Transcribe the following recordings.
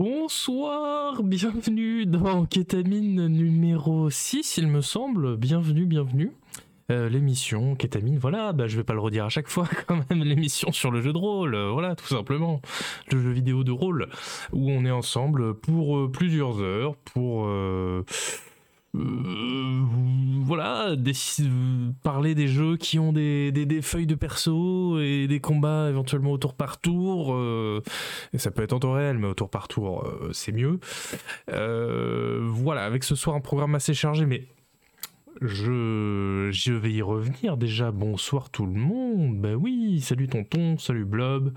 Bonsoir, bienvenue dans Kétamine numéro 6, il me semble. Bienvenue, bienvenue. Euh, l'émission Kétamine, voilà, bah, je vais pas le redire à chaque fois quand même, l'émission sur le jeu de rôle, euh, voilà, tout simplement. Le jeu vidéo de rôle, où on est ensemble pour euh, plusieurs heures, pour... euh, voilà, parler des jeux qui ont des, des- feuilles de perso et des combats éventuellement au tour par tour. euh, et ça peut être en temps réel, mais au tour par tour, euh, c'est mieux. Voilà, avec ce soir un programme assez chargé, mais je, vais y revenir déjà. Bonsoir tout le monde. Bah oui, salut tonton, salut Blob.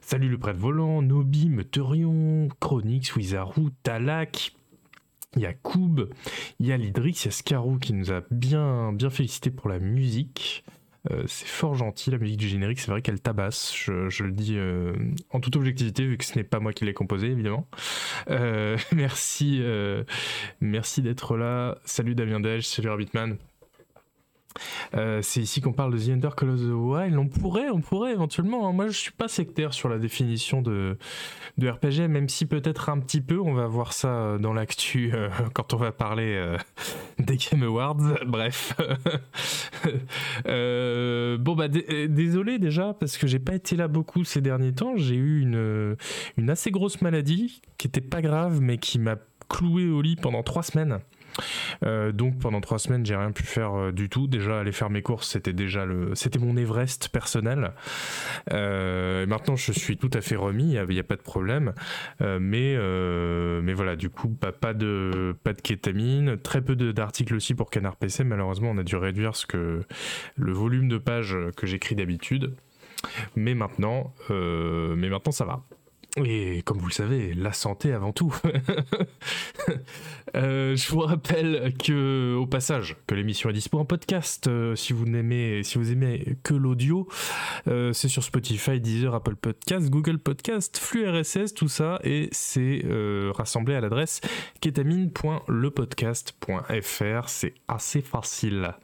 Salut le prêtre volant, Nobi, Meteorion, Chronix, Wizarou, Talak, Yacoub, il y a Lidrix, il y a Scarou qui nous a bien, bien félicité pour la musique. Euh, c'est fort gentil, la musique du générique, c'est vrai qu'elle tabasse, je, le dis euh, en toute objectivité, vu que ce n'est pas moi qui l'ai composé, évidemment. Euh, merci merci d'être là. Salut Damien Dej, salut Rabbitman. Euh, c'est ici qu'on parle de The Ender Call of the Wild. On pourrait, on pourrait éventuellement. hein. Moi, je suis pas sectaire sur la définition de, de RPG, même si peut-être un petit peu. On va voir ça euh, dans l'actu euh, quand on va parler des Game Awards. Bref. Bon bah dé- désolé déjà parce que j'ai pas été là beaucoup ces derniers temps. J'ai eu une une assez grosse maladie qui était pas grave mais qui m'a cloué au lit pendant trois semaines. Euh, donc pendant trois semaines j'ai rien pu faire euh, du tout. Déjà aller faire mes courses c'était déjà le c'était mon Everest personnel. Euh, maintenant je suis tout à fait remis, il n'y a, pas de problème. Mais mais voilà du coup pas, pas de pas de kétamine, très peu d'articles aussi pour Canard PC. Malheureusement on a dû réduire ce que le volume de pages que j'écris d'habitude. Mais maintenant mais maintenant ça va. Et comme vous le savez, la santé avant tout. Euh, je vous rappelle que, au passage, que l'émission est dispo en podcast. euh, si vous n'aimez, si vous aimez que l'audio, euh, c'est sur Spotify, Deezer, Apple Podcast, Google Podcast, flux RSS, tout ça, et c'est rassemblé à l'adresse ketamine.lepodcast.fr. C'est assez facile.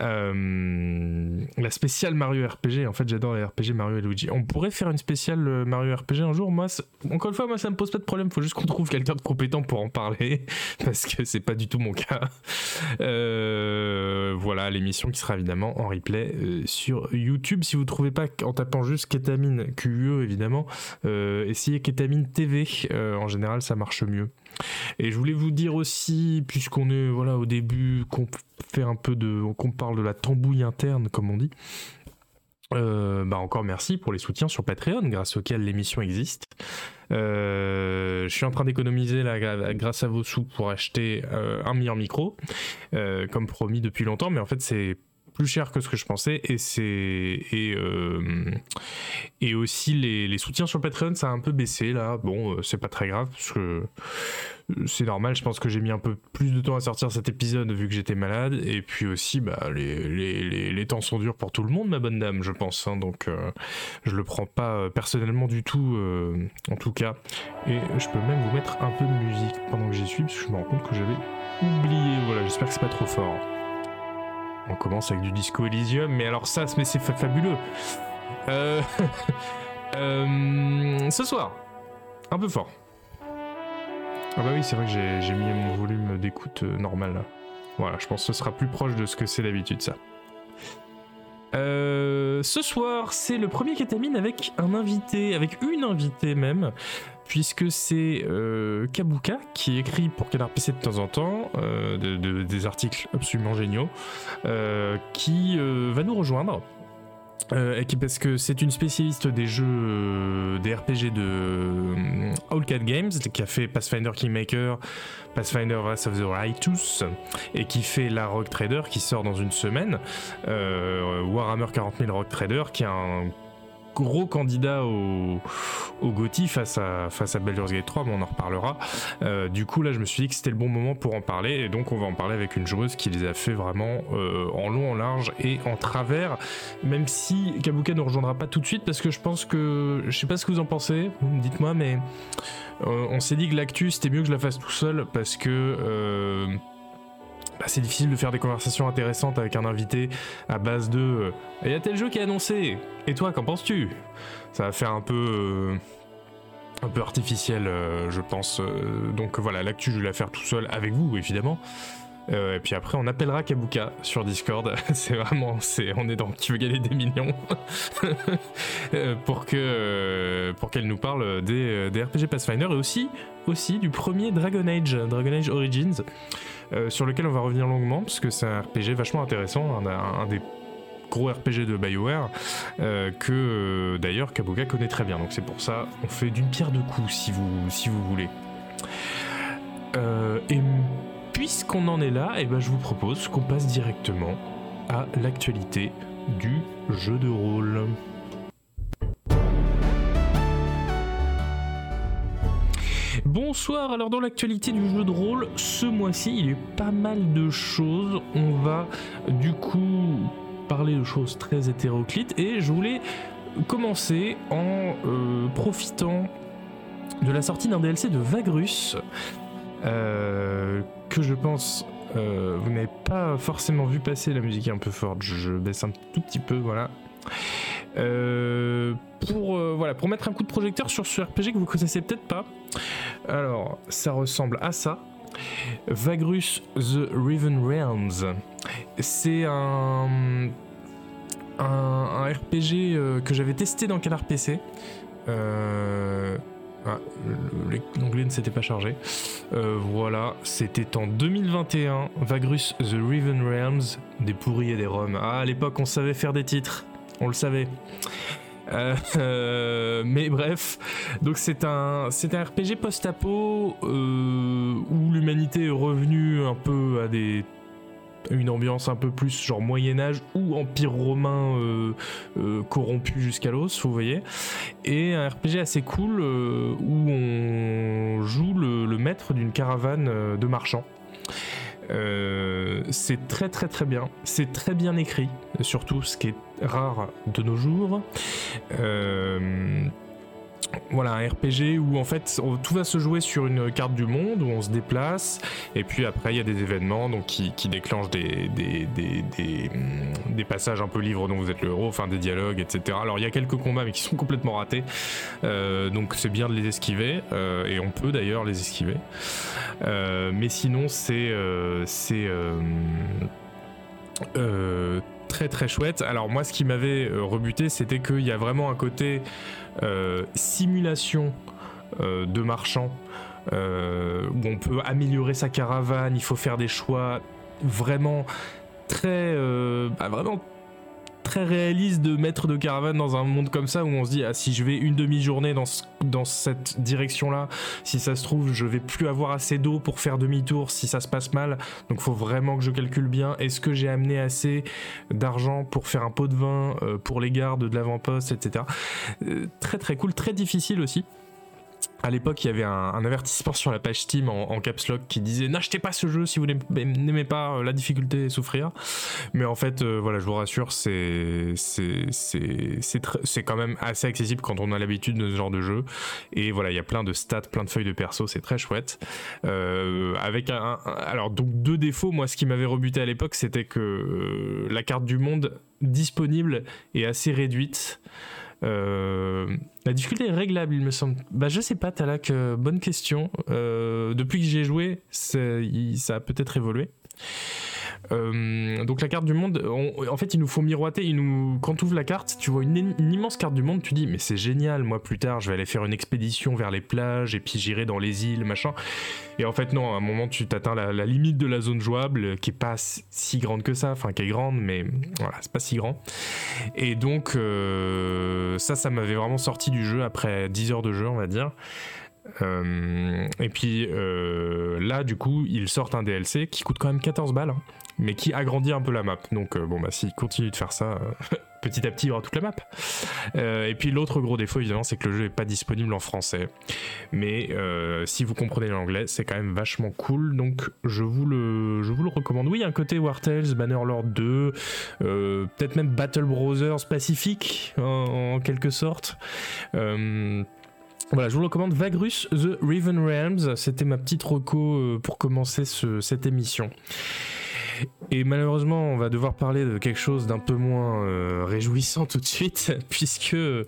Euh, la spéciale Mario RPG, en fait j'adore les RPG Mario et Luigi. On pourrait faire une spéciale euh, Mario RPG un jour, moi, encore une fois, moi ça me pose pas de problème, faut juste qu'on trouve quelqu'un de compétent pour en parler, parce que c'est pas du tout mon cas. Euh, voilà, l'émission qui sera évidemment en replay sur YouTube. Si vous trouvez pas en tapant juste Ketamine, QE évidemment, essayez Ketamine TV, en général ça marche mieux. Et je voulais vous dire aussi, puisqu'on est voilà au début, qu'on fait un peu de, qu'on parle de la tambouille interne, comme on dit. Euh, bah encore merci pour les soutiens sur Patreon, grâce auxquels l'émission existe. Euh, je suis en train d'économiser grâce à vos sous pour acheter euh, un meilleur micro, comme promis depuis longtemps, mais en fait c'est plus cher que ce que je pensais. Et c'est et euh, aussi les, soutiens sur Patreon ça a un peu baissé là. Bon euh, c'est pas très grave parce que euh, c'est normal. Je pense que j'ai mis un peu plus de temps à sortir cet épisode vu que j'étais malade. Et puis aussi bah les, les, les, temps sont durs pour tout le monde ma bonne dame je pense hein, donc je le prends pas personnellement du tout en tout cas. Et je peux même vous mettre un peu de musique pendant que j'y suis parce que je me rends compte que j'avais oublié. Voilà j'espère que c'est pas trop fort on commence avec du Disco Elysium, mais alors ça, mais c'est fa- fabuleux. Euh, euh, ce soir, un peu fort. Ah bah oui, c'est vrai que j'ai mis mon volume d'écoute euh, normal là. Voilà, je pense que ce sera plus proche de ce que c'est d'habitude ça. Euh, ce soir, c'est le premier kétamine avec un invité, avec une invitée même, puisque c'est euh, Kabuka qui écrit pour Canard PC de temps en temps euh, de- de- des articles absolument géniaux, euh, qui va nous rejoindre. Parce que c'est une spécialiste des jeux, des RPG de euh, Owlcat Games, qui a fait Pathfinder Kingmaker, Pathfinder Wrath of the Righteous, et qui fait la Rogue Trader, qui sort dans une semaine, Warhammer 40 000 Rogue Trader, qui est un gros candidat au, au face à, face à Baldur's Gate 3, mais on en reparlera. Euh, du coup, là, je me suis dit que c'était le bon moment pour en parler, et donc on va en parler avec une joueuse qui les a fait vraiment euh, en long, en large et en travers, même si Kabuka ne rejoindra pas tout de suite, parce que je pense que, je sais pas ce que vous en pensez, dites-moi, mais euh, on s'est dit que l'actu, c'était mieux que je la fasse tout seul, parce que... euh, bah, c'est difficile de faire des conversations intéressantes avec un invité à base de euh, il y a tel jeu qui est annoncé? Et toi qu'en penses-tu? Ça va faire un peu euh, un peu artificiel, je pense. donc voilà, l'actu, je vais la faire tout seul avec vous, évidemment. et puis après, on appellera Kabuka sur Discord. c'est vraiment, c'est, on est dans qui veut gagner des millions pour que, pour qu'elle nous parle des, des, RPG Pathfinder et aussi, aussi du premier Dragon Age, Dragon Age Origins, sur lequel on va revenir longuement parce que c'est un RPG vachement intéressant, un, des gros RPG de BioWare euh, que euh, d'ailleurs Kabuka connaît très bien. Donc c'est pour ça, on fait d'une pierre deux coups si vous, voulez. Euh, et puisqu'on en est là, eh ben je vous propose qu'on passe directement à l'actualité du jeu de rôle. Bonsoir, alors dans l'actualité du jeu de rôle, ce mois-ci il y a eu pas mal de choses. On va du coup parler de choses très hétéroclites. Et je voulais commencer en euh, profitant de la sortie d'un DLC de Vagrus euh, que je pense euh, vous n'avez pas forcément vu passer. La musique est un peu forte. Je baisse un tout petit peu voilà pour voilà pour mettre un coup de projecteur sur ce RPG que vous connaissez peut-être pas alors ça ressemble à ça Vagrus The Riven Realms. C'est un, un, RPG euh, que j'avais testé dans Canard PC. Euh, ah, l'onglet ne s'était pas chargé. Euh, voilà, c'était en 2021. Vagrus The Riven Realms, des pourris et des roms. Ah, à l'époque, on savait faire des titres. On le savait. Euh, euh, mais bref, donc c'est un, RPG post-apo euh, où l'humanité est revenue un peu à des une ambiance un peu plus genre Moyen Âge ou Empire romain corrompu jusqu'à l'os, vous voyez. Et un RPG assez cool où on joue le maître d'une caravane de marchands. Euh, c'est très très très bien. C'est très bien écrit, surtout ce qui est rare de nos jours. Euh, voilà, un RPG où en fait tout va se jouer sur une carte du monde où on se déplace et puis après il y a des événements qui, déclenchent mm, des, passages un peu livres dont vous êtes le héros, enfin des dialogues, etc. Alors il y a quelques combats mais qui sont complètement ratés, euh, donc c'est bien de les esquiver euh, et on peut d'ailleurs les esquiver. Euh, mais sinon c'est très très chouette. Alors moi ce qui m'avait rebuté c'était qu'il y a vraiment un côté euh, simulation euh, de marchands euh, où on peut améliorer sa caravane, il faut faire des choix vraiment très, bah, vraiment très réaliste de mettre de caravane dans un monde comme ça où on se dit ah si je vais une demi-journée dans, dans cette direction là si ça se trouve je vais plus avoir assez d'eau pour faire demi-tour si ça se passe mal. Donc faut vraiment que je calcule bien. Est-ce que j'ai amené assez d'argent pour faire un pot de vin euh, pour les gardes de l'avant-poste etc euh, très très cool. Très difficile aussi à l'époque, il y avait un, avertissement sur la page Steam en, caps lock qui disait n'achetez pas ce jeu si vous n'aimez pas euh, la difficulté et souffrir. Mais en fait, euh, voilà, je vous rassure, c'est c'est quand même assez accessible quand on a l'habitude de ce genre de jeu. Et voilà, il y a plein de stats, plein de feuilles de perso, c'est très chouette. Euh, avec un, alors donc deux défauts. Moi, ce qui m'avait rebuté à l'époque, c'était que la carte du monde disponible est assez réduite. Euh, la difficulté est réglable, il me semble. Bah, je sais pas, Talak, euh, bonne question. Euh, depuis que j'y ai joué, ça a peut-être évolué. Euh, donc la carte du monde, en fait, il nous faut miroiter. Il nous, quand tu ouvres la carte, tu vois une, immense carte du monde. Tu dis, mais c'est génial. Moi, plus tard, je vais aller faire une expédition vers les plages et puis j'irai dans les îles, machin. Et en fait, non. À un moment, tu t'atteins la, limite de la zone jouable, qui est pas si grande que ça. Enfin, qui est grande, mais voilà, c'est pas si grand. Et donc, euh, ça, ça m'avait vraiment sorti du jeu après 10 heures de jeu, on va dire. Euh, et puis là, du coup, ils sortent un DLC qui coûte quand même 14 balles. Hein mais qui agrandit un peu la map. Donc euh, bon bah s'il continue de faire ça, euh, petit à petit il y aura toute la map. Euh, et puis l'autre gros défaut évidemment c'est que le jeu est pas disponible en français. Mais si vous comprenez l'anglais, c'est quand même vachement cool. Donc je vous le, je vous le recommande. Oui, un côté War Tales, Bannerlord 2, peut-être même Battle Brothers Pacific en, quelque sorte. Voilà, je vous recommande Vagrus The Riven Realms. C'était ma petite reco pour commencer cette émission. Et malheureusement, on va devoir parler de quelque chose d'un peu moins euh, réjouissant tout de suite, puisque le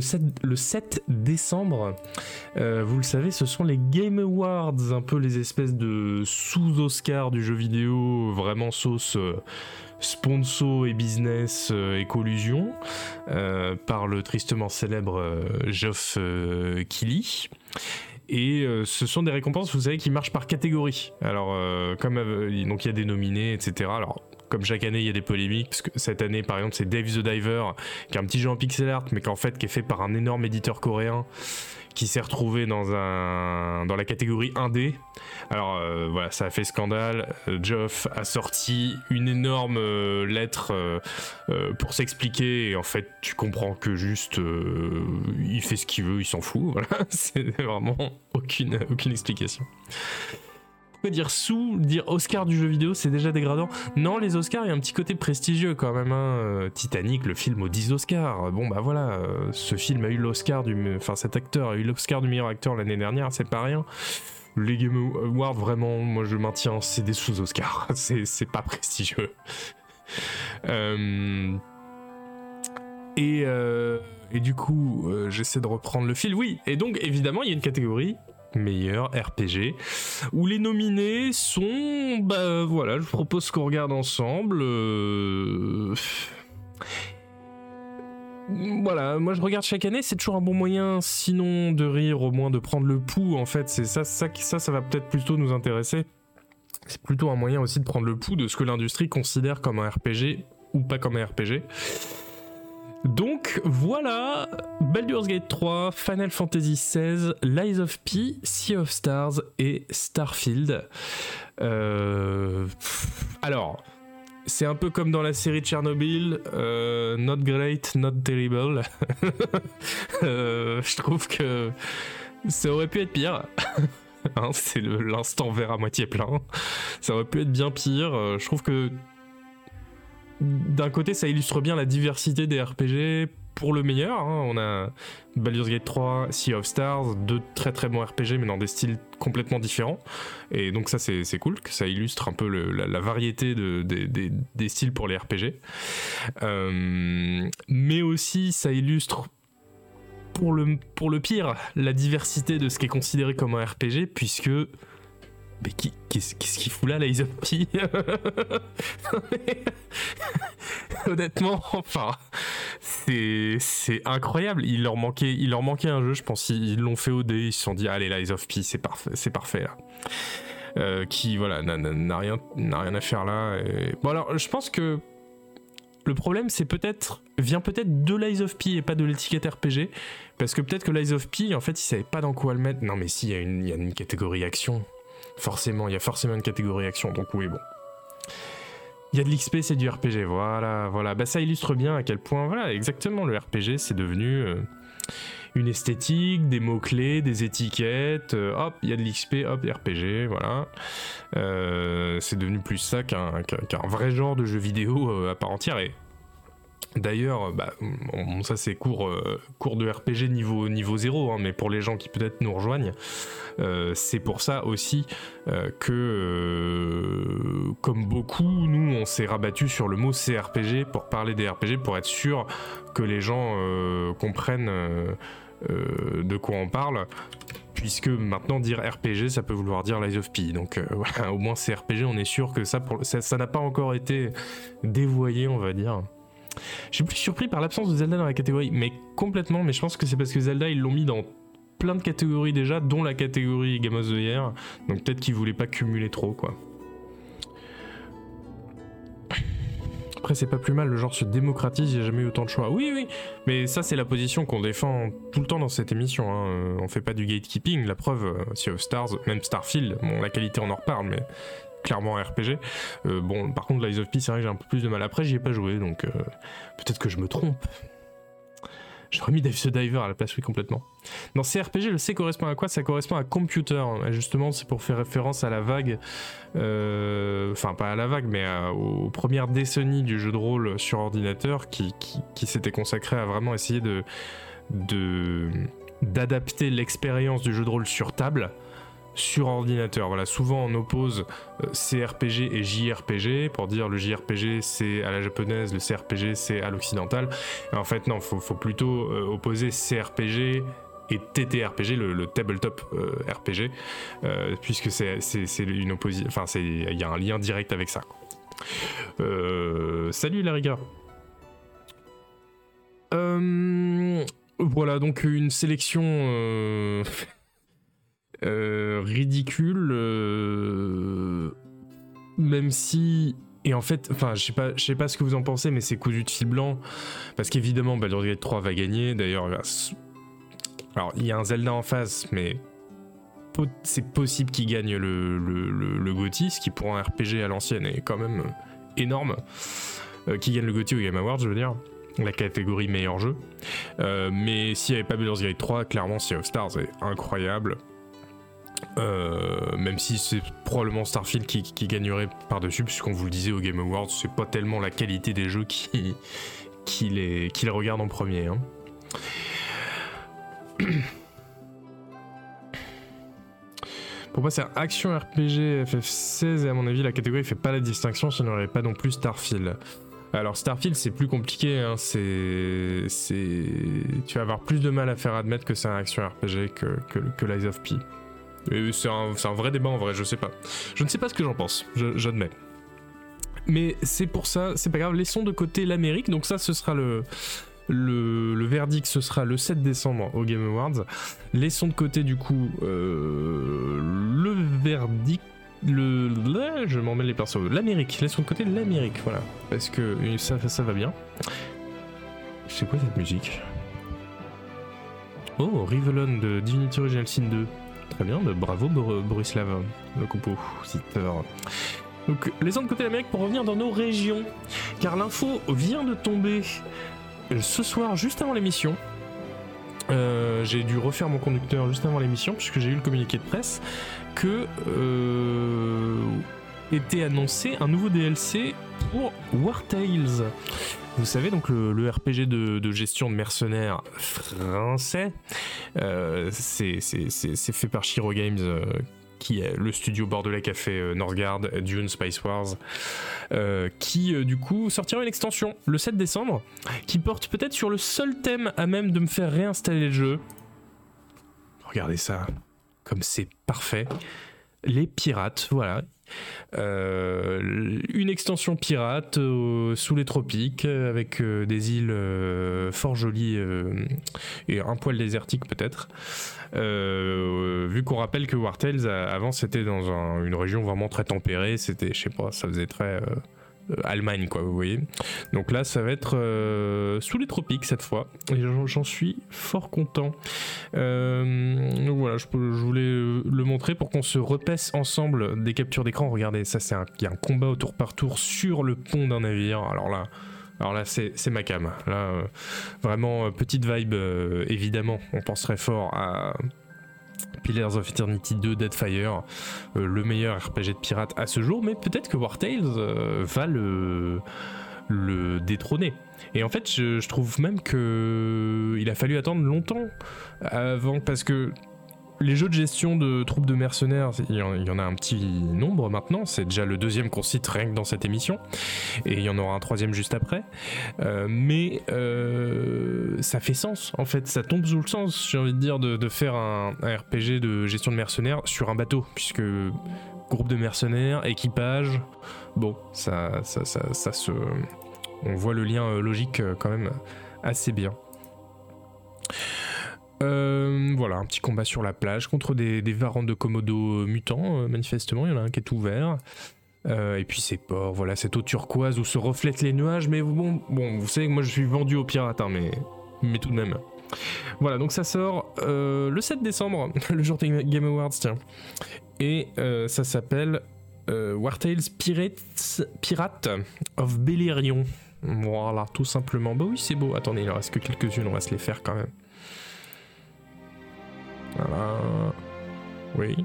7, le 7 décembre, euh, vous le savez, ce sont les Game Awards, un peu les espèces de sous-Oscars du jeu vidéo, vraiment sauce euh, sponsor et business et collusion, par le tristement célèbre Geoff Keighley. Et euh, ce sont des récompenses, vous savez, qui marchent par catégorie. Alors, euh, comme euh, donc il y a des nominés, etc. Alors, comme chaque année, il y a des polémiques. Parce que cette année, par exemple, c'est Dave the Diver, qui est un petit jeu en pixel art, mais qu'en fait, qui est fait par un énorme éditeur coréen qui s'est retrouvé dans, un, dans la catégorie 1D. Alors euh, voilà, ça a fait scandale. Euh, Geoff a sorti une énorme euh, lettre pour s'expliquer et en fait tu comprends que juste il fait ce qu'il veut, il s'en fout. Voilà, c'est vraiment aucune, aucune explication dire sous, dire Oscar du jeu vidéo, c'est déjà dégradant. Non, les Oscars, il y a un petit côté prestigieux quand même. Hein. Euh, Titanic, le film aux 10 Oscars. Bon, bah voilà, euh, ce film a eu l'Oscar du. Enfin, cet acteur a eu l'Oscar du meilleur acteur l'année dernière, c'est pas rien. Les Game Awards, vraiment, moi je maintiens, c'est des sous-Oscars. c'est pas prestigieux. Euh, et, et, du coup, j'essaie de reprendre le fil. Oui, et donc évidemment, il y a une catégorie meilleur RPG, où les nominés sont, bah voilà, je propose qu'on regarde ensemble. Euh, voilà, moi je regarde chaque année, c'est toujours un bon moyen, sinon de rire, au moins de prendre le pouls. En fait, c'est ça, ça, ça, ça va peut-être plutôt nous intéresser. C'est plutôt un moyen aussi de prendre le pouls de ce que l'industrie considère comme un RPG ou pas comme un RPG. Donc voilà, Baldur's Gate 3, Final Fantasy XVI, Lies of P, Sea of Stars et Starfield. Euh, alors, c'est un peu comme dans la série Tchernobyl, euh, not great, not terrible. Euh, je trouve que ça aurait pu être pire. Hein, c'est l'instant vert à moitié plein. Ça aurait pu être bien pire. je trouve que d'un côté, ça illustre bien la diversité des RPG pour le meilleur. Hein. On a Baldur's Gate 3, Sea of Stars, deux très très bons RPG, mais dans des styles complètement différents. Et donc ça, c'est cool, que ça illustre un peu la, variété de, des styles pour les RPG. Euh, mais aussi, ça illustre pour le pire, la diversité de ce qui est considéré comme un RPG, puisque mais qu'est-ce qu'il fout là, la P Honnêtement, enfin, c'est incroyable. Il leur, manquait, il leur manquait un jeu, je pense. Ils l'ont fait au dé, ils se sont dit, allez, Lies of P, c'est parfait, parfait. Euh, qui, voilà, n'a rien, rien à faire là. Bon, alors, je pense que le problème, c'est peut-être vient peut-être de Lies of P et pas de l'étiquette RPG, parce que peut-être que Lies of P, en fait, ils savaient pas dans quoi le mettre. Non, mais si, il y, a une catégorie action. Forcément, il y a forcément une catégorie action, donc oui, bon. Il y a de l'XP, c'est du RPG, voilà, voilà. Bah, ça illustre bien à quel point, voilà, exactement, le RPG, c'est devenu euh, une esthétique, des mots-clés, des étiquettes, euh, hop, il y a de l'XP, hop, RPG, voilà. Euh, c'est devenu plus ça qu'un vrai genre de jeu vidéo à part entière, et D'ailleurs, bah, ça c'est cours, euh, de RPG niveau, niveau 0, hein, mais pour les gens qui peut-être nous rejoignent, euh, c'est pour ça aussi euh, que, comme beaucoup, nous on s'est rabattu sur le mot CRPG pour parler des RPG, pour être sûr que les gens comprennent de quoi on parle. Puisque maintenant dire RPG, ça peut vouloir dire Lies of P. Donc au moins CRPG, on est sûr que ça n'a pas encore été dévoyé, on va dire. Je suis plus surpris par l'absence de Zelda dans la catégorie, mais complètement, mais je pense que c'est parce que Zelda, ils l'ont mis dans plein de catégories déjà, dont la catégorie Game of the Year, donc peut-être qu'ils voulaient pas cumuler trop, quoi. Après, c'est pas plus mal, le genre se démocratise, il n'y a jamais eu autant de choix. Oui, oui, mais ça, c'est la position qu'on défend tout le temps dans cette émission. Hein. On fait pas du gatekeeping, la preuve, euh, Sea of Stars, même Starfield, bon, la qualité, on en reparle, mais clairement RPG. Euh, bon, par contre, Lies of P, c'est vrai que j'ai un peu plus de mal. Après, j'y ai pas joué, donc euh, peut-être que je me trompe. J'aurais mis Dave the Diver à la place, oui, complètement. Dans CRPG, le C correspond à quoi? Ça correspond à computer. justement, c'est pour faire référence à la vague, euh, enfin pas à la vague, mais aux premières décennies du jeu de rôle sur ordinateur qui, qui, s'était consacré à vraiment essayer de d'adapter l'expérience du jeu de rôle sur table sur ordinateur. Voilà, souvent on oppose euh, CRPG et JRPG pour dire le JRPG c'est à la japonaise, le CRPG c'est à l'occidental. En fait, non, faut, faut plutôt euh, opposer CRPG et TTRPG, le, tabletop euh, RPG, puisque c'est une opposition, enfin il y a un lien direct avec ça. salut la rigueur. voilà donc une sélection euh, ridicule, euh, même si et en fait, enfin, je sais pas, je sais pas ce que vous en pensez, mais c'est cousu de fil blanc, parce qu'évidemment, Baldur's Gate 3 va gagner. D'ailleurs, alors il y a un Zelda en face, mais c'est possible qu'il gagne le, le, le, ce qui pour un RPG à l'ancienne est quand même énorme. Euh, qui gagne le GOTY au Game Awards, je veux dire la catégorie meilleur jeu. mais s'il n'y avait pas Baldur's Gate 3, clairement Sea of Stars est incroyable. Euh, même si c'est probablement Starfield qui, gagnerait par-dessus, puisqu'on vous le disait au Game Awards, c'est pas tellement la qualité des jeux qui, les, regarde en premier. Hein. Pour moi, c'est action RPG FF16 et à mon avis, la catégorie fait pas la distinction si on n'aurait pas non plus Starfield. Alors Starfield, c'est plus compliqué. Hein. c'est, tu vas avoir plus de mal à faire admettre que c'est un action RPG que, que, que Lies of P. C'est un, vrai débat en vrai, je sais pas. Je ne sais pas ce que j'en pense, j'admets. Mais c'est pour ça, c'est pas grave, laissons de côté l'Amérique, donc ça ce sera le, le, verdict, ce sera le 7 décembre au Game Awards. Laissons de côté du coup euh, le verdict le, je m'en mêle les persos. L'Amérique, laissons de côté l'Amérique, voilà. Parce que ça, ça va bien. C'est quoi cette musique? Oh, Rivelon de Divinity Original Sin 2. Très bien, bah, bravo Borislav, le compositeur. Donc, laissons de côté l'Amérique pour revenir dans nos régions. Car l'info vient de tomber euh, ce soir, juste avant l'émission. Euh, j'ai dû refaire mon conducteur juste avant l'émission, puisque j'ai eu le communiqué de presse, que euh, était annoncé un nouveau DLC pour War Tales. Vous savez, donc le, RPG de, gestion de mercenaires français, euh, c'est fait par Shiro Games, euh, qui est le studio bordelais a fait euh, Northgard, Dune, Spice Wars, qui du coup sortira une extension le 7 décembre, qui porte peut-être sur le seul thème à même de me faire réinstaller le jeu. Regardez ça, comme c'est parfait. Les pirates, voilà, euh, une extension pirate euh, sous les tropiques avec euh, des îles fort jolies et un poil désertique peut-être. vu qu'on rappelle que War Tales avant c'était dans une région vraiment très tempérée, c'était je sais pas, ça faisait très Allemagne, quoi, vous voyez. Donc là, ça va être euh, sous les tropiques cette fois, et j'en suis fort content. Euh, donc voilà, je, voulais le montrer pour qu'on se repaisse ensemble des captures d'écran. Regardez, ça, c'est un, un combat au tour par tour sur le pont d'un navire. Alors là. Alors là, c'est ma cam. Là, vraiment, petite vibe, évidemment. On penserait fort à Pillars of Eternity 2 Deadfire, euh, le meilleur RPG de pirate à ce jour, mais peut-être que War Tales euh, va le, détrôner. Et en fait, je, je trouve même que il a fallu attendre longtemps avant, parce que les jeux de gestion de troupes de mercenaires, il y en, a un petit nombre maintenant. C'est déjà le deuxième qu'on cite rien que dans cette émission. Et il y en aura un troisième juste après. Euh, mais euh, ça fait sens, en fait. Ça tombe sous le sens, j'ai envie de dire, de, faire un, RPG de gestion de mercenaires sur un bateau. Puisque groupe de mercenaires, équipage, bon, ça, ça, ça, ça se. On voit le lien euh, logique quand même assez bien. Euh, voilà, un petit combat sur la plage contre des, des varans de Komodo mutants, euh, manifestement, il y en a un qui est ouvert. Euh, et puis ces ports, voilà, cette eau turquoise où se reflètent les nuages, mais bon, bon vous savez que moi je suis vendu aux pirates, hein, mais, mais tout de même. Voilà, donc ça sort le 7 décembre, le jour des Game Awards, tiens. Et ça s'appelle War Tales Pirates, Pirate of Belerion. Voilà, tout simplement. Bah oui, c'est beau. Attendez, il en reste que quelques-unes, on va se les faire quand même. Voilà. Oui.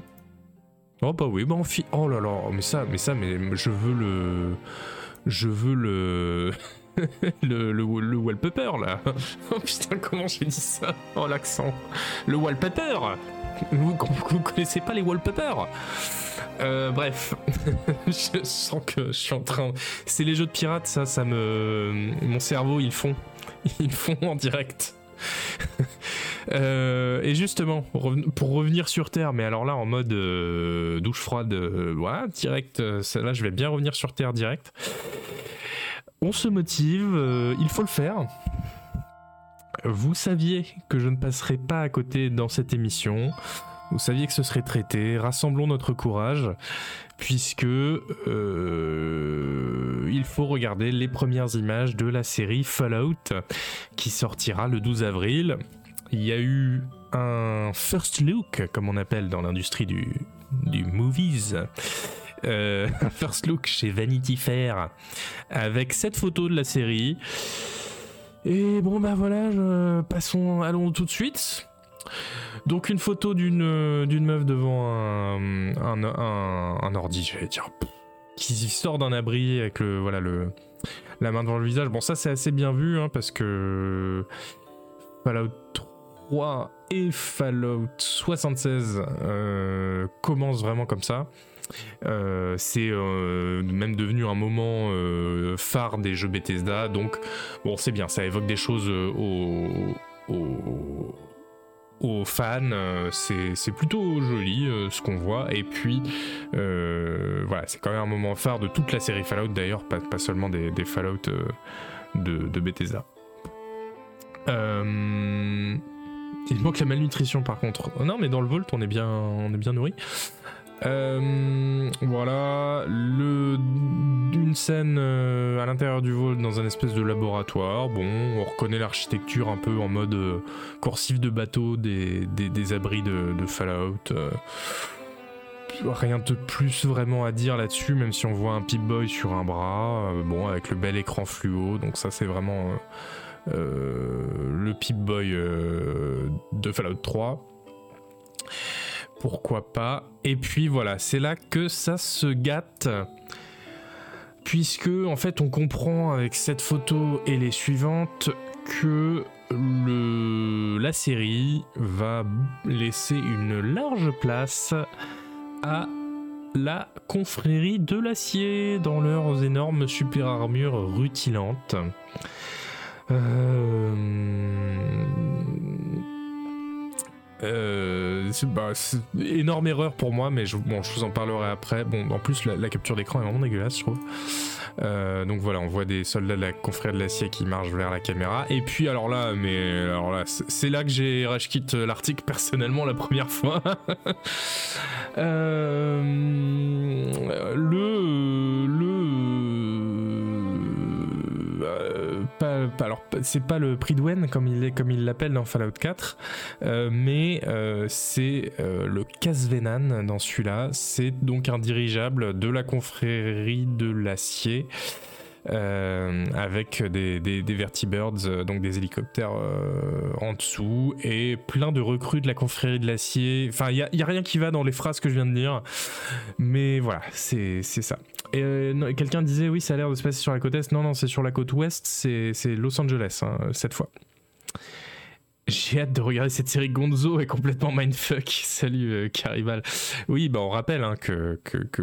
Oh bah oui, bah on Oh là là, mais ça, mais ça, mais je veux le... Je veux le... le, le, le, wallpaper là. Oh putain, comment j'ai dit ça? Oh l'accent. Le wallpaper vous, vous, connaissez pas les wallpapers? Euh, bref, je sens que je suis en train. C'est les jeux de pirates, ça, ça me. Mon cerveau, ils font. Ils font en direct. Euh, et justement, pour revenir sur Terre, mais alors là en mode euh, douche froide, voilà, direct, là je vais bien revenir sur Terre direct. On se motive, il faut le faire. Vous saviez que je ne passerai pas à côté dans cette émission. Vous saviez que ce serait traité. Rassemblons notre courage, puisque euh, il faut regarder les premières images de la série Fallout, qui sortira le 12 avril. Il y a eu un first look, comme on appelle dans l'industrie du, du movies. Euh, un first look chez Vanity Fair avec cette photo de la série. Et bon bah voilà, passons, allons tout de suite. Donc une photo d'une euh, d'une meuf devant un, ordi, j'allais dire, qui sort d'un abri avec le voilà le la main devant le visage. Bon ça c'est assez bien vu hein, parce que Fallout 3 et Fallout 76 euh, commencent vraiment comme ça. Euh, c'est même devenu un moment phare des jeux Bethesda, donc bon c'est bien, ça évoque des choses au, au aux fans. Euh, c'est plutôt joli euh, ce qu'on voit. Et puis, euh, voilà, c'est quand même un moment phare de toute la série Fallout d'ailleurs, pas, seulement des, Fallout de, Bethesda. Il manque la malnutrition par contre. non, mais dans le Vault, on est bien, on est bien nourri. Euh, voilà, le, une scène euh, à l'intérieur du vol dans un espèce de laboratoire. Bon, on reconnaît l'architecture un peu en mode euh, corsif de bateau des, des, abris de, Fallout. rien de plus vraiment à dire là-dessus, même si on voit un Pip-Boy sur un bras, bon, avec le bel écran fluo, donc ça c'est vraiment le Pip-Boy de Fallout 3 pourquoi pas. Et puis voilà, c'est là que ça se gâte. Puisque en fait on comprend avec cette photo et les suivantes que le, la série va laisser une large place à la confrérie de l'acier dans leurs énormes super armures rutilantes. Euh, euh, bah, énorme erreur pour moi, mais je, bon, je vous en parlerai après. Bon, en plus, la, capture d'écran est vraiment dégueulasse, je trouve. Euh, donc voilà, on voit des soldats de la confrérie de l'acier qui marchent vers la caméra. Et puis alors là, mais alors là, c'est là que j'ai rage quitte l'article personnellement la première fois. euh, le alors c'est pas le prix comme il l'appelle dans Fallout 4, euh, mais euh, c'est euh, le Casvenan dans celui-là. C'est donc un dirigeable de la confrérie de l'acier. Avec des, des, Vertibirds, donc des hélicoptères en dessous, et plein de recrues de la confrérie de l'acier. Enfin, il n'y a, rien qui va dans les phrases que je viens de dire, mais voilà, c'est ça. Et euh, quelqu'un disait oui, ça a l'air de se passer sur la côte est. Non, non, c'est sur la côte ouest, c'est Los Angeles hein, cette fois. J'ai hâte de regarder cette série Gonzo est complètement mindfuck. Salut euh, Caribal. Oui, bah on rappelle hein, que,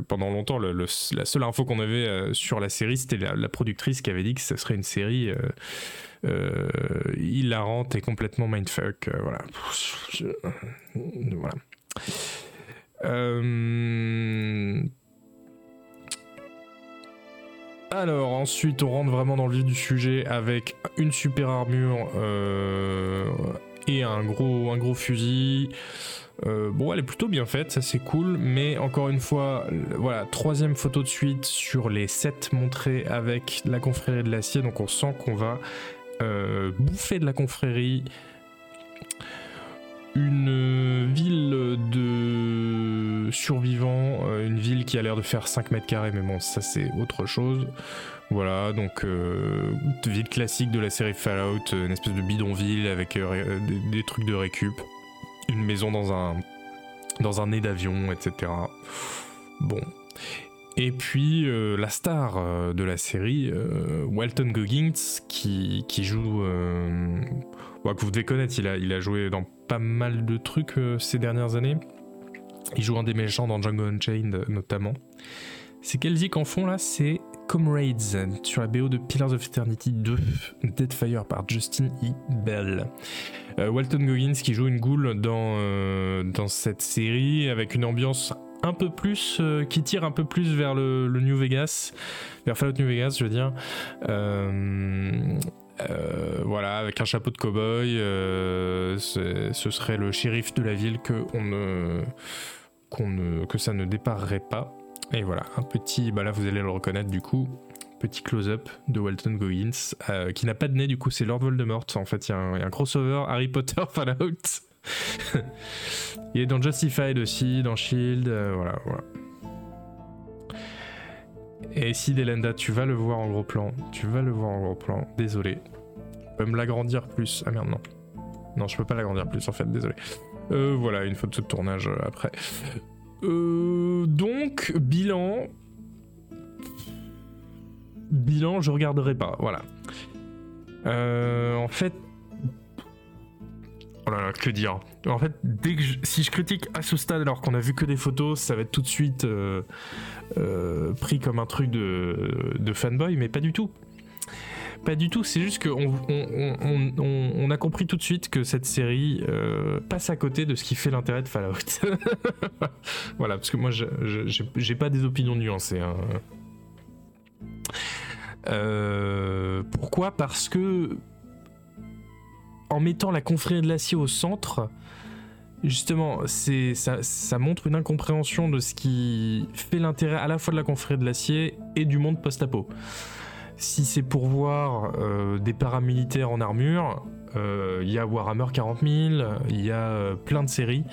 pendant longtemps, la seule info qu'on avait euh, sur la série, c'était la, productrice qui avait dit que ce serait une série euh, hilarante et complètement mindfuck. voilà. voilà. Alors ensuite on rentre vraiment dans le vif du sujet avec une super armure euh, et un gros, gros fusil. Euh, bon, elle est plutôt bien faite, ça c'est cool, mais encore une fois, voilà, troisième photo de suite sur les 7 montrés avec la confrérie de l'acier, donc on sent qu'on va euh, bouffer de la confrérie une ville de survivants, euh, une ville qui a l'air de faire 5 mètres carrés, mais bon, ça c'est autre chose. Voilà, donc euh, ville classique de la série Fallout, une espèce de bidonville avec euh, des, trucs de récup, une maison dans un, dans un nez d'avion, etc. Bon. Et puis la star de la série, Walton Goggins, qui, qui joue, que vous devez connaître, il a, il a joué dans pas mal de trucs ces dernières années. Il joue un des méchants dans Django Unchained notamment. C'est quel zik en fond là C'est Comrades sur la BO de Pillars of Eternity 2, Deadfire par Justin E. Bell. Euh, Walton Goggins qui joue une goule dans, euh, dans cette série avec une ambiance un peu plus euh, qui tire un peu plus vers le, New Vegas, vers Fallout New Vegas, je veux dire. Voilà, avec un chapeau de cow-boy, ce serait le shérif de la ville que ça ne déparerait pas. Et voilà, un petit, bah là vous allez le reconnaître du coup, petit close-up de Walton Goggins, euh, qui n'a pas de nez du coup, c'est Lord Voldemort. En fait, il y, a un crossover Harry Potter Fallout. il est dans Justified aussi, dans Shield, euh, voilà, voilà. Et si Delenda, tu vas le voir en gros plan, tu vas le voir en gros plan, désolé. Je peux me l'agrandir plus. Ah merde, non. Non, je peux pas l'agrandir plus en fait, désolé. Euh, voilà, une photo de tournage après. Euh, donc, bilan. Bilan, je regarderai pas. Voilà. Euh, en fait. Oh que dire En fait, dès que si je critique à ce stade alors qu'on a vu que des photos, ça va être tout de suite euh, pris comme un truc de, de fanboy, mais pas du tout. Pas du tout, c'est juste qu'on on, a compris tout de suite que cette série euh, passe à côté de ce qui fait l'intérêt de Fallout. voilà, parce que moi, j'ai pas des opinions nuancées. Hein. Euh, pourquoi? Parce que en mettant la confrérie de l'acier au centre, justement, c'est ça, montre une incompréhension de ce qui fait l'intérêt à la fois de la confrérie de l'acier et du monde post-apo. Si c'est pour voir euh, des paramilitaires en armure, euh, il y a Warhammer 40 000, il y a euh, plein de séries.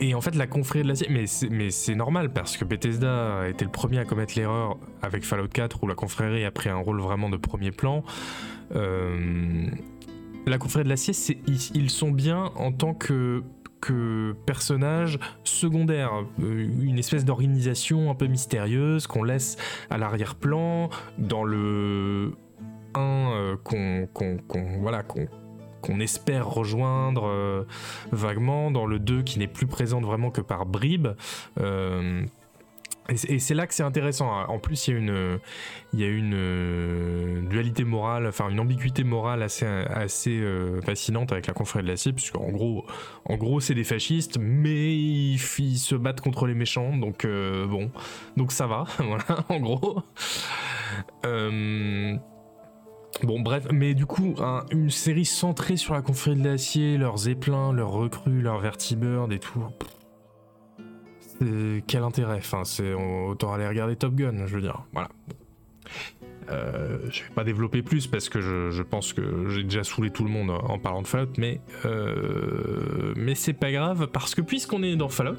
Et en fait, la confrérie de l'acier, mais c'est normal parce que Bethesda a été le premier à commettre l'erreur avec Fallout 4 où la confrérie a pris un rôle vraiment de premier plan. La confrérie de l'acier, ils sont bien en tant que que personnage secondaire, euh, une espèce d'organisation un peu mystérieuse qu'on laisse à l'arrière-plan dans le 1 euh, qu'on voilà qu'on espère rejoindre euh, vaguement dans le 2 qui n'est plus présente vraiment que par bribes et c'est là que c'est intéressant. En plus, il y a une, une euh, dualité morale, enfin une ambiguïté morale assez, euh, fascinante avec la confrérie de l'acier, puisqu'en gros, en gros, c'est des fascistes, mais ils, se battent contre les méchants, donc euh, bon, donc ça va, voilà, en gros. Bon bref, mais du coup, une série centrée sur la confrérie de l'acier, leurs zeppelins, leurs recrues, leurs vertibirds et tout quel intérêt? Enfin, c'est autant aller regarder Top Gun, je veux dire. Voilà. Euh, je vais pas développer plus parce que je, pense que j'ai déjà saoulé tout le monde en parlant de Fallout, mais euh, mais c'est pas grave parce que puisqu'on est dans Fallout,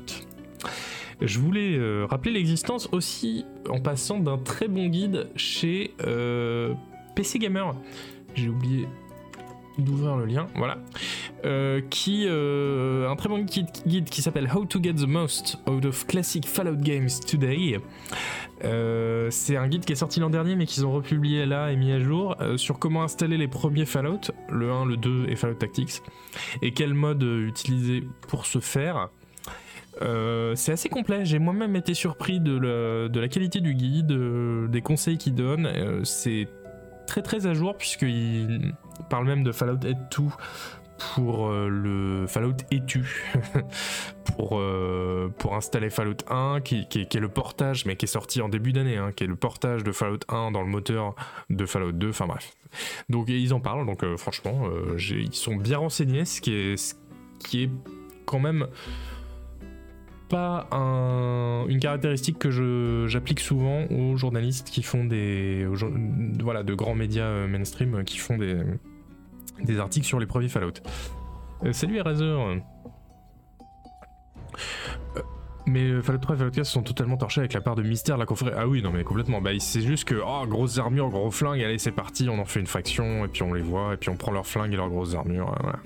je voulais euh, rappeler l'existence aussi en passant d'un très bon guide chez PC Gamer. J'ai oublié d'ouvrir le lien, voilà, euh, qui euh, un très bon guide, qui s'appelle How to Get the Most Out of Classic Fallout Games Today. Euh, c'est un guide qui est sorti l'an dernier mais qu'ils ont republié là et mis à jour sur comment installer les premiers Fallout, le 1, le 2 et Fallout Tactics, et quel mode utiliser pour ce faire. c'est assez complet, j'ai moi-même été surpris de la, de la, qualité du guide, des conseils qu'il donne. c'est très très à jour puisqu'il parle même de Fallout 2 pour euh, le Fallout Etu pour, euh, pour installer Fallout 1 qui, est le portage mais qui est sorti en début d'année hein, qui est le portage de Fallout 1 dans le moteur de Fallout 2 enfin bref. Donc ils en parlent donc euh, franchement ils sont bien renseignés ce qui est, quand même pas une caractéristique que j'applique souvent aux journalistes qui font des voilà de grands médias mainstream qui font des, des articles sur les premiers Fallout. Euh, salut Eraser. mais Fallout 3 et Fallout 4 sont totalement torchés avec la part de mystère la confrérie. Ah oui, non mais complètement. Bah c'est juste que oh grosses armures, gros flingues, allez c'est parti, on en fait une faction et puis on les voit et puis on prend leurs flingues et leurs grosses armures. Voilà.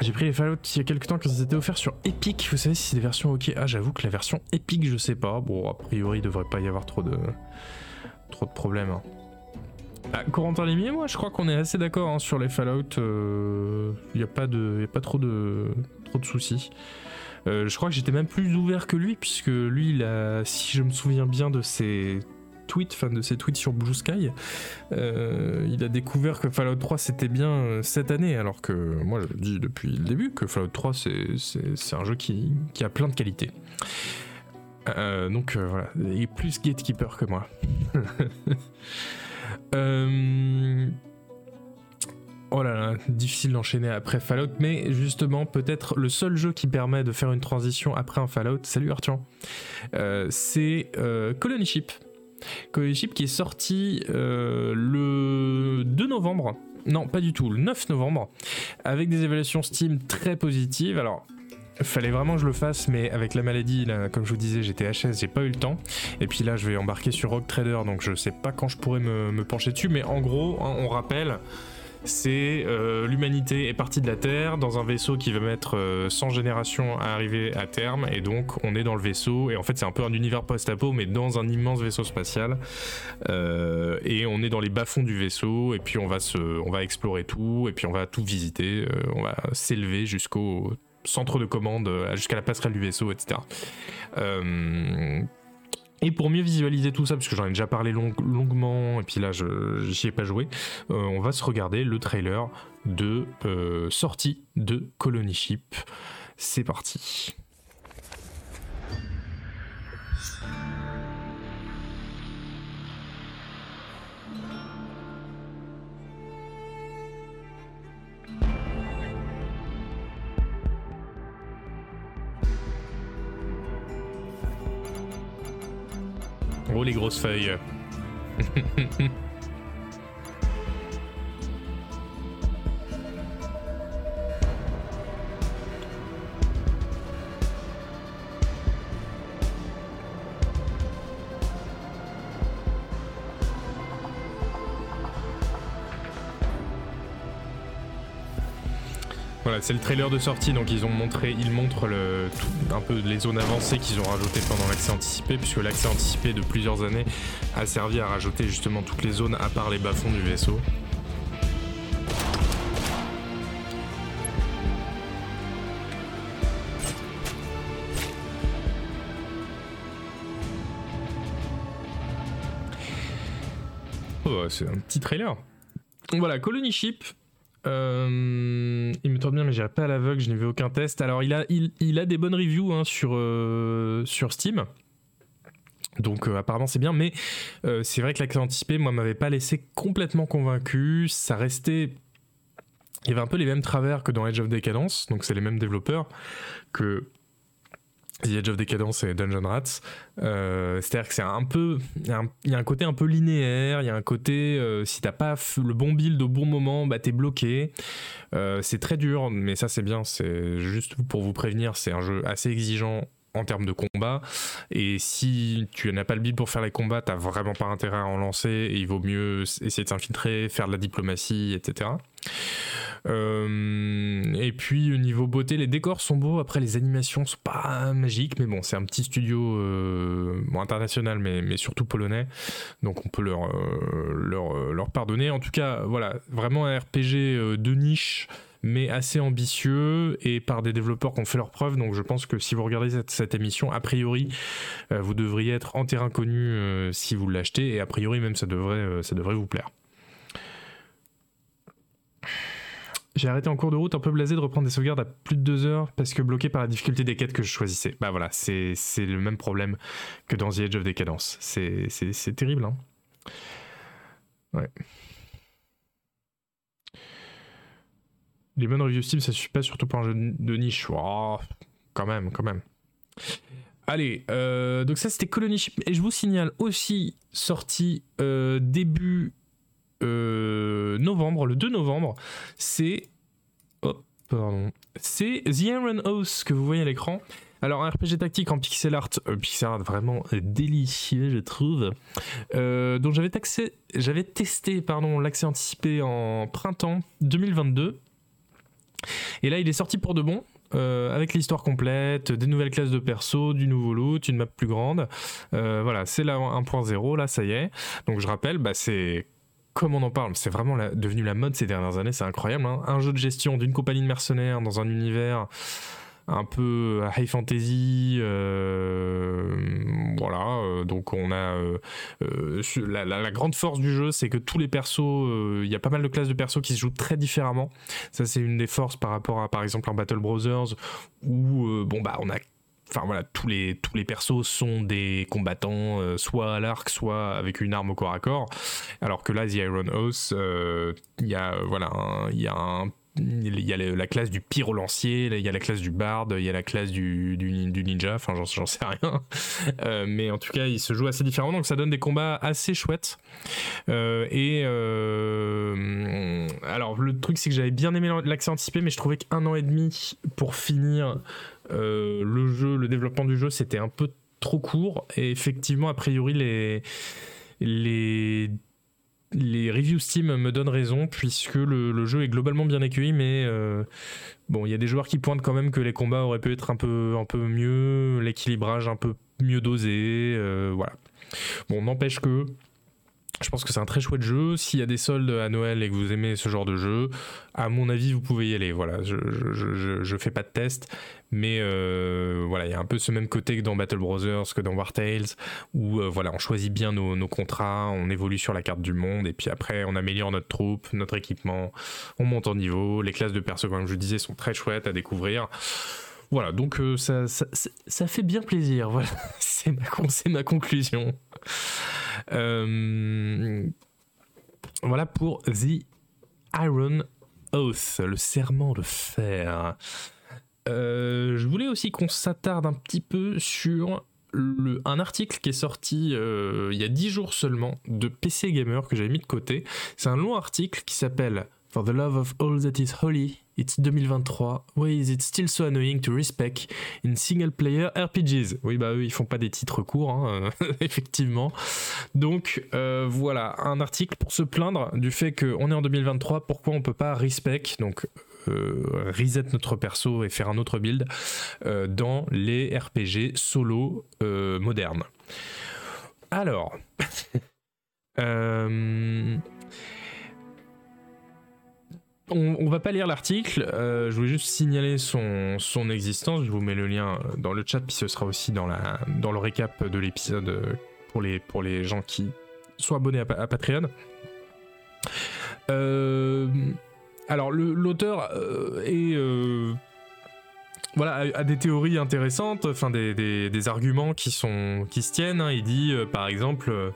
J'ai pris les Fallout il y a quelques temps quand ils étaient offerts sur Epic. Vous savez si c'est des versions ok Ah, j'avoue que la version Epic, je sais pas. Bon, a priori, il devrait pas y avoir trop de trop de problèmes. Hein. Ah, Corentin Limier, moi, je crois qu'on est assez d'accord hein, sur les Fallout. Il euh, n'y a pas a pas trop de trop de soucis. Euh, je crois que j'étais même plus ouvert que lui, puisque lui, si je me souviens bien de ses tweets, enfin de ses tweets sur Blue Sky, euh, il a découvert que Fallout 3 c'était bien euh, cette année, alors que moi je dis depuis le début que Fallout 3 c'est un jeu qui, qui, a plein de qualités. donc voilà, il est plus gatekeeper que moi. Oh là là, difficile d'enchaîner après Fallout, mais justement, peut-être le seul jeu qui permet de faire une transition après un Fallout, salut Arthur, euh, c'est euh, Colony Ship. Colony Ship qui est sorti euh, le 2 novembre, non pas du tout, le 9 novembre, avec des évaluations Steam très positives. Alors, fallait vraiment que je le fasse, mais avec la maladie, comme je vous disais, j'étais HS, j'ai pas eu le temps. Et puis là, je vais embarquer sur Rogue Trader, donc je sais pas quand je pourrais me, pencher dessus, mais en gros, hein, on rappelle c'est euh, l'humanité est partie de la Terre dans un vaisseau qui va mettre 100 euh, générations à arriver à terme. Et donc on est dans le vaisseau. Et en fait c'est un peu un univers post-apo mais dans un immense vaisseau spatial. Euh, et on est dans les bas-fonds du vaisseau. Et puis on va se, on va explorer tout. Et puis on va tout visiter, on va s'élever jusqu'au centre de commande, jusqu'à la passerelle du vaisseau, etc. Et pour mieux visualiser tout ça, parce que j'en ai déjà parlé longuement, et puis là je j'y ai pas joué, euh, on va se regarder le trailer de euh, sortie de Colony Ship. C'est parti. Oh Voilà, c'est le trailer de sortie, donc ils ont montré, ils montrent un peu les zones avancées qu'ils ont rajoutées pendant l'accès anticipé, puisque l'accès anticipé de plusieurs années a servi à rajouter justement toutes les zones à part les bas-fonds du vaisseau. Oh, c'est un petit trailer. Voilà, Colony Ship, euh, il me tourne bien, mais j'irai pas à l'aveugle, je n'ai vu aucun test. Alors, il a, il, a des bonnes reviews hein, sur, euh, sur Steam. Donc, euh, apparemment, c'est bien, mais c'est vrai que l'accès anticipé, moi, m'avait pas laissé complètement convaincu. Ça restait. Il y avait un peu les mêmes travers que dans Edge of Decadence, donc c'est les mêmes développeurs que The Edge of Decadence et Dungeon Rats. Euh, c'est-à-dire que c'est un peu. Il y, a un côté un peu linéaire, il y a un côté. Euh, si t'as pas le bon build au bon moment, bah t'es bloqué. Euh, c'est très dur, mais ça c'est bien. C'est juste pour vous prévenir, c'est un jeu assez exigeant en termes de combat. Et si tu n'as pas le build pour faire les combats, t'as vraiment pas intérêt à en lancer. Et il vaut mieux essayer de s'infiltrer, faire de la diplomatie, etc. Euh, et puis au niveau beauté, les décors sont beaux. Après, les animations sont pas magiques, mais bon, c'est un petit studio euh, international, mais, surtout polonais, donc on peut leur, euh, leur pardonner. En tout cas, voilà, vraiment un RPG de niche mais assez ambitieux et par des développeurs qui ont fait leurs preuves. Donc je pense que si vous regardez cette, émission, a priori, vous devriez être en terrain connu si vous l'achetez et a priori même ça devrait, ça devrait vous plaire. J'ai arrêté en cours de route un peu blasé de reprendre des sauvegardes à plus de deux heures parce que bloqué par la difficulté des quêtes que je choisissais. Bah voilà, c'est le même problème que dans The Edge of Decadence. C'est terrible, hein. Ouais. Les bonnes reviews Steam, ça suffit pas, surtout pour un jeu de niche. Oh, quand même, quand même. Allez, euh, donc ça c'était Colony Ship. Et je vous signale aussi, sorti euh, début novembre, le 2 novembre, c'est. Oh, pardon. C'est The Iron House que vous voyez à l'écran. Alors, un RPG tactique en pixel art, euh, pixel art vraiment délicieux, je trouve. Euh, donc, j'avais, j'avais testé pardon, l'accès anticipé en printemps 2022. Et là, il est sorti pour de bon. Euh, avec l'histoire complète, des nouvelles classes de perso, du nouveau loot, une map plus grande. Euh, voilà, c'est la 1.0, là, ça y est. Donc je rappelle, bah, c'est comme on en parle, c'est vraiment devenu la mode ces dernières années, c'est incroyable. Hein. Un jeu de gestion d'une compagnie de mercenaires dans un univers un peu high fantasy. Euh, voilà, euh, donc on a euh, la, grande force du jeu, c'est que tous les persos, il y a pas mal de classes de persos qui se jouent très différemment. Ça, c'est une des forces par rapport à par exemple un Battle Brothers où bon bah on a enfin voilà, tous les, tous les persos sont des combattants, soit à l'arc, soit avec une arme au corps à corps. Alors que là, The Iron House, il y a voilà, il y a un il y a la classe du pyrolancier, il y a la classe du barde, il y a la classe du, du, ninja, enfin j'en sais rien. Euh, mais en tout cas, il se joue assez différemment, donc ça donne des combats assez chouettes. Euh, et euh, alors le truc c'est que j'avais bien aimé l'accès anticipé, mais je trouvais qu'un an et demi pour finir le jeu, le développement du jeu, c'était un peu trop court. Et effectivement, a priori, les les les reviews Steam me donnent raison puisque le, jeu est globalement bien accueilli, mais euh, bon, il y a des joueurs qui pointent quand même que les combats auraient pu être un peu, un peu mieux, l'équilibrage un peu mieux dosé, euh, voilà. Bon, n'empêche que je pense que c'est un très chouette jeu. S'il y a des soldes à Noël et que vous aimez ce genre de jeu, à mon avis, vous pouvez y aller. Voilà, je, je, fais pas de test, mais euh, voilà, il y a un peu ce même côté que dans Battle Brothers, que dans War Tales, où euh, voilà, on choisit bien nos, contrats, on évolue sur la carte du monde, et puis après, on améliore notre troupe, notre équipement, on monte en niveau. Les classes de perso, comme je disais, sont très chouettes à découvrir. Voilà, donc euh, ça, fait bien plaisir. Voilà, c'est ma, conclusion. Voilà pour The Iron Oath, le serment de fer. Euh, je voulais aussi qu'on s'attarde un petit peu sur un article qui est sorti il y a 10 jours seulement de PC Gamer que j'avais mis de côté. C'est un long article qui s'appelle For the love of all that is holy, it's 2023. Why is it still so annoying to respect in single player RPGs Oui, bah eux, ils font pas des titres courts, hein, effectivement. Donc euh, voilà, un article pour se plaindre du fait qu'on est en 2023, pourquoi on peut pas respect, euh, reset notre perso et faire un autre build euh, dans les RPG solo modernes. Alors. on, va pas lire l'article, euh, je voulais juste signaler son, son, existence. Je vous mets le lien dans le chat, puis ce sera aussi dans, la, dans le récap de l'épisode pour les, pour les gens qui sont abonnés à, Patreon. Euh, alors, l'auteur euh, voilà, a, des théories intéressantes, enfin des, arguments qui sont qui se tiennent. Hein. Il dit euh, par exemple, euh,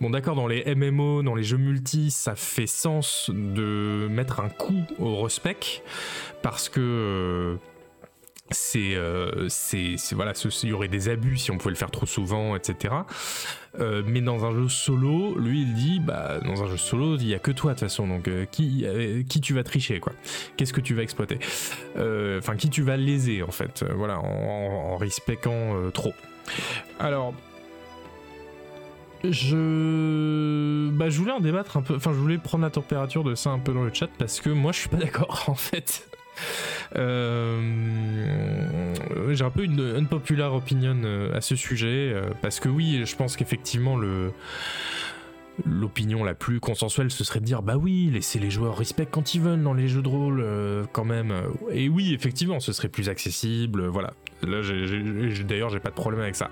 bon d'accord, dans les MMO, dans les jeux multi, ça fait sens de mettre un coup au respect parce que euh, c'est voilà il y aurait des abus si on pouvait le faire trop souvent etc euh, mais dans un jeu solo, lui il dit bah dans un jeu solo il y a que toi de toute façon donc euh, qui qui tu vas tricher quoi Qu'est-ce que tu vas exploiter? Enfin qui tu vas léser en fait voilà en, respectant trop. Alors je bah je voulais en débattre un peu enfin je voulais prendre la température de ça un peu dans le chat parce que moi je suis pas d'accord en fait. Euh, j'ai un peu une unpopular opinion euh, à ce sujet, euh, parce que oui, je pense qu'effectivement, le l'opinion la plus consensuelle ce serait de dire bah oui laissez les joueurs respect quand ils veulent dans les jeux de rôle quand même. Et oui effectivement ce serait plus accessible voilà. Là d'ailleurs j'ai pas de problème avec ça.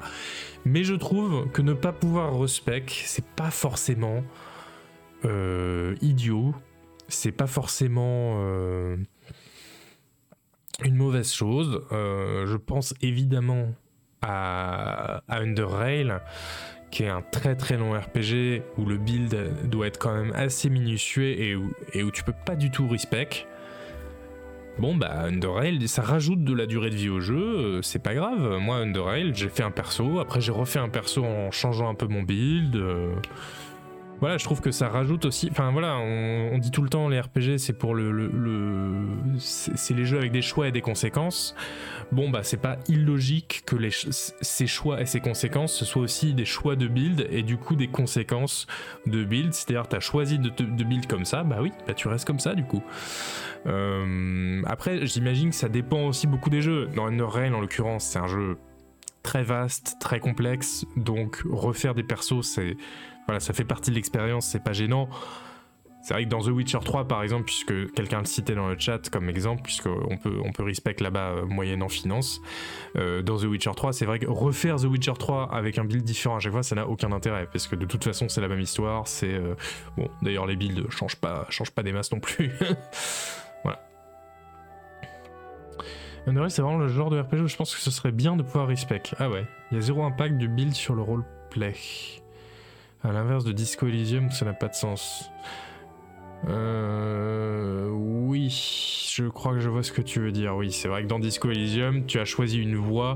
Mais je trouve que ne pas pouvoir respect c'est pas forcément idiot. C'est pas forcément une mauvaise chose. Euh, je pense évidemment à, Under Rail, qui est un très très long RPG où le build doit être quand même assez minutieux et où, et où tu peux pas du tout respect. Bon bah Under Rail, ça rajoute de la durée de vie au jeu, euh, c'est pas grave. Moi Under Rail, j'ai fait un perso, après j'ai refait un perso en changeant un peu mon build. Euh, voilà, je trouve que ça rajoute aussi. Enfin voilà, on, dit tout le temps les RPG, c'est pour le, c'est les jeux avec des choix et des conséquences. Bon bah c'est pas illogique que les, ces choix et ces conséquences ce soient aussi des choix de build et du coup des conséquences de build. C'est-à-dire t'as choisi de, build comme ça, bah oui, bah tu restes comme ça du coup. Euh, après, j'imagine que ça dépend aussi beaucoup des jeux. Dans Under en l'occurrence, c'est un jeu très vaste, très complexe, donc refaire des persos, c'est voilà, ça fait partie de l'expérience, c'est pas gênant. C'est vrai que dans The Witcher 3, par exemple, puisque quelqu'un le citait dans le chat comme exemple, puisqu'on peut, on peut respect là-bas euh, moyenne en finance, euh, dans The Witcher 3, c'est vrai que refaire The Witcher 3 avec un build différent à chaque fois, ça n'a aucun intérêt, parce que de toute façon, c'est la même histoire. C'est euh, bon, d'ailleurs, les builds changent pas, changent pas des masses non plus. voilà. c'est vraiment le genre de RPG où je pense que ce serait bien de pouvoir respect. Ah ouais, il y a zéro impact du build sur le roleplay. À l'inverse de Disco Elysium, ça n'a pas de sens. Euh, oui, je crois que je vois ce que tu veux dire. Oui, c'est vrai que dans Disco Elysium, tu as choisi une voix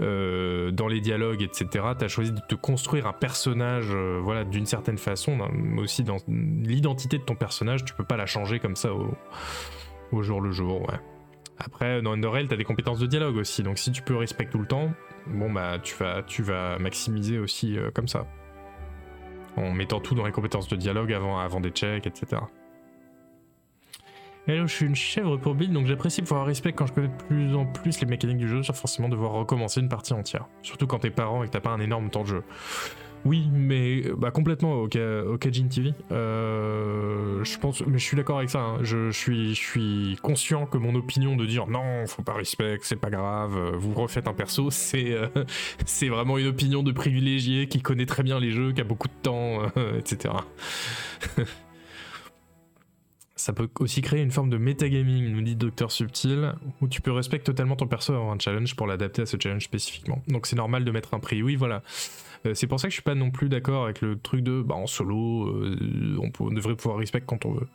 euh, dans les dialogues, etc. Tu as choisi de te construire un personnage, euh, voilà, d'une certaine façon, aussi dans l'identité de ton personnage. Tu peux pas la changer comme ça au, jour le jour. Après, dans Underrail, tu as des compétences de dialogue aussi. Donc si tu peux respecter tout le temps, bon bah tu vas, tu vas maximiser aussi comme ça en mettant tout dans les compétences de dialogue avant, avant des checks, etc. Hello, je suis une chèvre pour build, donc j'apprécie pouvoir respect quand je connais de plus en plus les mécaniques du jeu, sans forcément devoir recommencer une partie entière. Surtout quand t'es parent et que t'as pas un énorme temps de jeu. Oui, mais bah, complètement au, au Kajin TV. Euh, je pense, mais je suis d'accord avec ça. Hein. Je, suis, conscient que mon opinion de dire non, faut pas respect, c'est pas grave, euh, vous refaites un perso, c'est euh, c'est vraiment une opinion de privilégié qui connaît très bien les jeux, qui a beaucoup de temps, etc. Ça peut aussi créer une forme de metagaming, nous dit Docteur Subtil, où tu peux respecter totalement ton perso avant un challenge pour l'adapter à ce challenge spécifiquement. Donc c'est normal de mettre un prix. Oui, voilà. Euh, c'est pour ça que je suis pas non plus d'accord avec le truc de bah, en solo, euh, on, devrait pouvoir respect quand on veut.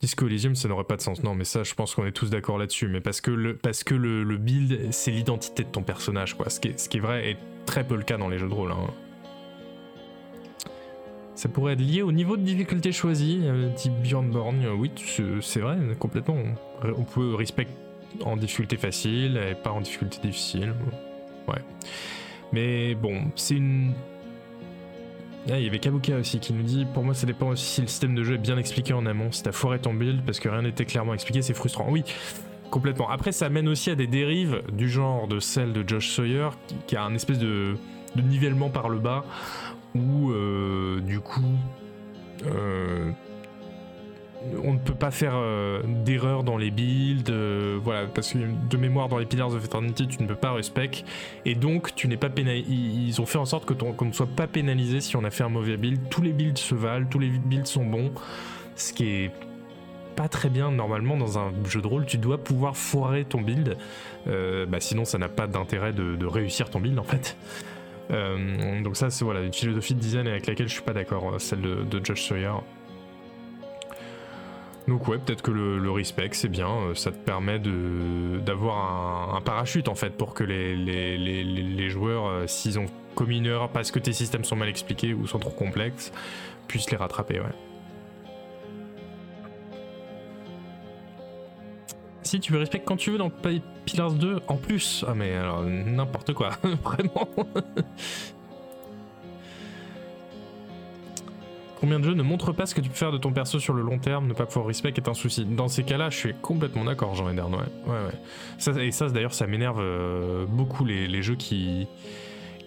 Disco Elysium, ça n'aurait pas de sens. Non, mais ça, je pense qu'on est tous d'accord là-dessus. Mais parce que le, build, c'est l'identité de ton personnage, quoi. Ce qui, est, ce qui est vrai est très peu le cas dans les jeux de rôle. Hein. Ça pourrait être lié au niveau de difficulté choisi, euh, dit Bjornborn. Oui, c'est vrai, complètement. On peut respect en difficulté facile et pas en difficulté difficile. Ouais. Mais bon, c'est une. Ah, il y avait Kabuka aussi qui nous dit Pour moi, ça dépend aussi si le système de jeu est bien expliqué en amont. Si t'as foiré ton build parce que rien n'était clairement expliqué, c'est frustrant. Oui, complètement. Après, ça mène aussi à des dérives du genre de celle de Josh Sawyer qui, a un espèce de, nivellement par le bas où, euh, du coup, euh, on ne peut pas faire euh, d'erreur dans les builds, euh, voilà, parce que de mémoire dans les Pillars of Eternity, tu ne peux pas respect, et donc tu n'es pas. Ils ont fait en sorte qu'on ne soit pas pénalisé si on a fait un mauvais build. Tous les builds se valent, tous les builds sont bons, ce qui est pas très bien normalement dans un jeu de rôle. Tu dois pouvoir foirer ton build, euh, bah, sinon ça n'a pas d'intérêt de, réussir ton build en fait. donc ça c'est voilà une philosophie de design avec laquelle je suis pas d'accord, celle de, de Josh Sawyer. Donc ouais, peut-être que le, respect c'est bien, euh, ça te permet d'avoir un, parachute en fait pour que les, les, joueurs, euh, s'ils ont commis une erreur parce que tes systèmes sont mal expliqués ou sont trop complexes, puissent les rattraper, ouais. Si tu veux respect quand tu veux dans Pillars 2 en plus, ah mais alors n'importe quoi, vraiment. Combien de jeux ne montrent pas ce que tu peux faire de ton perso sur le long terme, ne pas pouvoir respect est un souci. Dans ces cas-là, je suis complètement d'accord, Jean Edern, ouais. ouais, et ça, d'ailleurs, ça m'énerve euh, beaucoup les, jeux qui,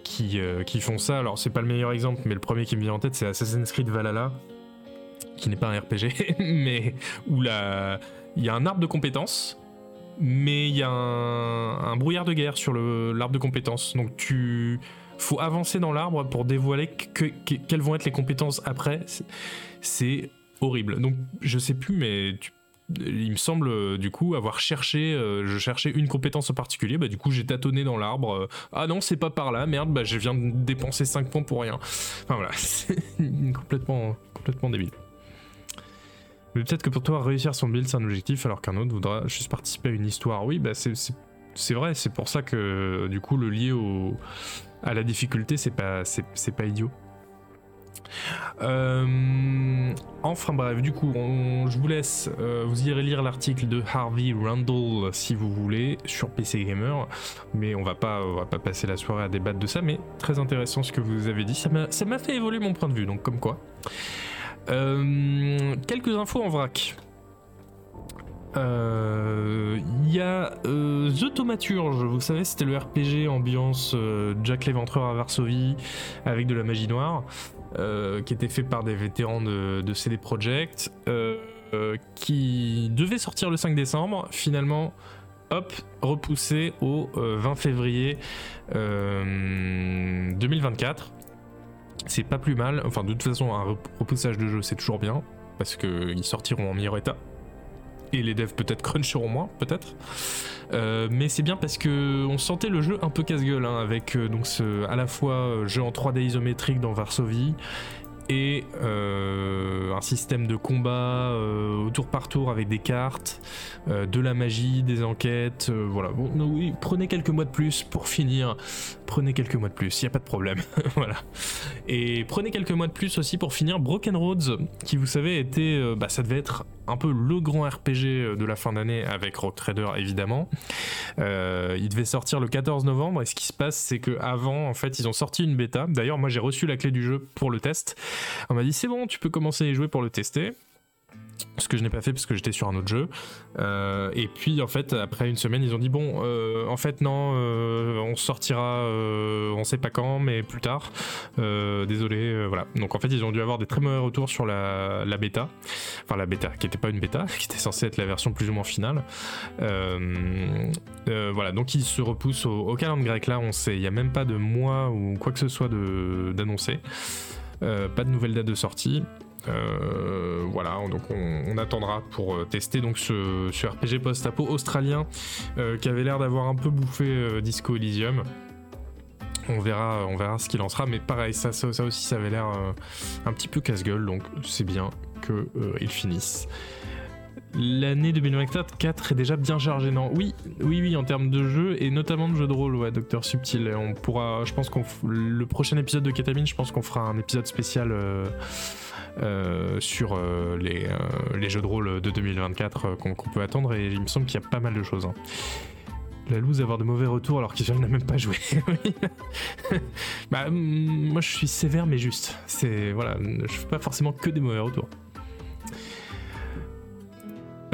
qui, euh, qui font ça. Alors, c'est pas le meilleur exemple, mais le premier qui me vient en tête, c'est Assassin's Creed Valhalla, qui n'est pas un RPG, mais où il y a un arbre de compétences, mais il y a un, brouillard de guerre sur l'arbre de compétences. Donc, tu faut avancer dans l'arbre pour dévoiler quelles vont être les compétences après. C'est horrible. Donc je sais plus, mais il me semble euh, du coup avoir cherché, euh, je cherchais une compétence en particulier, bah du coup j'ai tâtonné dans l'arbre. Euh, ah non, c'est pas par là, merde, bah je viens de dépenser 5 points pour rien. Enfin voilà, c'est complètement, complètement débile. Mais peut-être que pour toi, réussir son build, c'est un objectif, alors qu'un autre voudra juste participer à une histoire. Oui, bah c'est vrai, c'est pour ça que du coup le lier au, à la difficulté, c'est pas, idiot. Euh, enfin bref, du coup, je vous laisse, euh, vous irez lire l'article de Harvey Randall si vous voulez sur PC Gamer, mais on va pas, va pas passer la soirée à débattre de ça, mais très intéressant ce que vous avez dit, ça m'a fait évoluer mon point de vue, donc comme quoi. Euh, quelques infos en vrac. Il y a The Thaumaturge, vous savez, c'était le RPG ambiance Jack l'Éventreur à Varsovie avec de la magie noire. Euh, qui était fait par des vétérans de, CD Projekt, euh, euh, qui devait sortir le 5 décembre. Finalement, hop, repoussé au 20 février 2024. C'est pas plus mal. Enfin, de toute façon, un repoussage de jeu, c'est toujours bien, parce qu'ils sortiront en meilleur état. Et les devs peut-être cruncheront moins, peut-être. Euh, mais c'est bien parce que on sentait le jeu un peu casse-gueule hein, avec euh, donc ce, à la fois euh, jeu en 3D isométrique dans Varsovie et un système de combat au tour par tour avec des cartes, de la magie, des enquêtes, voilà. Bon, oui, prenez quelques mois de plus pour finir. Prenez quelques mois de plus, il y a pas de problème, voilà. Et prenez quelques mois de plus aussi pour finir Broken Roads, qui vous savez était, bah, ça devait être un peu le grand RPG euh, de la fin d'année avec Rock Trader évidemment. Euh, il devait sortir le 14 novembre et ce qui se passe c'est que avant en fait ils ont sorti une bêta. D'ailleurs moi j'ai reçu la clé du jeu pour le test. On m'a dit c'est bon tu peux commencer à y jouer pour le tester ce que je n'ai pas fait parce que j'étais sur un autre jeu. Euh, et puis en fait, après une semaine, ils ont dit bon, euh, en fait non, euh, on sortira, on sait pas quand, mais plus tard. désolé, voilà. Donc en fait, ils ont dû avoir des très mauvais retours sur la, bêta, enfin la bêta, qui n'était pas une bêta, qui était censée être la version plus ou moins finale. voilà, donc ils se repoussent au, au calendrier grec. Là, on sait, il n'y a même pas de mois ou quoi que ce soit d'annoncé. pas de nouvelle date de sortie. Euh, voilà, donc on, attendra pour euh, tester donc ce, RPG post-apo australien euh, qui avait l'air d'avoir un peu bouffé Disco Elysium. On verra, on verra ce qu'il en sera, mais pareil, ça, aussi, ça avait l'air un petit peu casse-gueule, donc c'est bien qu'il finisse. L'année 2024 est déjà bien chargée, non? Oui, oui, oui, en termes de jeu et notamment de jeu de rôle, ouais, Docteur Subtil. On pourra, je pense qu'on le prochain épisode de Ketamine, je pense qu'on fera un épisode spécial. Euh, sur euh, les, euh, les, jeux de rôle de 2024 qu'on peut attendre et il me semble qu'il y a pas mal de choses. Hein. La loose avoir de mauvais retours alors qu'il n'a même pas joué. bah, moi je suis sévère mais juste. C'est voilà, je fais pas forcément que des mauvais retours.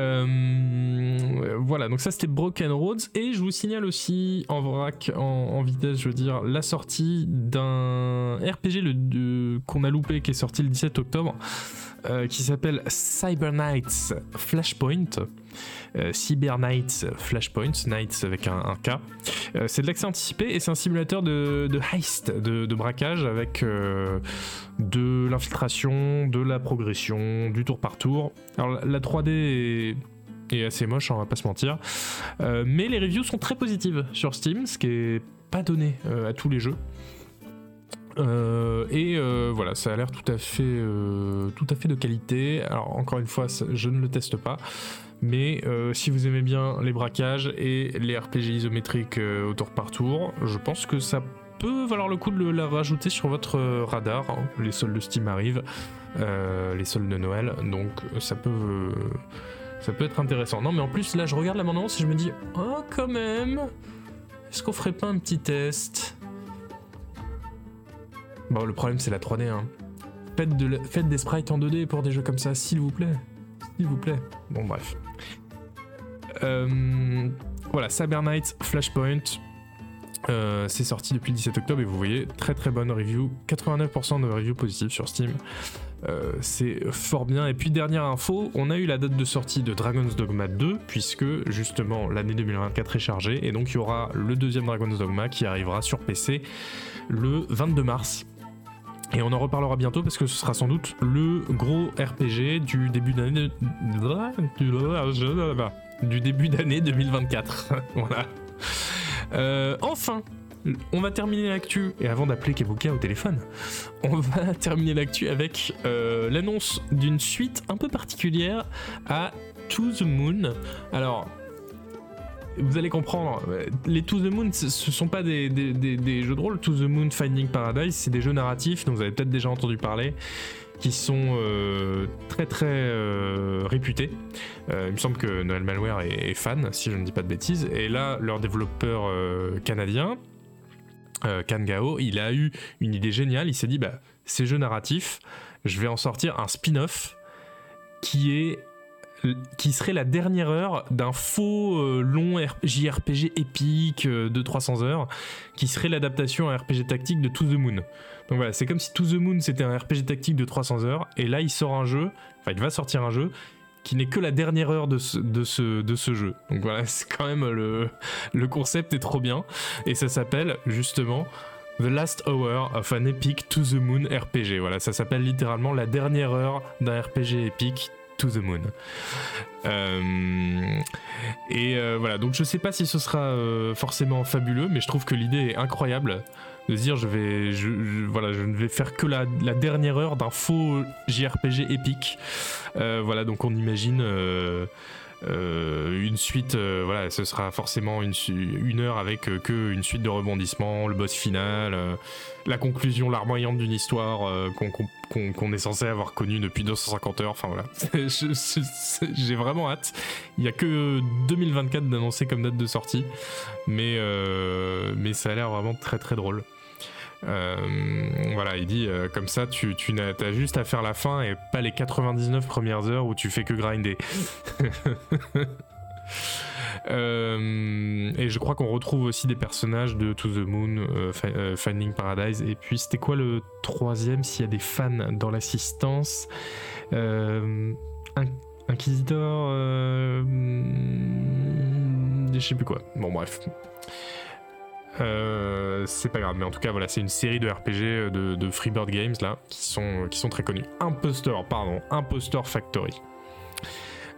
Euh, voilà, donc ça c'était Broken Roads. Et je vous signale aussi en vrac, en, vitesse, je veux dire, la sortie d'un RPG qu'on a loupé qui est sorti le 17 octobre, euh, qui s'appelle Cyber Knights Flashpoint. Euh, Cyber Knights Flashpoint, Knights avec un, K. Euh, c'est de l'accès anticipé et c'est un simulateur de, heist, de, braquage avec de l'infiltration, de la progression, du tour par tour. Alors la 3D est, assez moche, on va pas se mentir, mais les reviews sont très positives sur Steam, ce qui est pas donné à tous les jeux. Et voilà, ça a l'air tout à fait, tout à fait de qualité. Alors encore une fois, je ne le teste pas, mais euh, si vous aimez bien les braquages et les RPG isométriques euh, au tour par tour, je pense que ça peut valoir le coup de la rajouter sur votre euh, radar. Hein. Les soldes de Steam arrivent, les soldes de Noël, donc ça peut, ça peut être intéressant. Non, mais en plus, là, je regarde l'amendement et je me dis, oh, quand même, est-ce qu'on ferait pas un petit test? Bon, le problème, c'est la 3D. Hein. Faites des sprites en 2D pour des jeux comme ça, s'il vous plaît. S'il vous plaît. Bon, bref. Euh, voilà, Cyber Knight Flashpoint. Euh, c'est sorti depuis le 17 octobre et vous voyez, très très bonne review. 89% de reviews positives sur Steam. Euh, c'est fort bien. Et puis dernière info, on a eu la date de sortie de Dragon's Dogma 2, puisque justement l'année 2024 est chargée, et donc il y aura le deuxième Dragon's Dogma qui arrivera sur PC le 22 mars. Et on en reparlera bientôt parce que ce sera sans doute le gros RPG du début d'année du début d'année 2024. voilà. Euh, enfin, on va terminer l'actu, et avant d'appeler Kebuka au téléphone, on va terminer l'actu avec euh, l'annonce d'une suite un peu particulière à To the Moon. Alors, vous allez comprendre. Les To the Moon, ce ce sont pas des, jeux de rôle. To the Moon, Finding Paradise, c'est des jeux narratifs dont vous avez peut-être déjà entendu parler, qui sont euh, très très euh, réputés. Euh, il me semble que Noël Malware est, fan, si je ne dis pas de bêtises. Et là, leur développeur euh, canadien, euh, Kangao, il a eu une idée géniale. Il s'est dit, bah, ces jeux narratifs, je vais en sortir un spin-off qui est qui serait la dernière heure d'un faux euh, long R- JRPG épique euh, de 300 heures, qui serait l'adaptation à RPG tactique de To the Moon. Donc voilà, c'est comme si To the Moon c'était un RPG tactique de 300 heures, et là il sort un jeu, enfin il va sortir un jeu qui n'est que la dernière heure de ce, de ce, de ce jeu. Donc voilà, c'est quand même le, le concept est trop bien, et ça s'appelle justement The Last Hour of an Epic To the Moon RPG. Voilà, ça s'appelle littéralement la dernière heure d'un RPG épique To the Moon. Euh, et euh, voilà, donc je sais pas si ce sera euh, forcément fabuleux, mais je trouve que l'idée est incroyable de dire je vais, je, voilà, je ne vais faire que la, dernière heure d'un faux JRPG épique. Voilà, donc on imagine. Euh, une suite, euh, voilà, ce sera forcément une, heure avec euh, que une suite de rebondissements, le boss final, euh, la conclusion larmoyante d'une histoire qu'on est censé avoir connue depuis 250 heures. Enfin voilà, j'ai vraiment hâte. Il y a que 2024 d'annoncer comme date de sortie, mais mais ça a l'air vraiment très très drôle. Euh, voilà, il dit euh, comme ça, tu, t'as juste à faire la fin et pas les 99 premières heures où tu fais que grinder. Euh, et je crois qu'on retrouve aussi des personnages de To the Moon, Fi- Finding Paradise. Et puis c'était quoi le troisième S'il y a des fans dans l'assistance, In- Inquisitor, hmm, je sais plus quoi. Bon bref. Euh, c'est pas grave, mais en tout cas voilà, c'est une série de RPG de, de Freebird Games là qui sont qui sont très connus. Impostor, pardon, Impostor Factory.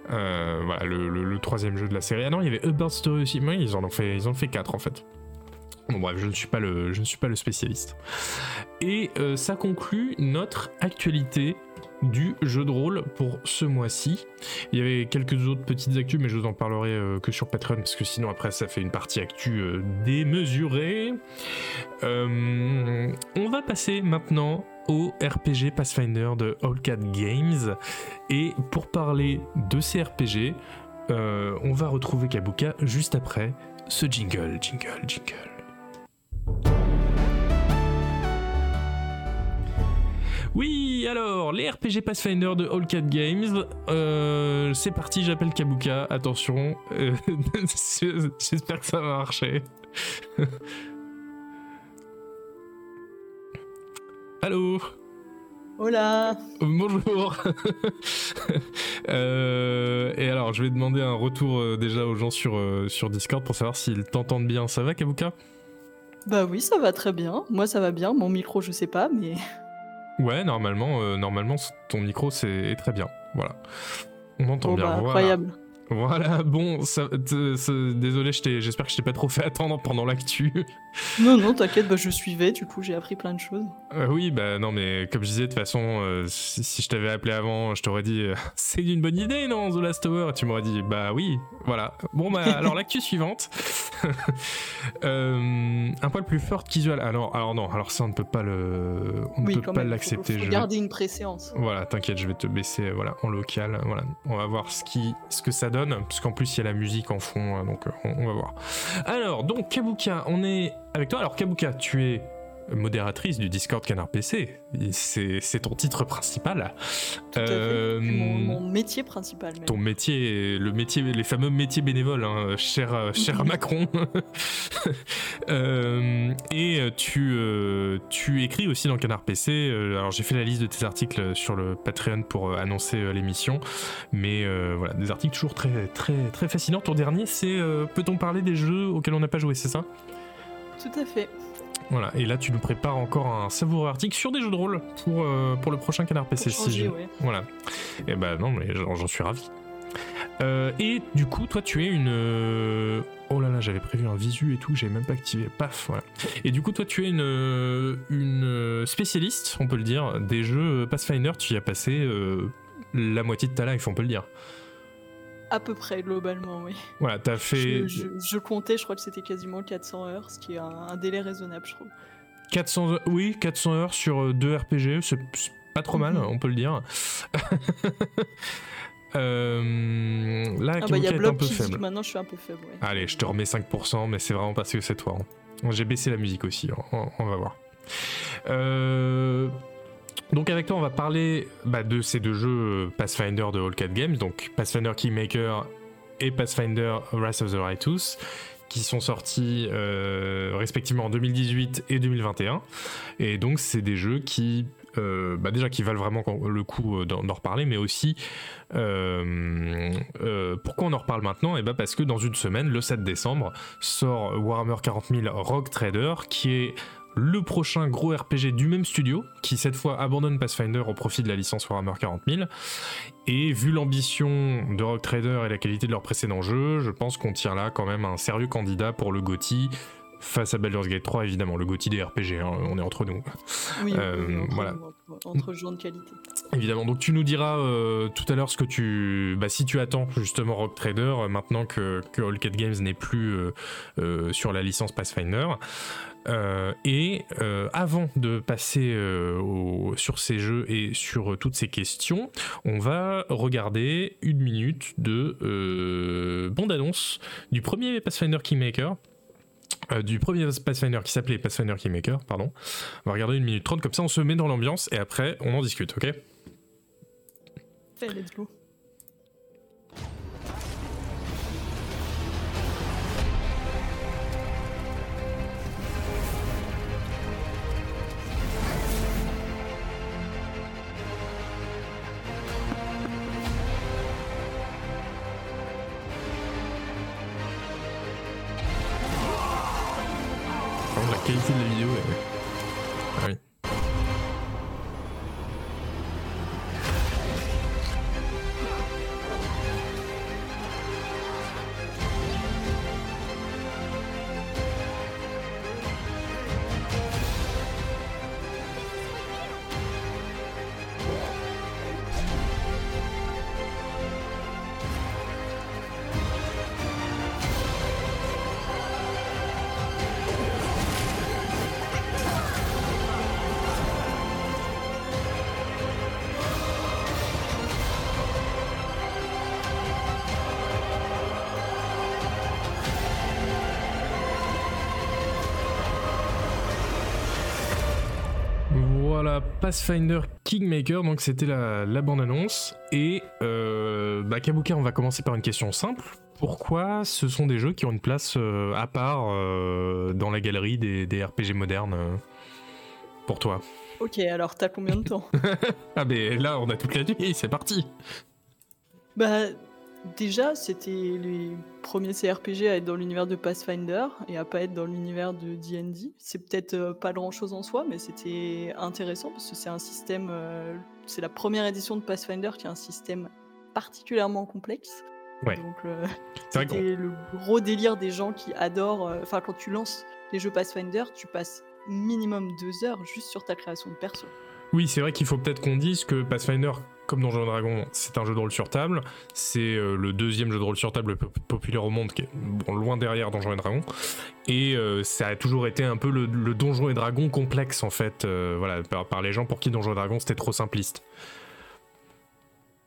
Euh, voilà, le, troisième jeu de la série. Ah non, il y avait Bird Story aussi. Oui, ils en ont fait, ils en ont fait quatre en fait. Bon bref, je ne suis pas le, je ne suis pas le spécialiste. Et euh, ça conclut notre actualité du jeu de rôle pour ce mois-ci. Il y avait quelques autres petites actus, mais je vous en parlerai euh, que sur Patreon, parce que sinon après ça fait une partie actu euh, démesurée. Euh, on va passer maintenant au RPG Pathfinder de All Cat Games. Et pour parler de ces RPG, on va retrouver Kabuka juste après ce jingle, jingle, jingle. Oui, alors, les RPG Pathfinder de All Cat Games. Euh, c'est parti, j'appelle Kabuka. Attention, euh, j'espère que ça va marcher. Allô? Hola Bonjour. Euh, et alors, je vais demander un retour déjà aux gens sur, sur Discord pour savoir s'ils t'entendent bien. Ça va, Kabuka? Bah oui, ça va très bien. Moi, ça va bien. Mon micro, je sais pas, mais... Ouais, normalement, euh, normalement, ton micro c'est est très bien. Voilà. On entend Bon, bien. bah, voilà. incroyable. Voilà, bon, ça- désolé, j'espère que je t'ai pas trop fait attendre pendant l'actu. Non, non, t'inquiète, bah, je suivais, du coup, j'ai appris plein de choses. Euh, oui, bah non, mais comme je disais, de toute façon, euh, si, si je t'avais appelé avant, je t'aurais dit euh, c'est une bonne idée, non, The Last Hour Et tu m'aurais dit bah oui, voilà. Bon, bah alors l'actu suivante. Un poil plus fort qu'Isual. Alors, alors non, alors ça, on ne peut pas le. On oui, ne peut pas l'accepter. Je vais- garder une préséance. Voilà, t'inquiète, je vais te baisser voilà, en local. Voilà, on va voir ce, qui, ce que ça donne, puisqu'en plus il y a la musique en fond, euh, donc euh, on, on va voir. Alors, donc Kabuka, on est avec toi. Alors Kabuka, tu es modératrice du Discord Canard PC. C'est ton titre principal. Tout à. Euh, mon, mon métier principal, même. Ton métier, le métier, les fameux métiers bénévoles, hein, cher, euh, cher. Macron. Euh, et tu, euh, tu écris aussi dans Canard PC. alors j'ai fait la liste de tes articles sur le Patreon pour annoncer l'émission, mais voilà, des articles toujours très, très, très fascinants. Ton dernier, c'est peut-on parler des jeux auxquels on n'a pas joué, c'est ça? Tout à fait. Voilà. Et là, tu nous prépares encore un savoureux article sur des jeux de rôle pour, euh, pour le prochain Canard PC. Pour changer, ouais. voilà. Et bah non, mais j'en suis ravi. Euh, et du coup, toi, tu es une. euh, Oh là là, j'avais prévu un visu et tout, j'avais même pas activé. Paf, voilà. Et du coup, toi, tu es une, une spécialiste, on peut le dire, des jeux Pathfinder. Tu y as passé euh, la moitié de ta life, on peut le dire. À peu près, globalement, oui. Voilà, t'as fait. Je, je, comptais, je crois que c'était quasiment 400 heures, ce qui est un, délai raisonnable, je trouve. 400 oui, 400 heures sur deux RPG, c'est pas trop mal, mhm. on peut le dire. euh, là, ah bah, y a est un peu faible. maintenant, je suis un peu faible. Allez, je te remets 5%, mais c'est vraiment parce que c'est toi. Hein. J'ai baissé la musique aussi, on, on va voir. Euh, donc avec toi, on va parler bah, de ces deux jeux euh, Pathfinder de All Cat Games, donc Pathfinder Kingmaker et Pathfinder Wrath of the Righteous, qui sont sortis euh, respectivement en 2018 et 2021. Et donc c'est des jeux qui euh, bah, déjà qui valent vraiment le coup d'en reparler, mais aussi pourquoi on en reparle maintenant? Et eh bah parce que dans une semaine, le 7 décembre, sort Warhammer 40 000 Rogue Trader, qui est le prochain gros RPG du même studio, qui cette fois abandonne Pathfinder au profit de la licence Warhammer 40 000. Et vu l'ambition de Rock Trader et la qualité de leur précédent jeu, je pense qu'on tire là quand même un sérieux candidat pour le GOTY face à Baldur's Gate 3 évidemment le GOTY des RPG hein, on est entre nous. Oui, euh, entre, voilà. entre de qualité. Évidemment. Donc tu nous diras euh, tout à l'heure ce que tu bah, si tu attends justement Rock Trader euh, maintenant que, que All Cat Games n'est plus sur la licence Pathfinder euh, et euh, avant de passer euh, sur ces jeux et sur toutes ces questions, on va regarder une minute de bande-annonce du premier Pathfinder Kingmaker. du premier Pathfinder qui s'appelait Pathfinder Kingmaker, pardon. On va regarder une minute trente, comme ça on se met dans l'ambiance et après on en discute, ok? Let's go. Pathfinder Kingmaker, donc c'était la, bande-annonce. Et euh, bah, Kabuka, on va commencer par une question simple. Pourquoi ce sont des jeux qui ont une place euh, à part euh, dans la galerie des, des RPG modernes pour toi? Ok, alors t'as combien de temps? Ah ben là, on a toute la nuit, c'est parti Bah Déjà, c'était les premiers CRPG à être dans l'univers de Pathfinder et à pas être dans l'univers de D&D. C'est peut-être euh, pas grand-chose en soi, mais c'était intéressant parce que c'est un système, euh, c'est la première édition de Pathfinder qui a un système particulièrement complexe. Ouais. Donc euh, c'était le gros délire des gens qui adorent. Enfin, quand tu lances les jeux Pathfinder, tu passes minimum deux heures juste sur ta création de perso. Oui, c'est vrai qu'il faut peut-être qu'on dise que Pathfinder, comme Donjons Dragon, c'est un jeu de rôle sur table. C'est euh, le deuxième jeu de rôle sur table populaire au monde, qui est loin derrière Donjons et Dragons. Et euh, ça a toujours été un peu le, Donjon et Dragon complexe, en fait, euh, voilà, par, les gens pour qui Donjons et Dragons c'était trop simpliste.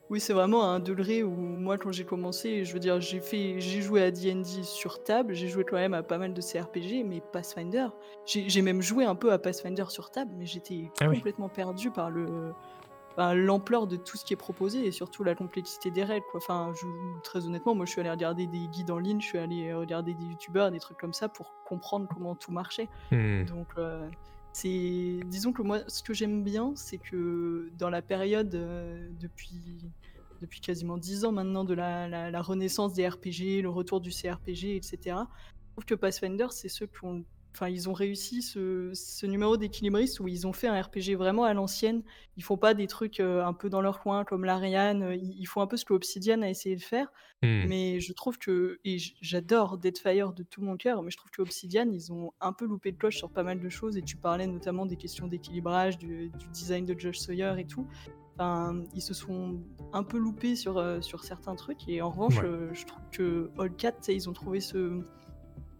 Oui, c'est vraiment un degré où moi, quand j'ai commencé, je veux dire, j'ai fait, j'ai joué à D&D sur table, j'ai joué quand même à pas mal de CRPG, mais Pathfinder, j'ai même joué un peu à Pathfinder sur table, mais j'étais ah complètement perdu par le, l'ampleur de tout ce qui est proposé et surtout la complexité des règles. Quoi. Enfin, très honnêtement, moi, je suis allé regarder des guides en ligne, je suis allé regarder des youtubeurs, des trucs comme ça pour comprendre comment tout marchait. Hmm. Donc, euh, c'est, disons que moi, ce que j'aime bien, c'est que dans la période euh, depuis depuis quasiment dix ans maintenant de la, renaissance des RPG, le retour du CRPG, etc. Je trouve que Pathfinder, c'est ceux qui ont Enfin, ils ont réussi ce, numéro d'équilibriste où ils ont fait un RPG vraiment à l'ancienne. Ils font pas des trucs euh, un peu dans leur coin comme l'Ariane. Ils, font un peu ce que Obsidian a essayé de faire. Hmm. Mais je trouve que, et j'adore Deadfire de tout mon cœur, mais je trouve que Obsidian, ils ont un peu loupé de cloche sur pas mal de choses. Et tu parlais notamment des questions d'équilibrage, du, design de Josh Sawyer et tout. Enfin, ils se sont un peu loupés sur, euh, sur certains trucs. Et en revanche, Ouais. euh, je trouve que All Cat, ils ont trouvé ce,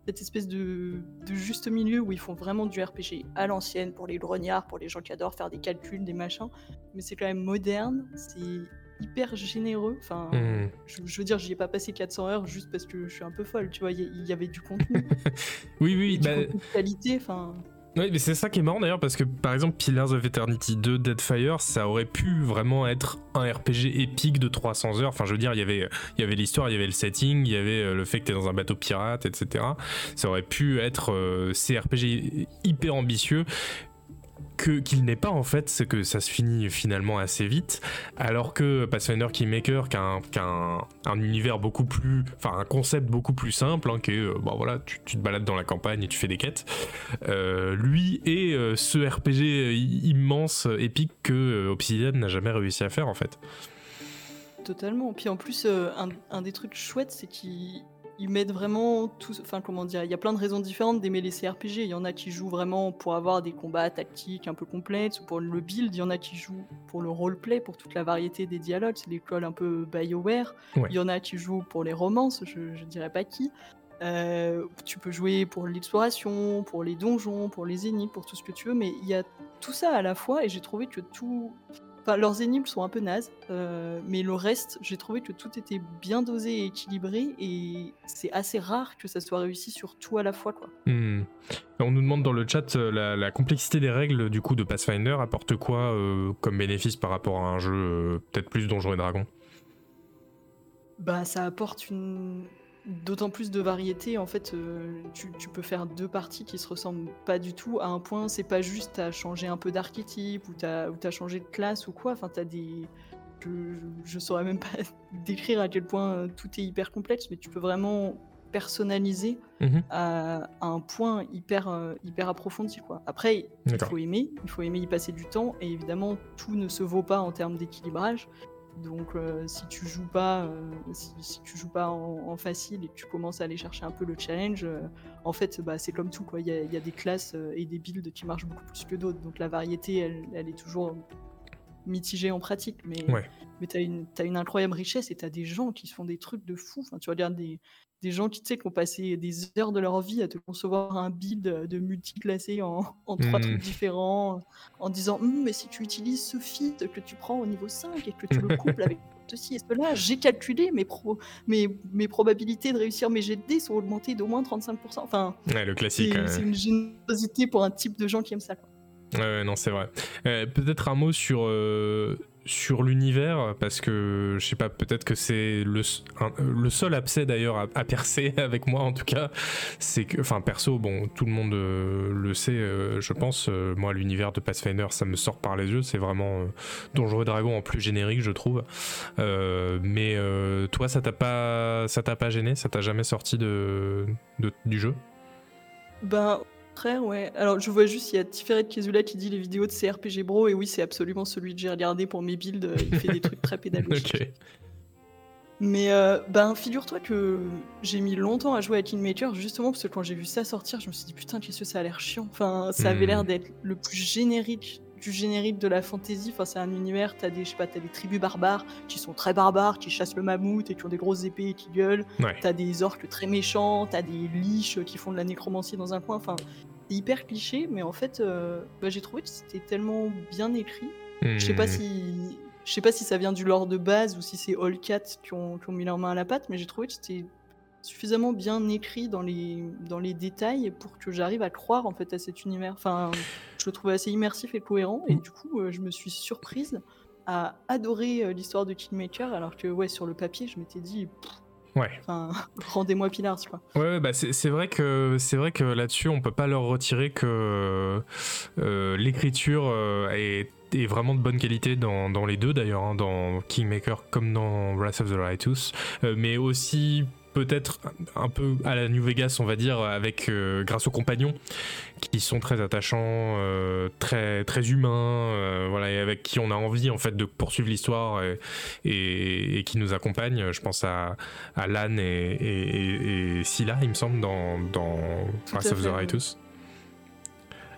cette espèce de, de juste milieu où ils font vraiment du RPG à l'ancienne pour les grognards, pour les gens qui adorent faire des calculs, des machins. Mais c'est quand même moderne, c'est hyper généreux. Enfin, Hmm. je, je veux dire, j'y ai pas passé 400 heures juste parce que je suis un peu folle, tu vois. Il y, avait du contenu, Oui, oui, du bah, contenu de qualité. Enfin, Oui, mais c'est ça qui est marrant d'ailleurs parce que par exemple Pillars of Eternity 2 Deadfire, ça aurait pu vraiment être un RPG épique de 300 heures. Enfin, je veux dire, il y avait l'histoire, il y avait le setting, il y avait euh, le fait que tu es dans un bateau pirate, etc. Ça aurait pu être euh, ces RPG hyper ambitieux que qu'il n'est pas en fait, c'est que ça se finit finalement assez vite, alors que Pathfinder Kingmaker, qui a un, univers beaucoup plus, enfin un concept beaucoup plus simple, hein, qui est, euh, bon voilà, tu, tu te balades dans la campagne et tu fais des quêtes, euh, lui est euh, ce RPG immense, épique que Obsidian n'a jamais réussi à faire en fait. Totalement. Puis en plus, un, un des trucs chouettes, c'est qu'ils ils mettent vraiment tout. Enfin, comment dire Il y a plein de raisons différentes d'aimer les CRPG. Il y en a qui jouent vraiment pour avoir des combats tactiques un peu complexes ou pour le build. Il y en a qui jouent pour le roleplay, pour toute la variété des dialogues. C'est l'école un peu BioWare. Ouais. Il y en a qui jouent pour les romances, je, je dirais pas qui. Euh, tu peux jouer pour l'exploration, pour les donjons, pour les énigmes, pour tout ce que tu veux, mais il y a tout ça à la fois et j'ai trouvé que tout. Enfin, leurs énigmes sont un peu nazes, euh, mais le reste, j'ai trouvé que tout était bien dosé et équilibré et c'est assez rare que ça soit réussi sur tout à la fois, quoi. Hmm. On nous demande dans le chat euh, la, la complexité des règles du coup de Pathfinder apporte quoi euh, comme bénéfice par rapport à un jeu euh, peut-être plus Donjons et Dragons? Bah, ça apporte une d'autant plus de variété. En fait, euh, tu, tu peux faire deux parties qui se ressemblent pas du tout. À un point, c'est pas juste t'as changé un peu d'archétype ou t'as ou t'as changé de classe ou quoi. Enfin, t'as des je, je saurais même pas décrire à quel point tout est hyper complexe, mais tu peux vraiment personnaliser Mhm. à, à un point hyper euh, hyper approfondi quoi. Après, il faut aimer, il faut aimer y passer du temps et évidemment tout ne se vaut pas en termes d'équilibrage. Donc euh, si tu joues pas, euh, si, si tu joues pas en, en facile et que tu commences à aller chercher un peu le challenge, euh, en fait bah, c'est comme tout quoi. Il y, a- il y a des classes et des builds qui marchent beaucoup plus que d'autres. Donc la variété, elle, elle est toujours mitigée en pratique, mais Ouais. mais t'as une t'as une incroyable richesse et t'as des gens qui se font des trucs de fou. Enfin, tu regardes des des gens qui, tu sais, qui ont passé des heures de leur vie à te concevoir un build de multiclassé en, en trois Mhm. trucs différents, en disant Hum, mais si tu utilises ce feat que tu prends au niveau 5 et que tu le couples avec ceci et cela, j'ai calculé mes, pro mes, mes probabilités de réussir mes dés sont augmentées d'au moins 35%. Enfin, Ouais, le c'est classique. euh, c'est une générosité pour un type de gens qui aiment ça. quoi. Non, c'est vrai. Euh, peut-être un mot sur, euh, sur l'univers, parce que je sais pas, peut-être que c'est le, le seul abcès d'ailleurs à, percer avec moi en tout cas. C'est que, enfin, perso, bon, tout le monde euh, le sait, euh, je pense. euh, moi, l'univers de Pathfinder, ça me sort par les yeux. C'est vraiment Donjons et Dragons en plus générique, je trouve. Mais toi, ça t'a pas, pas gêné Ça t'a jamais sorti de, du jeu? Au contraire, ouais. Alors, je vois juste, il y a Tiferet Kezula qui dit les vidéos de CRPG Bro, et oui, c'est absolument celui que j'ai regardé pour mes builds. euh, Il fait des trucs très pédagogiques. Mais euh, ben, figure-toi que j'ai mis longtemps à jouer à Kingmaker, justement parce que quand j'ai vu ça sortir, je me suis dit putain, qu'est-ce que ça a l'air chiant. Enfin, ça avait Hmm. l'air d'être le plus générique du générique de la fantasy. Enfin, c'est un univers, t'as des, je sais pas, t'as des tribus barbares qui sont très barbares, qui chassent le mammouth et qui ont des grosses épées et qui gueulent. Ouais. T'as des orques très méchants, t'as des liches qui font de la nécromancie dans un coin. Enfin, c'est hyper cliché, mais en fait, euh, bah, j'ai trouvé que c'était tellement bien écrit. Je sais pas Hmm. si. Je sais pas si ça vient du lore de base ou si c'est All Cat qui ont, qui ont mis leur main à la pâte, mais j'ai trouvé que c'était suffisamment bien écrit dans les, dans les détails pour que j'arrive à croire en fait à cet univers. Enfin, je le trouvais assez immersif et cohérent, et Mm. du coup, euh, je me suis surprise à adorer euh, l'histoire de Kingmaker, alors que ouais, sur le papier, je m'étais dit, pff, Ouais. enfin, rendez-moi Pilars, quoi. Ouais, bah c'est c'est vrai que c'est vrai que là-dessus on peut pas leur retirer que euh, l'écriture est, est vraiment de bonne qualité dans, dans les deux d'ailleurs, hein, dans Kingmaker comme dans Wrath of the Righteous, euh, mais aussi peut-être un peu à la New Vegas on va dire avec euh, grâce aux compagnons qui sont très attachants, euh, très très humains, euh, voilà et avec qui on a envie en fait de poursuivre l'histoire et, et- et qui nous accompagnent. Je pense à à Lan et, et, Scylla, il me semble, dans, dans Wrath of the Righteous.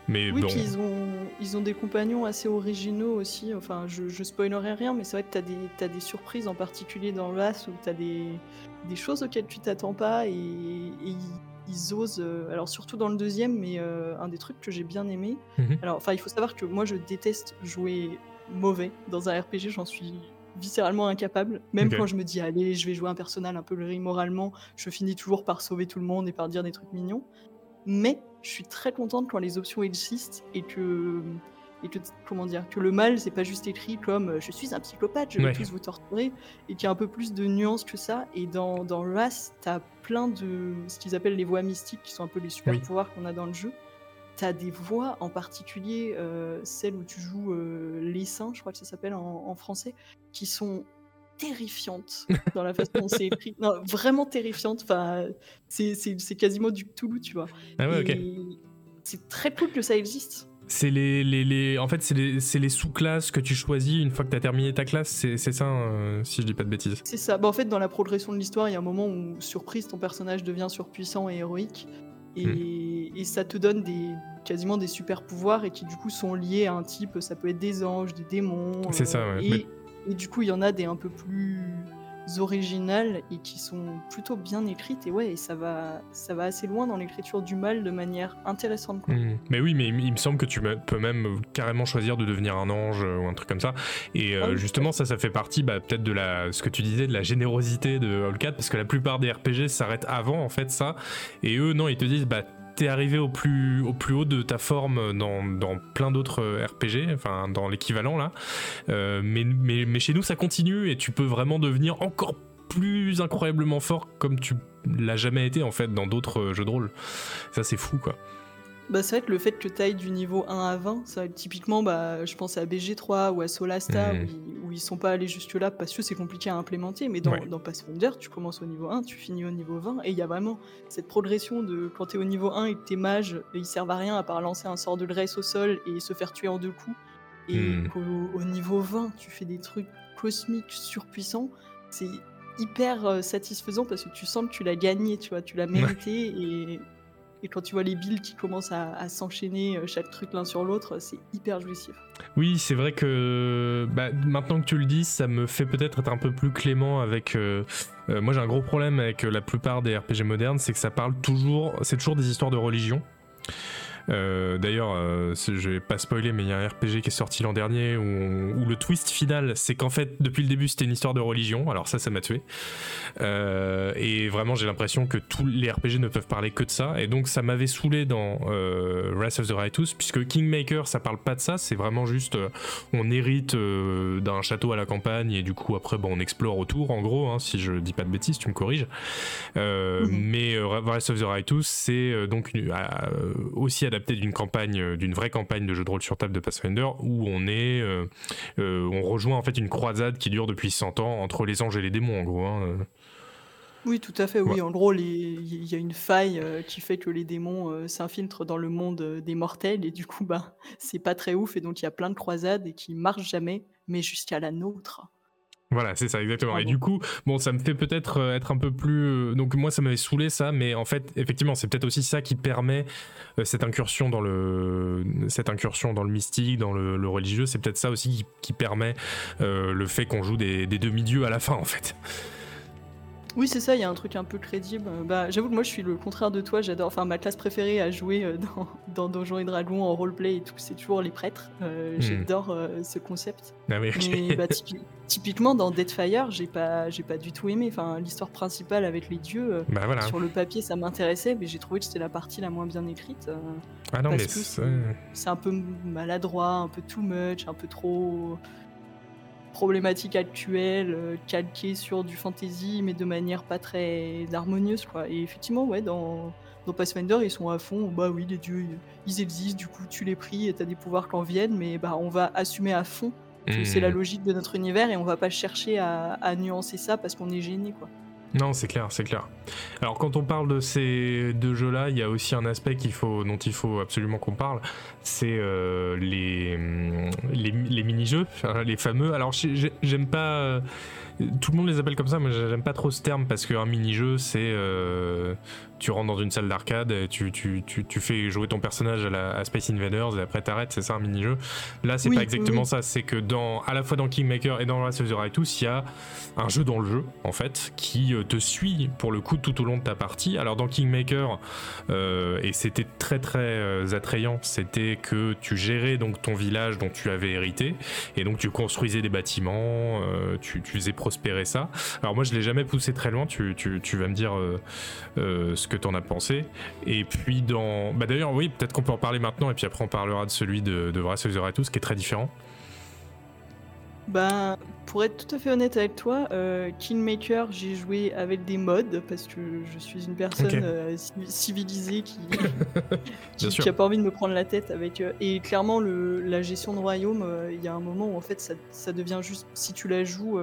Mais Oui, bon. puis ils ont, ils ont des compagnons assez originaux aussi. Enfin, je, je spoilerai rien, mais c'est vrai que t'as des, t'as des surprises, en particulier dans Wrath, où t'as des, des choses auxquelles tu t'attends pas et, et ils, osent. euh, alors, surtout dans le deuxième, mais euh, un des trucs que j'ai bien aimé. Mhm. Alors, enfin, il faut savoir que moi, je déteste jouer mauvais dans un RPG, j'en suis viscéralement incapable. Même quand je me dis, allez, je vais jouer un personnage un peu gris moralement, je finis toujours par sauver tout le monde et par dire des trucs mignons. Mais je suis très contente quand les options existent et que, et que comment dire, que le mal, c'est pas juste écrit comme euh, je suis un psychopathe, je vais Ouais. tous vous torturer, et qu'il y a un peu plus de nuances que ça. Et dans, dans Wrath, t'as plein de ce qu'ils appellent les voix mystiques, qui sont un peu les super pouvoirs qu'on a dans le jeu. T'as des voix, en particulier euh, celle où tu joues euh, les saints, je crois que ça s'appelle en, en français, qui sont terrifiantes dans la façon dont c'est écrit. Non, vraiment terrifiantes. Enfin, c'est- quasiment du Cthulhu, tu vois. Ah ouais. Et C'est très cool que ça existe. C'est les, les, les- En fait, c'est les, les sous-classes que tu choisis une fois que tu as terminé ta classe, c'est ça, euh, si je dis pas de bêtises. C'est ça. Bah, en fait, dans la progression de l'histoire, il y a un moment où, surprise, ton personnage devient surpuissant et héroïque. Et, Hmm. et ça te donne des, quasiment des super pouvoirs et qui, du coup, sont liés à un type. Ça peut être des anges, des démons. C'est ça, ouais. Et, Mais- et du coup, il y en a des un peu plus originales et qui sont plutôt bien écrites. Et ouais, et ça va, ça va assez loin dans l'écriture du mal de manière intéressante. quoi. Hmm. Mais oui, mais il me semble que tu peux même carrément choisir de devenir un ange euh, ou un truc comme ça. Et euh, Ah oui, justement, ça, ça fait partie bah, peut-être de la, ce que tu disais, de la générosité de All4, parce que la plupart des RPG s'arrêtent avant, en fait, ça. Et eux, non, ils te disent, bah, t'es arrivé au plus, au plus haut de ta forme dans, dans plein d'autres RPG, enfin, dans l'équivalent, là. Euh, mais, mais, mais chez nous, ça continue et tu peux vraiment devenir encore plus incroyablement fort comme tu l'as jamais été, en fait, dans d'autres jeux de rôle. Ça, c'est fou, quoi. Bah, c'est vrai que le fait que tu ailles du niveau 1 à 20, ça va être typiquement, bah, je pense à BG3 ou à Solasta, Mhm. où, ils, où ils sont pas allés jusque-là parce que c'est compliqué à implémenter. Mais dans, Ouais. dans Pathfinder, tu commences au niveau 1, tu finis au niveau 20, et il y a vraiment cette progression de quand tu es au niveau 1 et que tes mages, ils servent à rien à part lancer un sort de graisse au sol et se faire tuer en deux coups. Et qu'au au niveau 20, tu fais des trucs cosmiques surpuissants. C'est hyper euh, satisfaisant parce que tu sens que tu l'as gagné, tu vois, tu l'as mérité et, et quand tu vois les builds qui commencent à, s'enchaîner euh, chaque truc l'un sur l'autre, c'est hyper jouissif. Oui, c'est vrai que bah, maintenant que tu le dis, ça me fait peut-être être un peu plus clément avec. euh, euh, moi, j'ai un gros problème avec la plupart des RPG modernes, c'est que ça parle toujours. C'est toujours des histoires de religion. Euh, D'ailleurs, euh, je vais pas spoiler, mais il y a un RPG qui est sorti l'an dernier où, on- où le twist final, c'est qu'en fait, depuis le début, c'était une histoire de religion. Alors ça, ça m'a tué. Euh, et vraiment, j'ai l'impression que tous les RPG ne peuvent parler que de ça. Et donc, ça m'avait saoulé dans Wrath of the Righteous, puisque Kingmaker, ça parle pas de ça. C'est vraiment juste, on hérite d'un château à la campagne et du coup, après, bon, on explore autour, en gros. hein, si je dis pas de bêtises, tu me corriges. Euh, Mhm. Mais Wrath of the Righteous, c'est donc une- aussi adapté d'une campagne, euh, d'une vraie campagne de jeu de rôle sur table de Pathfinder, où on est, euh, euh, on rejoint en fait une croisade qui dure depuis 100 ans entre les anges et les démons, en gros. hein. Oui, tout à fait. Oui, Ouais. en gros, il y a une faille euh, qui fait que les démons euh, s'infiltrent dans le monde euh, des mortels et du coup, bah, c'est pas très ouf et donc il y a plein de croisades et qui marchent jamais, mais jusqu'à la nôtre. Voilà, c'est ça, exactement. Ah et bon. du coup, bon, ça me fait peut-être euh, être un peu plus. euh, Donc, moi, ça m'avait saoulé ça, mais en fait, effectivement, c'est peut-être aussi ça qui permet euh, cette incursion dans le, cette incursion dans le mystique, dans le, le religieux. C'est peut-être ça aussi qui, qui permet euh, le fait qu'on joue des, des demi-dieux à la fin, en fait. Oui, c'est ça, il y a un truc un peu crédible. Euh, Bah, j'avoue que moi, je suis le contraire de toi. J'adore. Enfin, ma classe préférée à jouer euh, dans, dans Donjons et Dragons en roleplay et tout, c'est toujours les prêtres. Euh, Hmm. J'adore euh, ce concept. Ah oui. Mais bah, typi- typiquement, dans Deadfire, j'ai pas, j'ai pas du tout aimé. Enfin, l'histoire principale avec les dieux. euh, Bah voilà. Sur le papier, ça m'intéressait, mais j'ai trouvé que c'était la partie la moins bien écrite. Ah non, parce mais c'est un peu maladroit, un peu too much, un peu trop problématique actuelle, euh, calquée sur du fantasy, mais de manière pas très harmonieuse, quoi. Et effectivement, ouais, dans, dans Pathfinder, ils sont à fond, bah oui, les dieux, ils existent, du coup, tu les pries et t'as des pouvoirs qui en viennent, mais bah, on va assumer à fond que c'est la logique de notre univers et on va pas chercher à, à nuancer ça parce qu'on est gêné, quoi. Non, c'est clair, c'est clair. Alors quand on parle de ces deux jeux-là, il y a aussi un aspect dont il faut absolument qu'on parle, c'est euh, les, hum, les, mini-jeux, les fameux. Alors j'ai- j'ai- j'aime pas, euh, tout le monde les appelle comme ça, mais j'aime pas trop ce terme parce qu'un mini-jeu, c'est. euh, tu rentres dans une salle d'arcade, et tu, tu, tu, tu fais jouer ton personnage à, la, à Space Invaders et après t'arrêtes, c'est ça un mini-jeu? Là, c'est Oui, pas exactement oui. ça, c'est que dans, à la fois dans Kingmaker et dans Rise of the Righteous, il y a un jeu dans le jeu, en fait, qui euh, te suit pour le coup tout au long de ta partie. Alors dans Kingmaker, euh, et c'était très très euh, attrayant, c'était que tu gérais donc ton village dont tu avais hérité, et donc tu construisais des bâtiments, euh, tu, faisais prospérer ça. Alors moi je l'ai jamais poussé très loin, tu, tu, tu vas me dire ce que t'en as pensé. Et puis dans... Bah d'ailleurs oui, peut-être qu'on peut en parler maintenant, et puis après on parlera de celui de, de Rise of the qui est très différent. Ben, pour être tout à fait honnête avec toi, euh, Kingmaker, j'ai joué avec des mods parce que je suis une personne euh, ci- civilisée qui, qui, a pas envie de me prendre la tête avec. euh, et clairement, le, la gestion de royaume, euh, il y a un moment où en fait ça, ça devient juste. Si tu la joues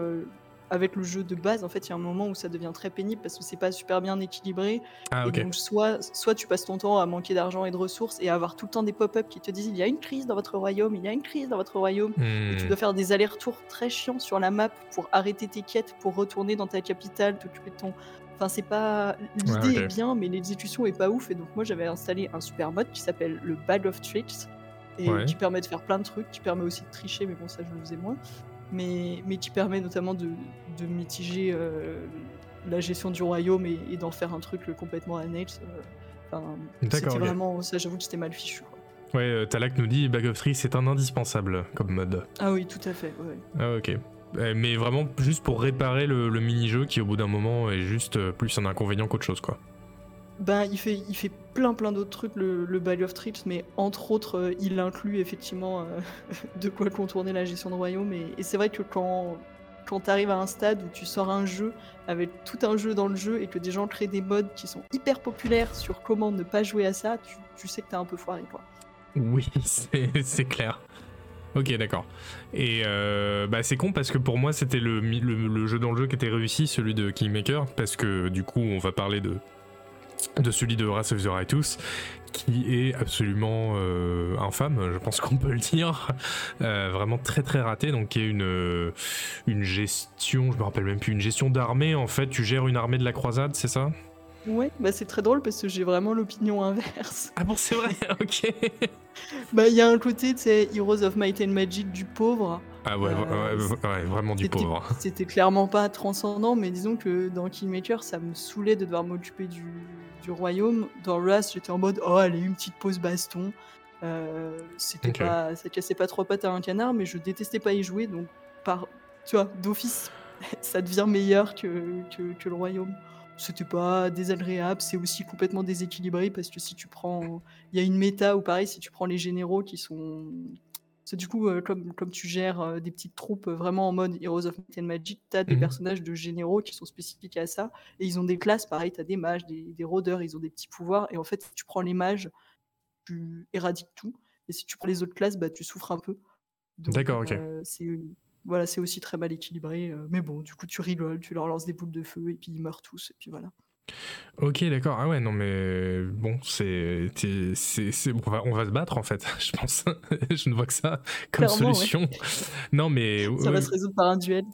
avec le jeu de base, en fait, il y a un moment où ça devient très pénible parce que c'est pas super bien équilibré. Ah Et ok. donc, soit, soit tu passes ton temps à manquer d'argent et de ressources et à avoir tout le temps des pop-up qui te disent il y a une crise dans votre royaume, il y a une crise dans votre royaume. Et tu Hmm. dois faire des allers-retours très chiants sur la map pour arrêter tes quêtes, pour retourner dans ta capitale, t'occuper de ton. Enfin, c'est pas. L'idée Ouais, est bien, mais l'exécution est pas ouf. Et donc, moi, j'avais installé un super mode qui s'appelle le Bag of Tricks et Ouais. qui permet de faire plein de trucs, qui permet aussi de tricher, mais bon, ça, je le faisais moins. Mais, mais qui permet notamment de, de mitiger euh, la gestion du royaume et, et d'en faire un truc euh, complètement annexe. euh, Enfin, c'était vraiment. Ça, j'avoue que c'était mal fichu. quoi. Ouais, Talak nous dit Bag of Tree c'est un indispensable comme mode. Ah oui, tout à fait. ouais. Ah ok. Euh, Mais vraiment juste pour réparer le, le mini-jeu qui au bout d'un moment est juste plus un inconvénient qu'autre chose quoi. Ben, il fait, il fait plein plein d'autres trucs, le, le of Tricks, mais entre autres, euh, il inclut effectivement euh, de quoi contourner la gestion de royaume. Et, c'est vrai que quand, quand tu arrives à un stade où tu sors un jeu avec tout un jeu dans le jeu et que des gens créent des modes qui sont hyper populaires sur comment ne pas jouer à ça, tu, tu sais que t'as un peu foiré quoi. Oui, c'est clair. Ok, d'accord. Et euh, bah, c'est con parce que pour moi c'était le, le, le jeu dans le jeu qui était réussi, celui de Kingmaker, parce que du coup on va parler de, de celui de Wrath of the Righteous, qui est absolument euh, infâme, je pense qu'on peut le dire. Euh, vraiment très très raté, donc qui est une, euh, une gestion, je me rappelle même plus, une gestion d'armée en fait, tu gères une armée de la croisade, c'est ça? Ouais, bah c'est très drôle parce que j'ai vraiment l'opinion inverse. Ah bon c'est vrai, ok. Bah il y a un côté, tu sais, Heroes of Might and Magic du pauvre. Ah ouais, Euh, ouais, ouais, vraiment du pauvre. C'était clairement pas transcendant, mais disons que dans Kingmaker, ça me saoulait de devoir m'occuper du, du royaume. Dans Rust, j'étais en mode, oh, allez, une petite pause baston. Euh, c'était pas, ça cassait pas trois pattes à un canard, mais je détestais pas y jouer, donc par, tu vois, d'office, ça devient meilleur que, que, que le royaume. C'était pas désagréable, c'est aussi complètement déséquilibré parce que si tu prends, il y a une méta où pareil, si tu prends les généraux qui sont c'est du coup, euh, comme, comme tu gères euh, des petites troupes euh, vraiment en mode Heroes of Might and Magic, tu as des Mhm. personnages de généraux qui sont spécifiques à ça. Et ils ont des classes, pareil, tu as des mages, des, des rôdeurs, ils ont des petits pouvoirs. Et en fait, si tu prends les mages, tu éradiques tout. Et si tu prends les autres classes, bah, tu souffres un peu. D'accord, ok. c'est voilà, aussi très mal équilibré. mais bon, du coup, tu rigoles, tu leur lances des boules de feu et puis ils meurent tous. Et puis voilà. Ok, d'accord. Ah ouais, non, mais bon, c'est. c'est- On va, on va se battre en fait, je pense. je ne vois que ça comme Clairement, ouais. solution. Non, mais. Ça va se résoudre par un duel.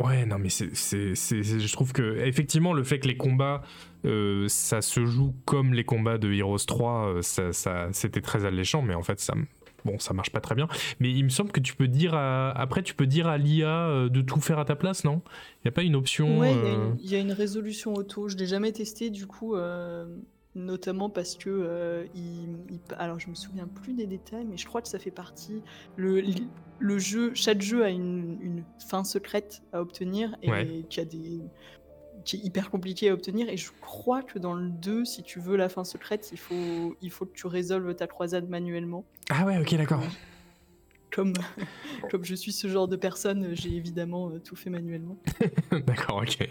Ouais, non, mais c'est, c'est, c'est- c'est- je trouve que effectivement le fait que les combats, euh, ça se joue comme les combats de Heroes 3, euh, ça, ça- c'était très alléchant, mais en fait ça, bon, ça marche pas très bien. Mais il me semble que tu peux dire, à- après tu peux dire à l'IA euh, de tout faire à ta place, non? Il y a pas une option Ouais, il y a euh, une- il y, a une résolution auto. Je l'ai jamais testé du coup, euh, notamment parce que euh, il, il- alors je me souviens plus des détails, mais je crois que ça fait partie. Le, le jeu, chaque jeu a une, une fin secrète à obtenir et Ouais. qui a des qui est hyper compliqué à obtenir et je crois que dans le 2 si tu veux la fin secrète il faut il faut que tu résolves ta croisade manuellement Ah ouais, ok, d'accord. comme comme je suis ce genre de personne j'ai évidemment euh, tout fait manuellement D'accord, ok.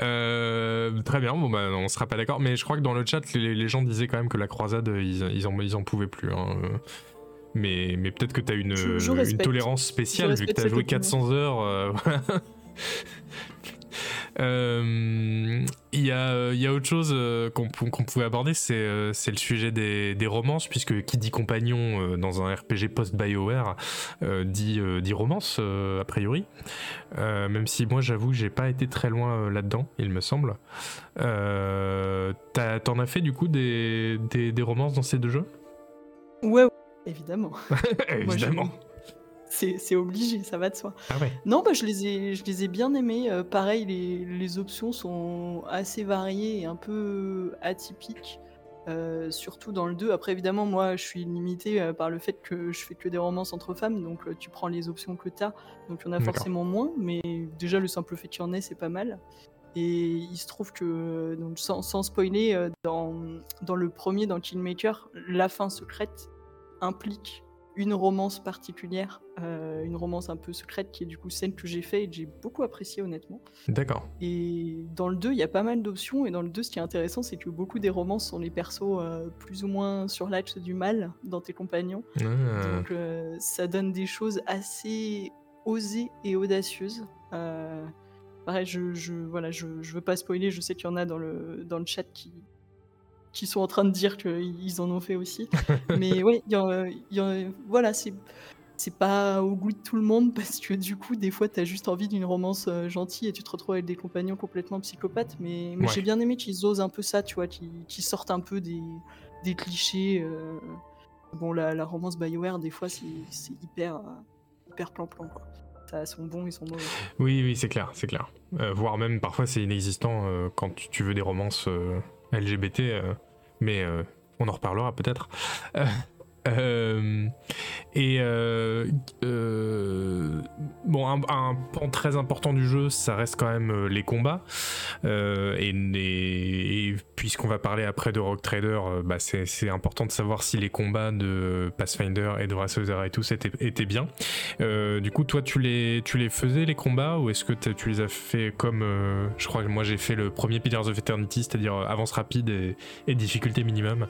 Euh, très bien, bon bah on sera pas d'accord, mais je crois que dans le chat les, les gens disaient quand même que la croisade ils, ils, en, ils en pouvaient plus. hein. Mais, mais peut-être que tu as une, Je- je une tolérance spéciale vu que respecte tu as cette joué opinion. 400 heures. Euh, Il y, a, y a autre chose euh, qu'on pou- qu'on pouvait aborder, c'est euh, le sujet des, des romances, puisque qui dit compagnon euh, dans un RPG post-BioWare euh, dit, euh, dit romance, euh, a priori. Euh, même si moi, j'avoue, que j'ai pas été très loin euh, là-dedans, il me semble. Euh, T'en as fait du coup des, des, des romances dans ces deux jeux? Ouais, évidemment. Évidemment. Moi, C'est obligé, ça va de soi. Ah ouais. Non, bah, je, les ai, je les ai bien aimés. Euh, pareil, les, les options sont assez variées et un peu atypiques. euh, surtout dans le 2. Après, évidemment, moi, je suis limité euh, par le fait que je fais que des romances entre femmes, donc tu prends les options que tu as, donc il y en a forcément moins, mais déjà, le simple fait qu'il y en ait, c'est pas mal. Et il se trouve que, donc, sans, sans spoiler, dans, dans le premier, dans Kingmaker, la fin secrète implique une romance particulière, euh, une romance un peu secrète qui est du coup celle que j'ai fait et que j'ai beaucoup appréciée honnêtement. D'accord. Et dans le 2, il y a pas mal d'options et dans le 2, ce qui est intéressant, c'est que beaucoup des romances sont les persos euh, plus ou moins sur l'axe du mal dans tes compagnons. Ah. Donc euh, ça donne des choses assez osées et audacieuses. Pareil, je, je, voilà, je, je veux pas spoiler, je sais qu'il y en a dans le, dans le chat qui, qui sont en train de dire qu'ils en ont fait aussi. Mais ouais, y en- y en- voilà, c'est c'est pas au goût de tout le monde parce que du coup, des fois, t'as juste envie d'une romance euh, gentille et tu te retrouves avec des compagnons complètement psychopathes. Mais, mais Ouais. j'ai bien aimé qu'ils osent un peu ça, tu vois, qu'ils sortent un peu des, des clichés. euh. Bon, la, la romance BioWare, des fois, c'est hyper, euh, hyper plan-plan, quoi. Ça a son bon et son mauvais. Oui, oui, c'est clair, c'est clair. Euh, voire même parfois c'est inexistant quand tu, tu veux des romances LGBT, mais euh, on en reparlera peut-être. Euh, et euh, euh, bon, un, un pan très important du jeu, ça reste quand même les combats. Et, et- et puisqu'on va parler après de Rock Trader, bah, c'est important de savoir si les combats de Pathfinder et de Wrath of the Righteous étaient, bien. Du coup, toi, tu les, tu les faisais les combats ou est-ce que tu les as fait comme je crois que moi j'ai fait le premier Pillars of Eternity, c'est-à-dire avance rapide et, et difficulté minimum?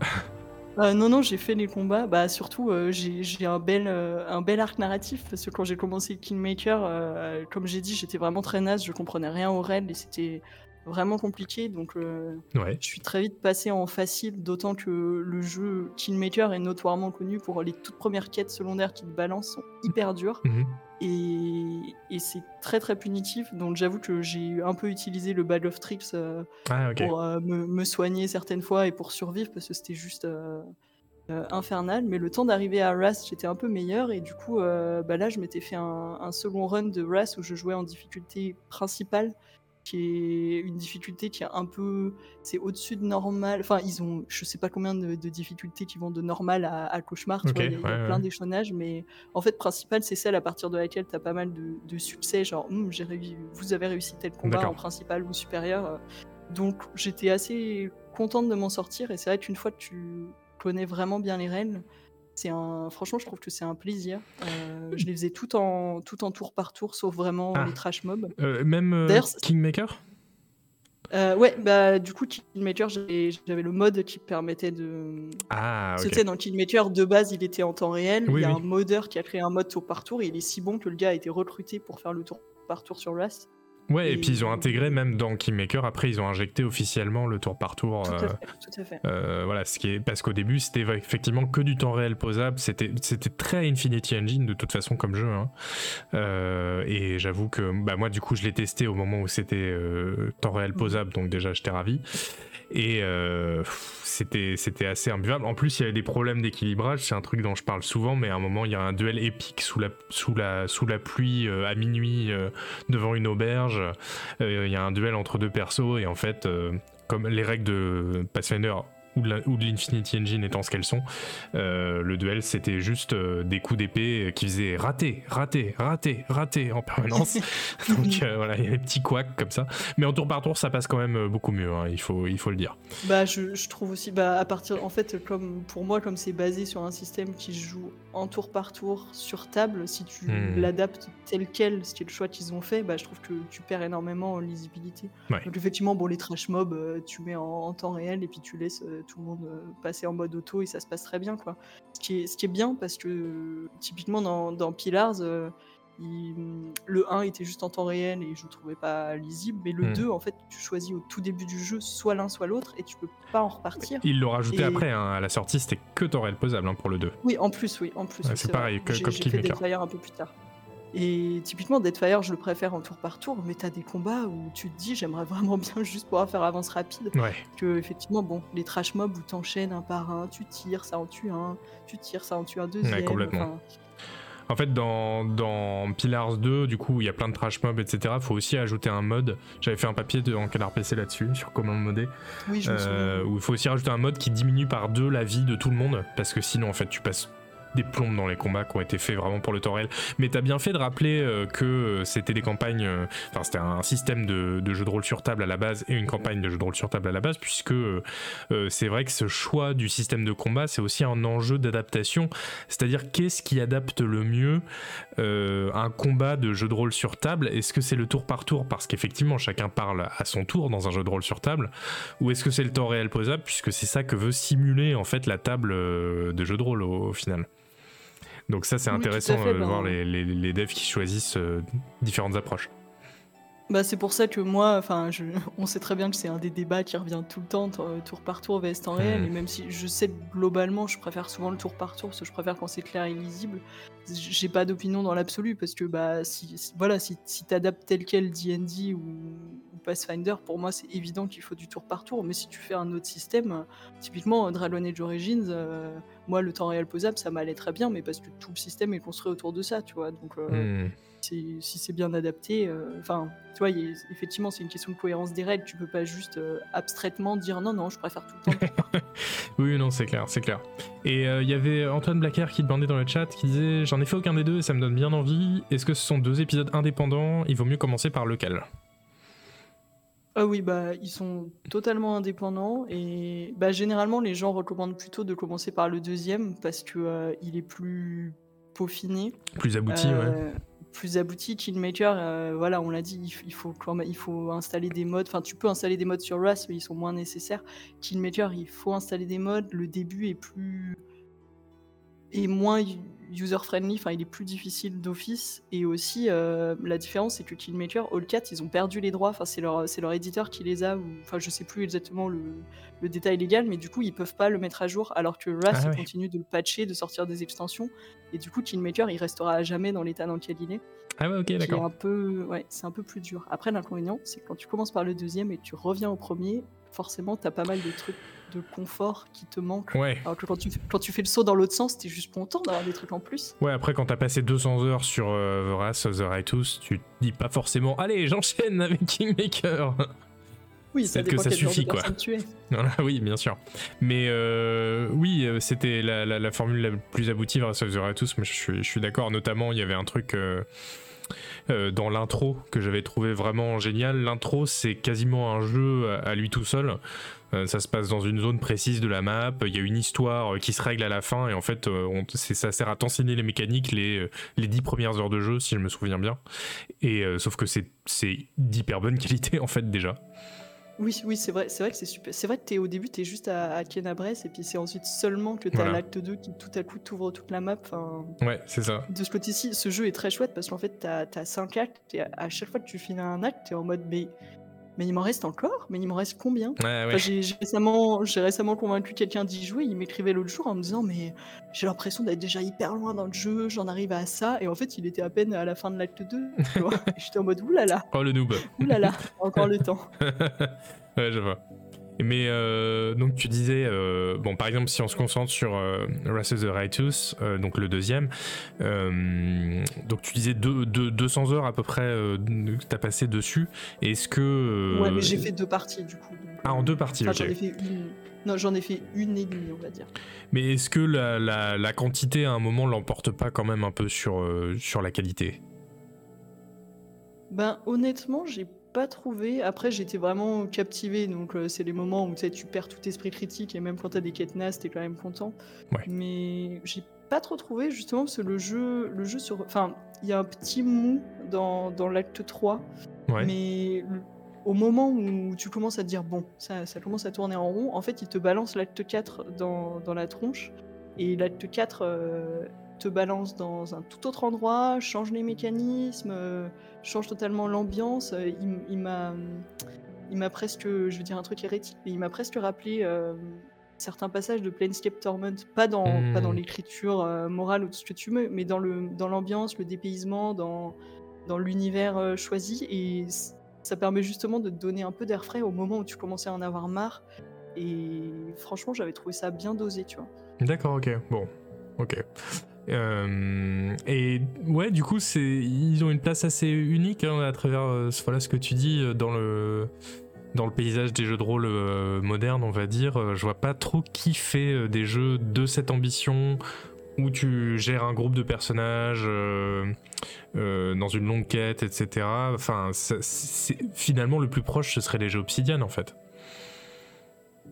Euh, non, non, j'ai fait les combats. Bah, surtout, euh, j'ai un bel, euh, un bel arc narratif parce que quand j'ai commencé Kingmaker, euh, comme j'ai dit, j'étais vraiment très naze, je comprenais rien aux règles et c'était vraiment compliqué. Donc, euh, Ouais. je suis très vite passé en facile, d'autant que le jeu Kingmaker est notoirement connu pour les toutes premières quêtes secondaires qu'il balance sont hyper dures Mhm. et, et c'est très très punitif. Donc, j'avoue que j'ai un peu utilisé le Bag of Tricks. euh, Ah pour euh, me, me soigner certaines fois et pour survivre parce que c'était juste infernal. Mais le temps d'arriver à Rust, j'étais un peu meilleur et du coup, bah là, je m'étais fait un, un second run de Rust où je jouais en difficulté principale, qui est une difficulté qui est un peu, c'est au-dessus de normal. Enfin, ils ont, je sais pas combien de, de difficultés qui vont de normal à, à cauchemar. tu Ok, vois, il y a, il y a ouais, plein d'échelonnages, mais en fait, principale, c'est celle à partir de laquelle tu as pas mal de, de succès, genre Hum, j'ai réussi- vous avez réussi tel combat en principal ou supérieur. euh, donc j'étais assez contente de m'en sortir et c'est vrai qu'une fois que tu connais vraiment bien les règles, c'est un franchement je trouve que c'est un plaisir. Euh, je les faisais tout en tout en tour par tour sauf vraiment Ah. les trash mobs. Euh, même euh, Kingmaker? Euh, ouais bah du coup Kingmaker j'avais le mode qui permettait de Ah ok. C'était dans Kingmaker de base il était en temps réel. Oui, il y a oui. un modeur qui a créé un mode tour par tour et il est si bon que le gars a été recruté pour faire le tour par tour sur Rust. Ouais, et Et- puis ils ont intégré même dans Kingmaker, après ils ont injecté officiellement le tour par tour. Tout euh, à fait, tout à fait. Euh, voilà, ce qui est parce qu'au début c'était effectivement que du temps réel posable, c'était très Infinity Engine de toute façon comme jeu, hein. Euh, et j'avoue que bah moi du coup je l'ai testé au moment où c'était euh, temps réel posable, donc déjà j'étais ravi. Et euh, c'était c'était assez imbuvable. En plus il y avait des problèmes d'équilibrage, c'est un truc dont je parle souvent, mais à un moment il y a un duel épique sous la sous la sous la pluie euh, à minuit euh, devant une auberge. Euh, Il y a un duel entre deux persos et en fait euh, comme les règles de Pathfinder ou de la- ou de l'Infinity Engine étant ce qu'elles sont, euh, le duel c'était juste euh, des coups d'épée qui faisaient rater, rater, rater, rater en permanence. Donc euh, voilà, il y a des petits couacs comme ça. Mais en tour par tour, ça passe quand même beaucoup mieux, hein, il, faut, il faut le dire. Bah, je, je trouve aussi, bah, à partir, en fait, comme pour moi, comme c'est basé sur un système qui joue en tour par tour sur table, si tu Hmm. l'adaptes tel quel, ce qui est le choix qu'ils ont fait, bah, je trouve que tu perds énormément en lisibilité. Ouais. Donc effectivement, bon, les trash mobs, tu mets en, en temps réel et puis tu laisses tout le monde euh, passer en mode auto et ça se passe très bien, quoi. Ce qui est, ce qui est bien parce que typiquement dans, dans Pillars, euh, il- le 1 était juste en temps réel et je le trouvais pas lisible, mais le Hmm. 2, en fait, tu choisis au tout début du jeu soit l'un soit l'autre et tu peux pas en repartir. Ils l'ont rajouté Et- après, hein, à la sortie, c'était que temps réel posable hein, pour le 2. Oui, en plus, oui, en plus. Ouais, c'est vrai. pareil que- J'ai- comme J'ai fait un peu plus tard. Et typiquement, Deadfire, je le préfère en tour par tour, mais t'as des combats où tu te dis, j'aimerais vraiment bien juste pouvoir faire avance rapide. Ouais. Que, effectivement, bon, les trash mobs où t'enchaînes un par un, tu tires, ça en tue un, tu tires, ça en tue un deuxième. complètement. enfin, En fait, dans, dans Pillars 2, du coup, il y a plein de trash mobs, etc. Faut aussi ajouter un mode. J'avais fait un papier de, en canard PC là-dessus, sur comment le modder. oui, je me Euh, souviens. où il faut aussi rajouter un mode qui diminue par deux la vie de tout le monde. Parce que sinon, en fait, tu passes des plombes dans les combats qui ont été faits vraiment pour le temps réel. Mais t'as bien fait de rappeler euh, que euh, c'était des campagnes. euh, Enfin, c'était un système de, jeu de rôle sur table à la base et une campagne de jeu de rôle sur table à la base, puisque c'est vrai que ce choix du système de combat, c'est aussi un enjeu d'adaptation. C'est-à-dire, qu'est-ce qui adapte le mieux un combat de jeu de rôle sur table? Est-ce que c'est le tour par tour? Parce qu'effectivement, chacun parle à son tour dans un jeu de rôle sur table. Ou est-ce que c'est le temps réel posable? Puisque c'est ça que veut simuler en fait la table de jeu de rôle au final. Donc ça c'est Oui, intéressant euh, de ben- voir les, les- les devs qui choisissent euh, différentes approches. Bah, c'est pour ça que moi, enfin, on sait très bien que c'est un des débats qui revient tout le temps, tour par tour, VS temps réel, Hmm. et même si je sais que globalement, je préfère souvent le tour par tour, parce que je préfère quand c'est clair et lisible, j'ai pas d'opinion dans l'absolu, parce que bah, si, voilà, si, si t'adaptes tel quel D&D ou Pathfinder, pour moi, c'est évident qu'il faut du tour par tour, mais si tu fais un autre système, euh, typiquement, Dragon Age Origins, euh, moi, le temps réel posable, ça m'allait très bien, mais parce que tout le système est construit autour de ça, tu vois, donc... euh, Hmm. si c'est bien adapté, euh, enfin, tu vois, il y a- effectivement, c'est une question de cohérence des règles. Tu peux pas juste euh, abstraitement dire non, non, je préfère tout le temps. Oui, non, c'est clair, c'est clair. Et euh, il y avait Antoine Blacker qui demandait dans le chat, qui disait J'en ai fait aucun des deux et ça me donne bien envie. Est-ce que ce sont deux épisodes indépendants? Il vaut mieux commencer par lequel? Ah oui, bah, ils sont totalement indépendants et bah, généralement, les gens recommandent plutôt de commencer par le deuxième parce que euh, il est plus peaufiné. Plus abouti, ouais. Euh, plus abouti. Killmaker, euh, voilà, on l'a dit, il, faut quand même, il faut installer des modes. Enfin, tu peux installer des modes sur Rust, mais ils sont moins nécessaires. Killmaker, il faut installer des modes. Le début est plus est moins user friendly. Enfin, il est plus difficile d'office. Et aussi, euh, la différence, c'est que Killmaker, Allcat, ils ont perdu les droits. Enfin, c'est leur, c'est leur éditeur qui les a. Ou, enfin, je sais plus exactement le, le détail légal, mais du coup, ils peuvent pas le mettre à jour. Alors que Rust, Ah continue de le patcher, de sortir des extensions. Et du coup, Killmaker, il restera à jamais dans l'état dans lequel il est. Ah ouais, ok, d'accord. un peu, ouais, c'est un peu plus dur. Après, l'inconvénient, c'est que quand tu commences par le deuxième et que tu reviens au premier, forcément, t'as pas mal de trucs de confort qui te manquent. Ouais. Alors que quand tu, quand tu fais le saut dans l'autre sens, t'es juste content d'avoir des trucs en plus. Ouais, après, quand t'as passé 200 heures sur euh, The Wrath of the Righteous, tu te dis pas forcément Allez, j'enchaîne avec Kingmaker Oui, ça Peut-être que ça suffit, quoi. Voilà, oui, bien sûr. Mais euh, oui, euh, c'était la, la- la formule la plus aboutie vers of the Righteous, mais je suis, je suis d'accord. Notamment, il y avait un truc euh, euh, dans l'intro que j'avais trouvé vraiment génial. L'intro, c'est quasiment un jeu à, lui tout seul. Euh, ça se passe dans une zone précise de la map. Il y a une histoire euh, qui se règle à la fin, et en fait, ça sert à t'enseigner les mécaniques les, les 10 premières heures de jeu, si je me souviens bien. Et sauf que c'est d'hyper bonne qualité, en fait, déjà. Oui, oui, c'est vrai, c'est vrai que c'est super. C'est vrai que t'es au début, t'es juste à, à Kenabres, et puis c'est ensuite seulement que t'as Voilà. l'acte 2 qui tout à coup t'ouvre toute la map. Enfin, Ouais, c'est ça. de ce côté-ci, ce jeu est très chouette parce qu'en fait, t'as as 5 actes, et à, à chaque fois que tu finis un acte, t'es en mode, mais, mais il m'en reste encore Mais il m'en reste combien? Ouais, ouais. Enfin, j'ai j'ai récemment, j'ai récemment convaincu quelqu'un d'y jouer. Il m'écrivait l'autre jour en me disant Mais j'ai l'impression d'être déjà hyper loin dans le jeu, j'en arrive à ça. Et en fait, il était à peine à la fin de l'acte 2. tu vois. Et J'étais en mode Oulala, Oh, le noob. oulala, encore le temps. ouais, je vois. Mais euh, donc tu disais, euh, bon par exemple si on se concentre sur euh, Wrath of the Righteous, euh, donc le deuxième, donc tu disais deux- deux- 200 heures à peu près que t'as passé dessus. Est-ce que... Ouais, mais j'ai fait deux parties du coup. donc, Ah en deux parties, enfin, ok. j'en ai fait une. Non, j'en ai fait une et demie, on va dire. Mais est-ce que la, la- la quantité à un moment l'emporte pas quand même un peu sur, sur la qualité? Ben honnêtement, j'ai pas trouvé. Après, j'étais vraiment captivé. Donc, euh, c'est les moments où tu perds tout esprit critique et même quand t'as des quêtes nasses, t'es quand même content. Ouais. Mais j'ai pas trop trouvé justement parce que le jeu, le jeu sur. Enfin, il y a un petit mou dans, dans l'acte 3. Ouais. Mais le- au moment où tu commences à te dire, bon, ça, ça commence à tourner en rond, en fait, il te balance l'acte 4 dans, dans la tronche. Et l'acte 4, euh, te balance dans un tout autre endroit, change les mécanismes, euh, change totalement l'ambiance. Euh, il, il m'a, il m'a presque, je veux dire un truc hérétique, mais il m'a presque rappelé euh, certains passages de Planescape Torment, pas dans, pas dans Hmm. l'écriture euh, morale ou tout ce que tu veux, mais dans le, dans l'ambiance, le dépaysement, dans, dans l'univers euh, choisi, et ça permet justement de te donner un peu d'air frais au moment où tu commençais à en avoir marre. Et franchement, j'avais trouvé ça bien dosé, tu vois. D'accord, ok. Bon, ok. Euh, et ouais, du coup, c'est ils ont une place assez unique hein, à travers euh, voilà ce que tu dis euh, dans le dans le paysage des jeux de rôle modernes, on va dire. Je vois pas trop qui fait des jeux de cette ambition où tu gères un groupe de personnages dans une longue quête, etc. Enfin, finalement, le plus proche, ce serait les jeux Obsidian, en fait.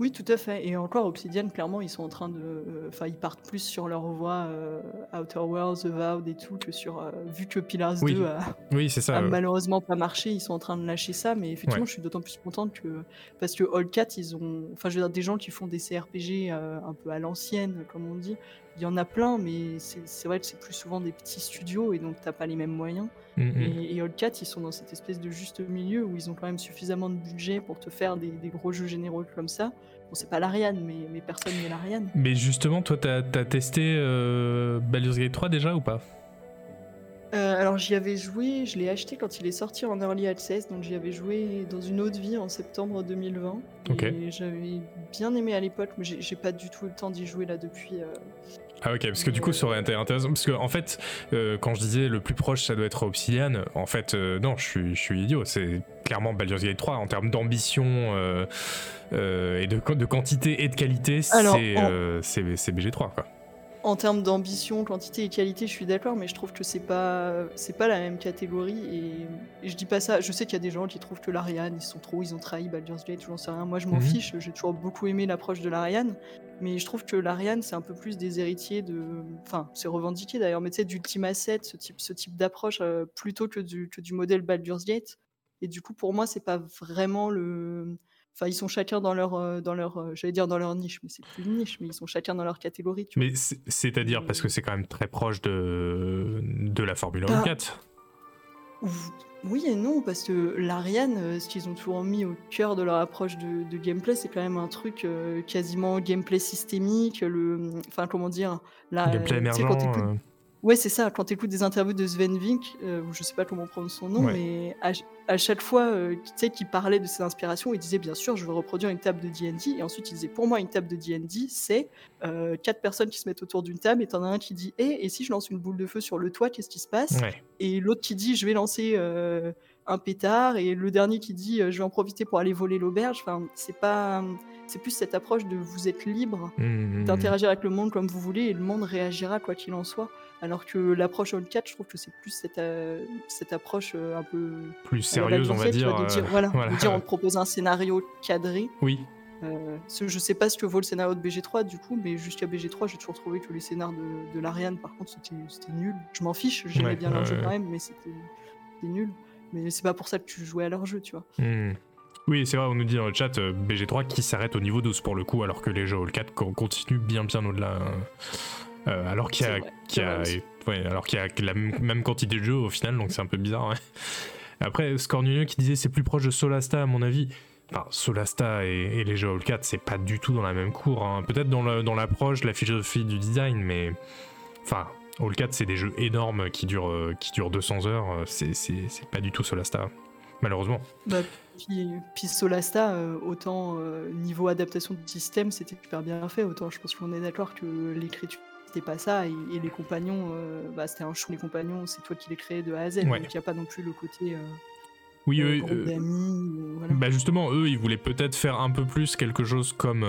Oui, tout à fait. Et encore, Obsidian, clairement, ils sont en train de. euh, Enfin, ils partent plus sur leur voie euh, Outer Worlds, The Void et tout que sur. euh, vu que Pillars Oui. 2 a, Oui, c'est ça. a euh, malheureusement pas marché, ils sont en train de lâcher ça. Mais effectivement, Ouais. je suis d'autant plus contente que. Parce que All Cat, ils ont. Enfin, je veux dire, des gens qui font des CRPG un peu à l'ancienne, comme on dit. Il y en a plein, mais c'est vrai que c'est plus souvent des petits studios et donc t'as pas les mêmes moyens. mm, mm. Et, et All Cat, ils sont dans cette espèce de juste milieu où ils ont quand même suffisamment de budget pour te faire des, des gros jeux généraux comme ça. Bon, c'est pas l'Ariane, mais, mais personne n'est l'Ariane. Mais justement, toi, t'as as testé euh, Baldur's Gate 3 déjà ou pas? Euh, alors j'y avais joué, je l'ai acheté quand il est sorti en Early Access, donc j'y avais joué dans une autre vie en septembre 2020. Ok. Et j'avais bien aimé à l'époque, mais j'ai j'ai pas du tout eu le temps d'y jouer là depuis. euh. Ah ok, parce que du coup ça aurait été intéressant, parce que en fait, euh, quand je disais le plus proche ça doit être Obsidian, en fait euh, non, je suis, je suis idiot, c'est clairement Baldur's Gate 3 en termes d'ambition euh, et de, de quantité et de qualité, en- c'est BG3 quoi. En termes d'ambition, quantité et qualité, je suis d'accord, mais je trouve que c'est pas c'est pas la même catégorie et, et je dis pas ça. Je sais qu'il y a des gens qui trouvent que l'Ariane ils sont trop, ils ont trahi Baldur's Gate, j'en sais rien. Moi je m'en Mhm. fiche, j'ai toujours beaucoup aimé l'approche de l'Ariane, mais je trouve que l'Ariane c'est un peu plus des héritiers de, enfin c'est revendiqué d'ailleurs, mais tu sais d'Ultima 7, ce type ce type d'approche euh, plutôt que du que du modèle Baldur's Gate. Et du coup pour moi c'est pas vraiment le Enfin, ils sont chacun dans leur, euh, dans leur, euh, j'allais dire dans leur niche, mais c'est plus une niche, mais ils sont chacun dans leur catégorie. Tu. Mais c'est- c'est-à-dire parce que c'est quand même très proche de, de la Formule Bah, 4. Ou- Oui et non, parce que l'Ariane, euh, ce qu'ils ont toujours mis au cœur de leur approche de, de gameplay, c'est quand même un truc quasiment gameplay systémique, le, enfin comment dire, la, Gameplay émergent. quand Ouais, c'est ça. Quand tu écoutes des interviews de Sven Vink, euh, je sais pas comment prononce son nom, Ouais. mais à, ch- à chaque fois, euh, tu sais, qu'il parlait de ses inspirations, il disait bien sûr, je veux reproduire une table de D&D, et ensuite il disait pour moi une table de D&D, c'est euh, quatre personnes qui se mettent autour d'une table, et t'en as un qui dit, Eh, et si je lance une boule de feu sur le toit, qu'est-ce qui se passe? Ouais. Et l'autre qui dit, je vais lancer euh, un pétard, et le dernier qui dit, euh, je vais en profiter pour aller voler l'auberge. Enfin, c'est pas, c'est plus cette approche de vous êtes libre Mhm. d'interagir avec le monde comme vous voulez et le monde réagira quoi qu'il en soit. Alors que l'approche All 4, je trouve que c'est plus cette, euh, cette approche euh, un peu Plus sérieuse, on va dire. vois, de dire, euh, voilà, voilà. de dire on te propose un scénario cadré. Oui, Euh, je sais pas ce que vaut le scénario de BG3 du coup, mais jusqu'à BG3, j'ai toujours trouvé que les scénars de, de l'Ariane, par contre, c'était nul. Je m'en fiche, j'aimais Ouais, bien leur jeu quand même, mais c'était nul. Mais c'est pas pour ça que tu jouais à leur jeu, tu vois. Hmm. Oui, c'est vrai, on nous dit dans le chat euh, BG3 qui s'arrête au niveau 12 pour le coup, alors que les jeux All 4 co- continuent bien bien au-delà. Euh, alors qu'il y a, y ouais, alors qu'il y a la même quantité de jeux au final, donc c'est un peu bizarre. ouais. Après, Scornunio qui disait c'est plus proche de Solasta à mon avis. Enfin, Solasta et, et les jeux All 4, c'est pas du tout dans la même cour. hein. Peut-être dans l'approche, la philosophie du design, mais enfin, All 4 c'est des jeux énormes qui durent euh, qui durent 200 heures. euh, C'est pas du tout Solasta, malheureusement. Bah, puis, puis Solasta, euh, autant euh, niveau adaptation du système, c'était super bien fait, autant je pense qu'on est d'accord que l'écriture c'était pas ça, et, et les compagnons, euh, bah, c'était un chou, les compagnons, c'est toi qui les créais de A à Z, Ouais. donc il n'y a pas non plus le côté euh, Oui, euh, eux, ou voilà. Bah justement, eux, ils voulaient peut-être faire un peu plus quelque chose comme,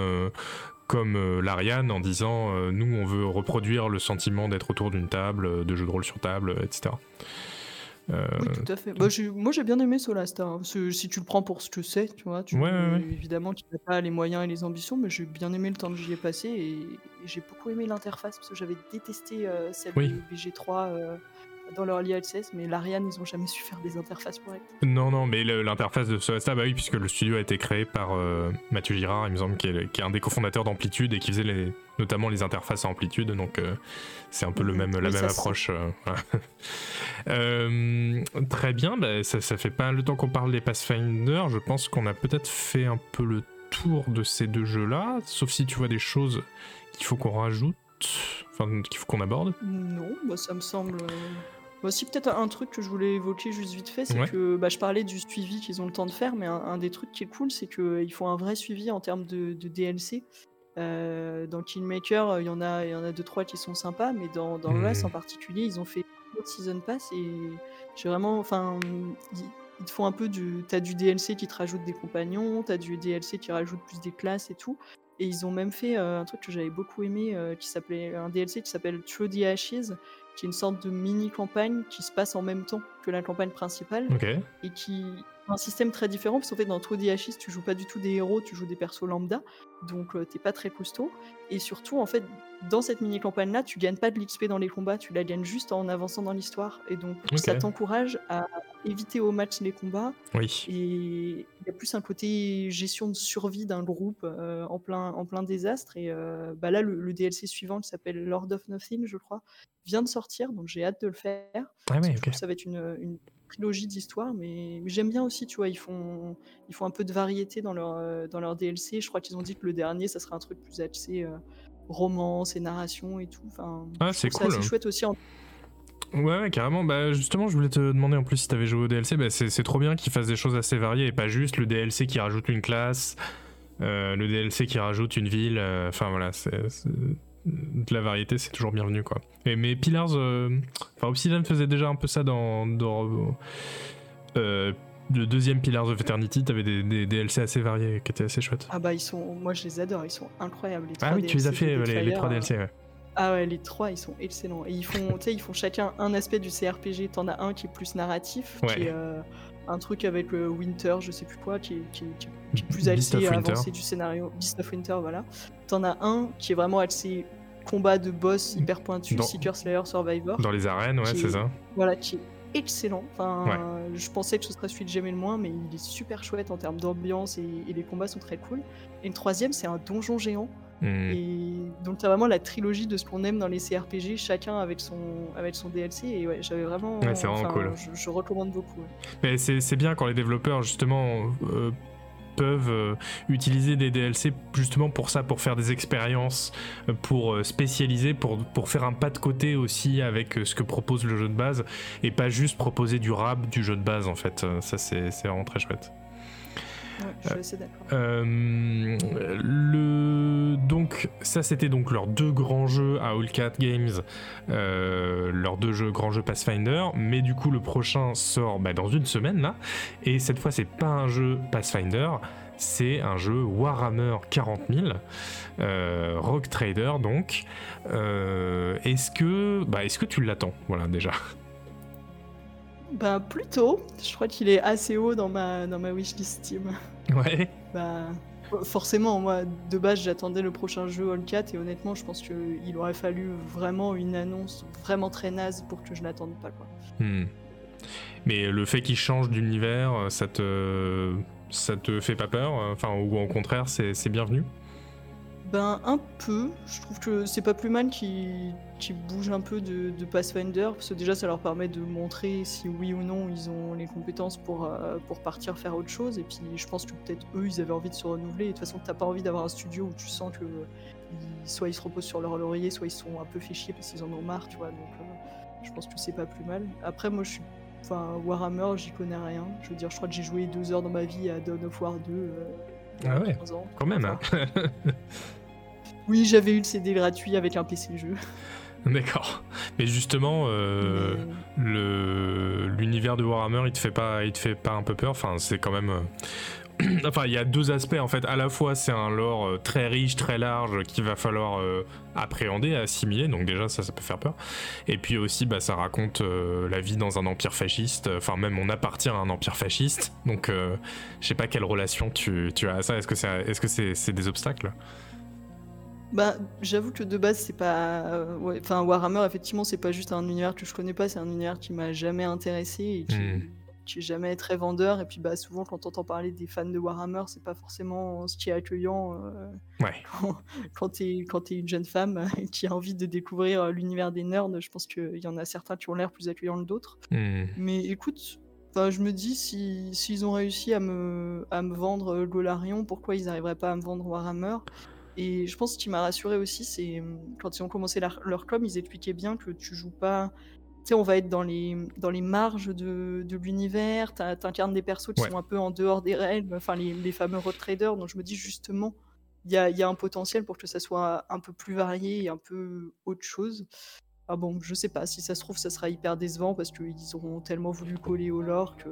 comme euh, l'Ariane en disant euh, nous, on veut reproduire le sentiment d'être autour d'une table, euh, de jeux de rôle sur table, etc. Euh, Oui, tout à fait. Bah, j'ai- moi, j'ai bien aimé Solasta. hein, parce que si tu le prends pour ce que c'est, tu vois, tu Ouais, ouais, ouais. évidemment, tu n'as pas les moyens et les ambitions, mais j'ai bien aimé le temps que j'y ai passé et, et j'ai beaucoup aimé l'interface parce que j'avais détesté euh, celle Oui. de BG3 euh, dans leur access, mais l'Ariane, ils ont jamais su faire des interfaces correctes. Non, non, mais l'interface de ce bah oui, puisque le studio a été créé par euh, Mathieu Girard, il me semble, qui est, un des cofondateurs d'Amplitude et qui faisait les, notamment les interfaces à Amplitude, donc euh, c'est un peu le même, la même approche. Euh, très bien, bah, ça, ça, fait pas le temps qu'on parle des Pathfinder, je pense qu'on a peut-être fait un peu le tour de ces deux jeux-là, sauf si tu vois des choses qu'il faut qu'on rajoute, enfin qu'il faut qu'on aborde. Non, bah, ça me semble aussi, peut-être un truc que je voulais évoquer juste vite fait, c'est que bah, je parlais du suivi qu'ils ont le temps de faire, mais un, des trucs qui est cool, c'est qu'ils font un vrai suivi en termes de, DLC. Euh, dans Kingmaker, il y en a, il y en a deux trois qui sont sympas, mais dans, dans mmh. en particulier, ils ont fait une season pass et j'ai vraiment, enfin, ils, te font un peu du, t'as du DLC qui te rajoute des compagnons, t'as du DLC qui rajoute plus des classes et tout. Et ils ont même fait euh, un truc que j'avais beaucoup aimé, euh, qui s'appelait un DLC qui s'appelle Through the Ashes, qui est une sorte de mini-campagne qui se passe en même temps que la campagne principale. Et qui un système très différent, parce qu'en fait, dans True DHis, tu joues pas du tout des héros, tu joues des persos lambda, donc euh, t'es pas très costaud. Et surtout, en fait, dans cette mini-campagne-là, tu gagnes pas de l'XP dans les combats, tu la gagnes juste en avançant dans l'histoire. Et donc, ça t'encourage à éviter au match les combats. Oui. Et il y a plus un côté gestion de survie d'un groupe euh, en, plein, en plein désastre. Et euh, bah là, le, DLC suivant, qui s'appelle Lord of Nothing, je crois, vient de sortir, donc j'ai hâte de le faire. Ah ouais, ça va être une, une trilogie d'histoire, mais, j'aime bien aussi, tu vois, ils font, ils font un peu de variété dans leur, euh, dans leur DLC. Je crois qu'ils ont dit que le dernier, ça serait un truc plus axé euh, romance et narration et tout. Enfin, ah, c'est cool. C'est chouette aussi. En... Ouais, carrément. Bah, justement, je voulais te demander en plus si t'avais joué au DLC. Bah, c'est trop bien qu'ils fassent des choses assez variées et pas juste le DLC qui rajoute une classe, euh, le DLC qui rajoute une ville. Enfin, voilà, c'est de la variété, c'est toujours bienvenu quoi. Et, mais Pillars, euh, enfin Obsidian faisait déjà un peu ça dans, euh, le deuxième Pillars of Eternity, t'avais des, des, DLC assez variés qui étaient assez chouettes. Ah bah ils sont, moi je les adore, ils sont incroyables. ah oui, tu les as fait les, les, trois DLC, ouais. Ah ouais, les trois, ils sont excellents. Et ils font, ils font chacun un aspect du CRPG. T'en as un qui est plus narratif, qui est euh, un truc avec le Winter, je sais plus quoi, qui est, qui est, plus axé à avancer du scénario. Beast of Winter, voilà. T'en as un qui est vraiment axé combat de boss hyper pointu, Seeker Slayer Survivor. Dans les arènes, ouais, c'est ça. Voilà, qui est excellent. Enfin, je pensais que ce serait celui que j'aimais le moins, mais il est super chouette en termes d'ambiance et, les combats sont très cool. Et le troisième, c'est un donjon géant. Hmm. Et donc c'est vraiment la trilogie de ce qu'on aime dans les CRPG, chacun avec son avec son DLC. Et ouais, j'avais vraiment. Ouais, c'est vraiment cool. Je, recommande beaucoup. Mais c'est bien quand les développeurs justement euh, peuvent euh, utiliser des DLC justement pour ça, pour faire des expériences, euh, pour euh, spécialiser, pour, pour faire un pas de côté aussi avec ce que propose le jeu de base et pas juste proposer du rap du jeu de base en fait. Ça c'est vraiment très chouette. Le... Donc, ça, c'était donc leurs deux grands jeux à Cat Games, leurs deux jeux, grands jeux Pathfinder. Mais du coup, le prochain sort bah, dans une semaine là. Et cette fois, c'est pas un jeu Pathfinder, c'est un jeu Warhammer 40 000, euh, Rock Trader donc. Euh, est-ce que, bah, est-ce que tu l'attends? Voilà déjà. Bah plutôt. Je crois qu'il est assez haut dans ma dans ma wishlist Steam. Ouais. Bah forcément, moi de base j'attendais le prochain jeu All-Cat et honnêtement je pense qu'il aurait fallu vraiment une annonce vraiment très naze pour que je l'attende pas quoi. Hmm. Mais le fait qu'il change d'univers, ça te ça te fait pas peur Enfin, ou au contraire, c'est bienvenu? Ben, un peu. Je trouve que c'est pas plus mal qu'ils bougent un peu de, Pathfinder, parce que déjà, ça leur permet de montrer si oui ou non ils ont les compétences pour, euh, pour partir faire autre chose. Et puis, je pense que peut-être eux, ils avaient envie de se renouveler. Et de toute façon, t'as pas envie d'avoir un studio où tu sens que soit ils se reposent sur leur laurier, soit ils sont un peu fait chier parce qu'ils en ont marre, tu vois. Donc, euh, je pense que c'est pas plus mal. Après, moi, je suis Enfin, Warhammer, j'y connais rien. Je veux dire, je crois que j'ai joué deux heures dans ma vie à Dawn of War 2. Euh, ah ouais, ans. quand même. Hein. oui, j'avais eu le CD gratuit avec un PC jeu. D'accord. Mais justement, euh, l'univers de Warhammer, il te fait pas, il te fait pas un peu peur? Enfin, c'est quand même. Euh, enfin, il y a deux aspects en fait. À la fois, c'est un lore euh, très riche, très large, qu'il va falloir appréhender, assimiler. Donc déjà, ça, ça peut faire peur. Et puis aussi, bah, ça raconte la vie dans un empire fasciste. Enfin, même on appartient à un empire fasciste. Donc, je sais pas quelle relation tu, as à ça. Est-ce que c'est, est-ce que c'est, des obstacles? Bah, j'avoue que de base, c'est pas. euh, ouais, Enfin, Warhammer, effectivement, c'est pas juste un univers que je connais pas, c'est un univers qui m'a jamais intéressé et qui, Hmm. qui est jamais très vendeur. Et puis, bah, souvent, quand t'entends parler des fans de Warhammer, c'est pas forcément ce qui est accueillant euh, Ouais. quand, quand t'es quand t'es une jeune femme qui a envie de découvrir euh, l'univers des nerds. Je pense qu'il y en a certains qui ont l'air plus accueillants que d'autres. Hmm. Mais écoute, enfin, je me dis, si, s'ils ont réussi à me, à me vendre euh, Golarion, pourquoi ils n'arriveraient pas à me vendre Warhammer? Et je pense que ce qui m'a rassuré aussi, c'est euh, quand ils ont commencé leur, leur com, ils expliquaient bien que tu joues pas. Tu sais, on va être dans les, dans les marges de, de l'univers, t'in- t'incarnes des persos qui Ouais. sont un peu en dehors des règles, enfin les, les fameux road traders. Donc je me dis justement, il y a, y a un potentiel pour que ça soit un peu plus varié et un peu autre chose. Ah bon, je sais pas, si ça se trouve, ça sera hyper décevant parce qu'ils auront tellement voulu coller au lore que,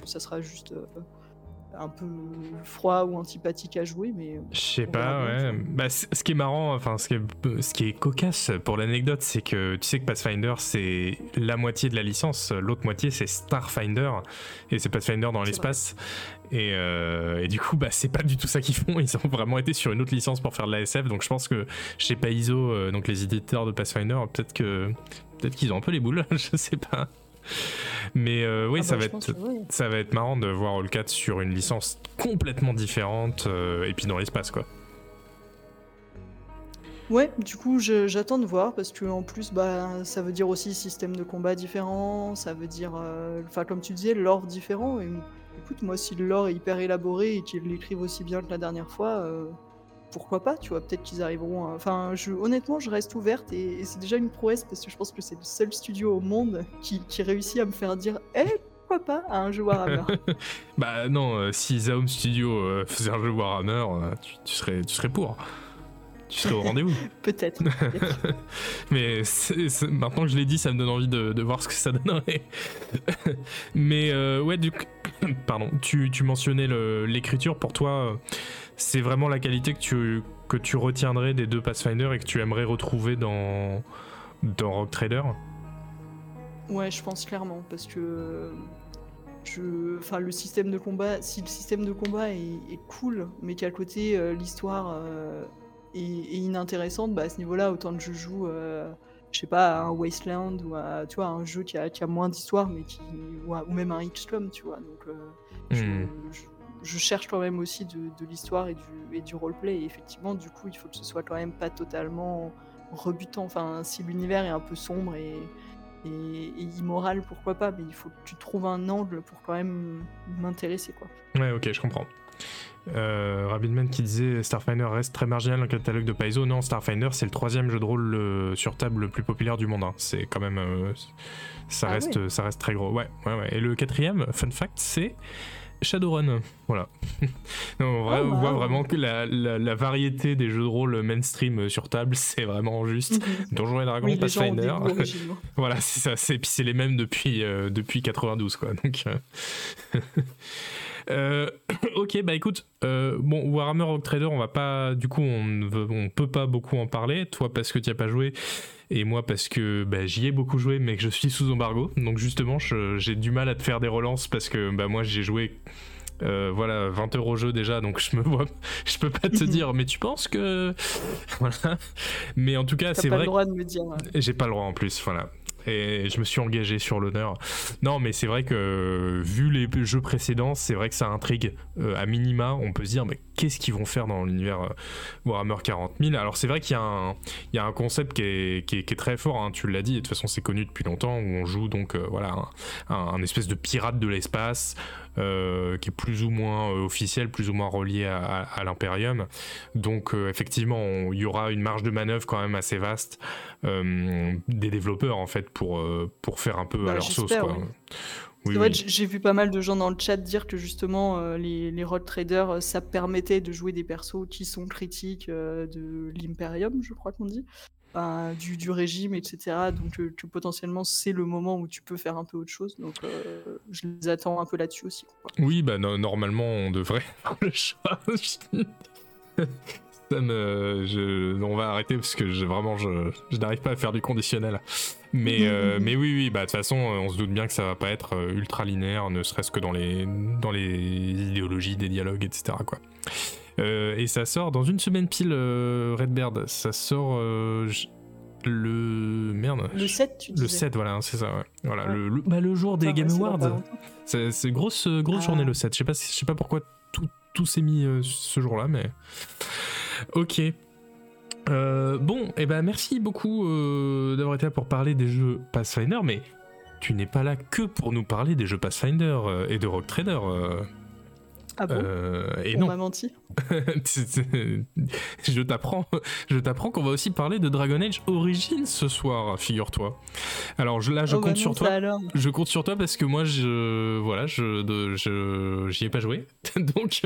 que ça sera juste euh, un peu froid ou antipathique à jouer, mais Je sais pas, ouais. Bah, ce qui est marrant, enfin, ce qui est, ce qui est cocasse pour l'anecdote, c'est que tu sais que Pathfinder, c'est la moitié de la licence, l'autre moitié, c'est Starfinder, et c'est Pathfinder dans l'espace. Et, euh, et du coup, bah, c'est pas du tout ça qu'ils font. Ils ont vraiment été sur une autre licence pour faire de la SF. Donc, je pense que chez Paizo, euh, donc les éditeurs de Pathfinder, peut-être que peut-être qu'ils ont un peu les boules, je sais pas. Mais euh, oui, Ah ça bah, va être ça va être marrant de voir All 4 sur une licence complètement différente euh, et puis dans l'espace quoi. Ouais, du coup, j'attends de voir parce que en plus, bah, ça veut dire aussi système de combat différent, ça veut dire, euh, enfin, comme tu disais, lore différent. Et écoute, moi, si le lore est hyper élaboré et qu'ils l'écrivent aussi bien que la dernière fois, euh, pourquoi pas, tu vois, peut-être qu'ils arriveront. à- Enfin, je, honnêtement, je reste ouverte et, et c'est déjà une prouesse parce que je pense que c'est le seul studio au monde qui, qui réussit à me faire dire, eh, pourquoi pas, à un jeu Warhammer? Bah non, euh, si Zaum Studio euh, faisait un jeu Warhammer, euh, tu, tu serais tu serais pour. Tu serais au rendez-vous. peut-être. Mais maintenant que je l'ai dit, ça me donne envie de, de voir ce que ça donnerait. Mais ouais, du coup, pardon, tu, tu mentionnais l'écriture. Pour toi, c'est vraiment la qualité que tu, que tu retiendrais des deux Pathfinder et que tu aimerais retrouver dans, dans Rock Trader Ouais, je pense clairement, parce que euh, je, enfin, le système de combat, si le système de combat est, est cool, mais qu'à côté euh, l'histoire euh, est, est inintéressante, bah, à ce niveau-là, autant que je joue, euh, je sais pas, à un Wasteland ou à, tu vois, à un jeu qui a, qui a moins d'histoire, mais qui, ou, à- ou même un XCOM, tu vois. Donc, je, Hmm. je- je cherche quand même aussi de, de l'histoire et du, et du roleplay. Et effectivement, du coup, il faut que ce soit quand même pas totalement rebutant. Enfin, si l'univers est un peu sombre et, et, et immoral, pourquoi pas, mais il faut que tu trouves un angle pour quand même m'intéresser, quoi. Ouais, ok, je comprends. Euh, qui disait Starfinder reste très marginal dans le catalogue de Paizo. Non, Starfinder c'est le troisième jeu de rôle euh, sur table le plus populaire du monde. hein. C'est quand même, euh, ça Ah reste, ça reste très gros. Ouais, ouais, ouais. Et le quatrième, fun fact, c'est Shadowrun. Voilà. non, en vrai, Oh, on voit wow. vraiment que la, la- la variété des jeux de rôle mainstream euh, sur table, c'est vraiment juste Donjons et Dragons, oui, Pathfinder. originaux. Voilà, c'est ça. C'est, puis c'est les mêmes depuis, euh, depuis 92, quoi. Donc, euh, ok, bah écoute, euh, bon, Warhammer Rock Trader, on va pas, du coup, on on peut pas beaucoup en parler. Toi, parce que tu as pas joué, et moi, parce que bah, j'y ai beaucoup joué, mais que je suis sous embargo. Donc, justement, j'ai du mal à te faire des relances parce que bah, moi, j'ai joué. euh, voilà 20 euros au jeu déjà donc je me vois je peux pas te dire mais tu penses que voilà mais en tout cas c'est pas vrai le droit de me dire. et J'ai pas le droit en plus, voilà. Et je me suis engagé sur l'honneur. Non, mais c'est vrai que vu les jeux précédents, c'est vrai que ça intrigue. Euh, à minima, on peut se dire, mais qu'est-ce qu'ils vont faire dans l'univers euh, Warhammer 40 000 Alors c'est vrai qu'il y, a un- concept qui est, très fort, hein, tu l'as dit, et de toute façon c'est connu depuis longtemps, où on joue donc euh, voilà, un espèce de pirate de l'espace, euh, qui est plus ou moins euh, officiel, plus ou moins relié à, à- à l'Imperium. Donc euh, effectivement, il y aura une marge de manœuvre quand même assez vaste des développeurs en fait pour, pour faire un peu Bah, à leur sauce. Quoi. oui. Oui, oui. j'ai vu pas mal de gens dans le chat dire que justement euh, les, les road traders, euh, ça permettait de jouer des persos qui sont critiques euh, de l'Imperium, je crois qu'on dit, Du, du régime, etc. Donc euh, que potentiellement c'est le moment où tu peux faire un peu autre chose. Donc euh, je les attends un peu là-dessus aussi. quoi. Oui, bah no- normalement on devrait le choix. Ça me, je- on va arrêter parce que je, vraiment je, je n'arrive pas à faire du conditionnel. Mais, euh, mais oui, oui, bah de toute façon, on se doute bien que ça va pas être ultra linéaire, ne serait-ce que dans les, dans les idéologies des dialogues, etc. Quoi. Euh, et ça sort dans une semaine pile, euh, Redbird. Ça sort euh, j- le. Merde. Le 7, tu disais. Le 7, voilà, c'est ça, ouais. Voilà, Ouais. Le, le- bah, le jour des Ah, Game Awards. C'est c'est grosse, grosse Ah. journée le 7. Je sais pas, je sais pas pourquoi tout, tout s'est mis euh, ce jour-là, mais. Ok. Euh, bon, et ben merci beaucoup euh, d'avoir été là pour parler des jeux Pathfinder, mais tu n'es pas là que pour nous parler des jeux Pathfinder euh, et de Rock Trader. Ah bon euh, et On non, m'a menti. Je t'apprends, je t'apprends qu'on va aussi parler de Dragon Age Origins ce soir, figure-toi. Alors je- là, je Oh, bah compte non, sur toi. alors. Je compte sur toi parce que moi, je voilà, je de- je j'y ai pas joué, donc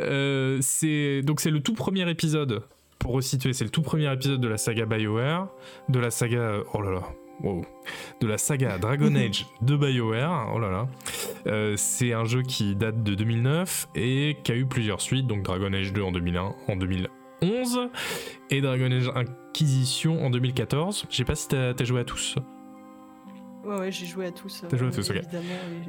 euh, c'est donc c'est le tout premier épisode pour resituer, c'est le tout premier épisode de la saga BioWare, de la saga oh là là. Wow, de la saga Dragon Age de BioWare, oh là là. Euh, c'est un jeu qui date de 2009 et qui a eu plusieurs suites, donc Dragon Age 2 en 2001, en 2011 et Dragon Age Inquisition en 2014. Je sais pas si t'as as joué à tous. Ouais, ouais, j'ai joué à tous. T'as joué à euh, tous, ok.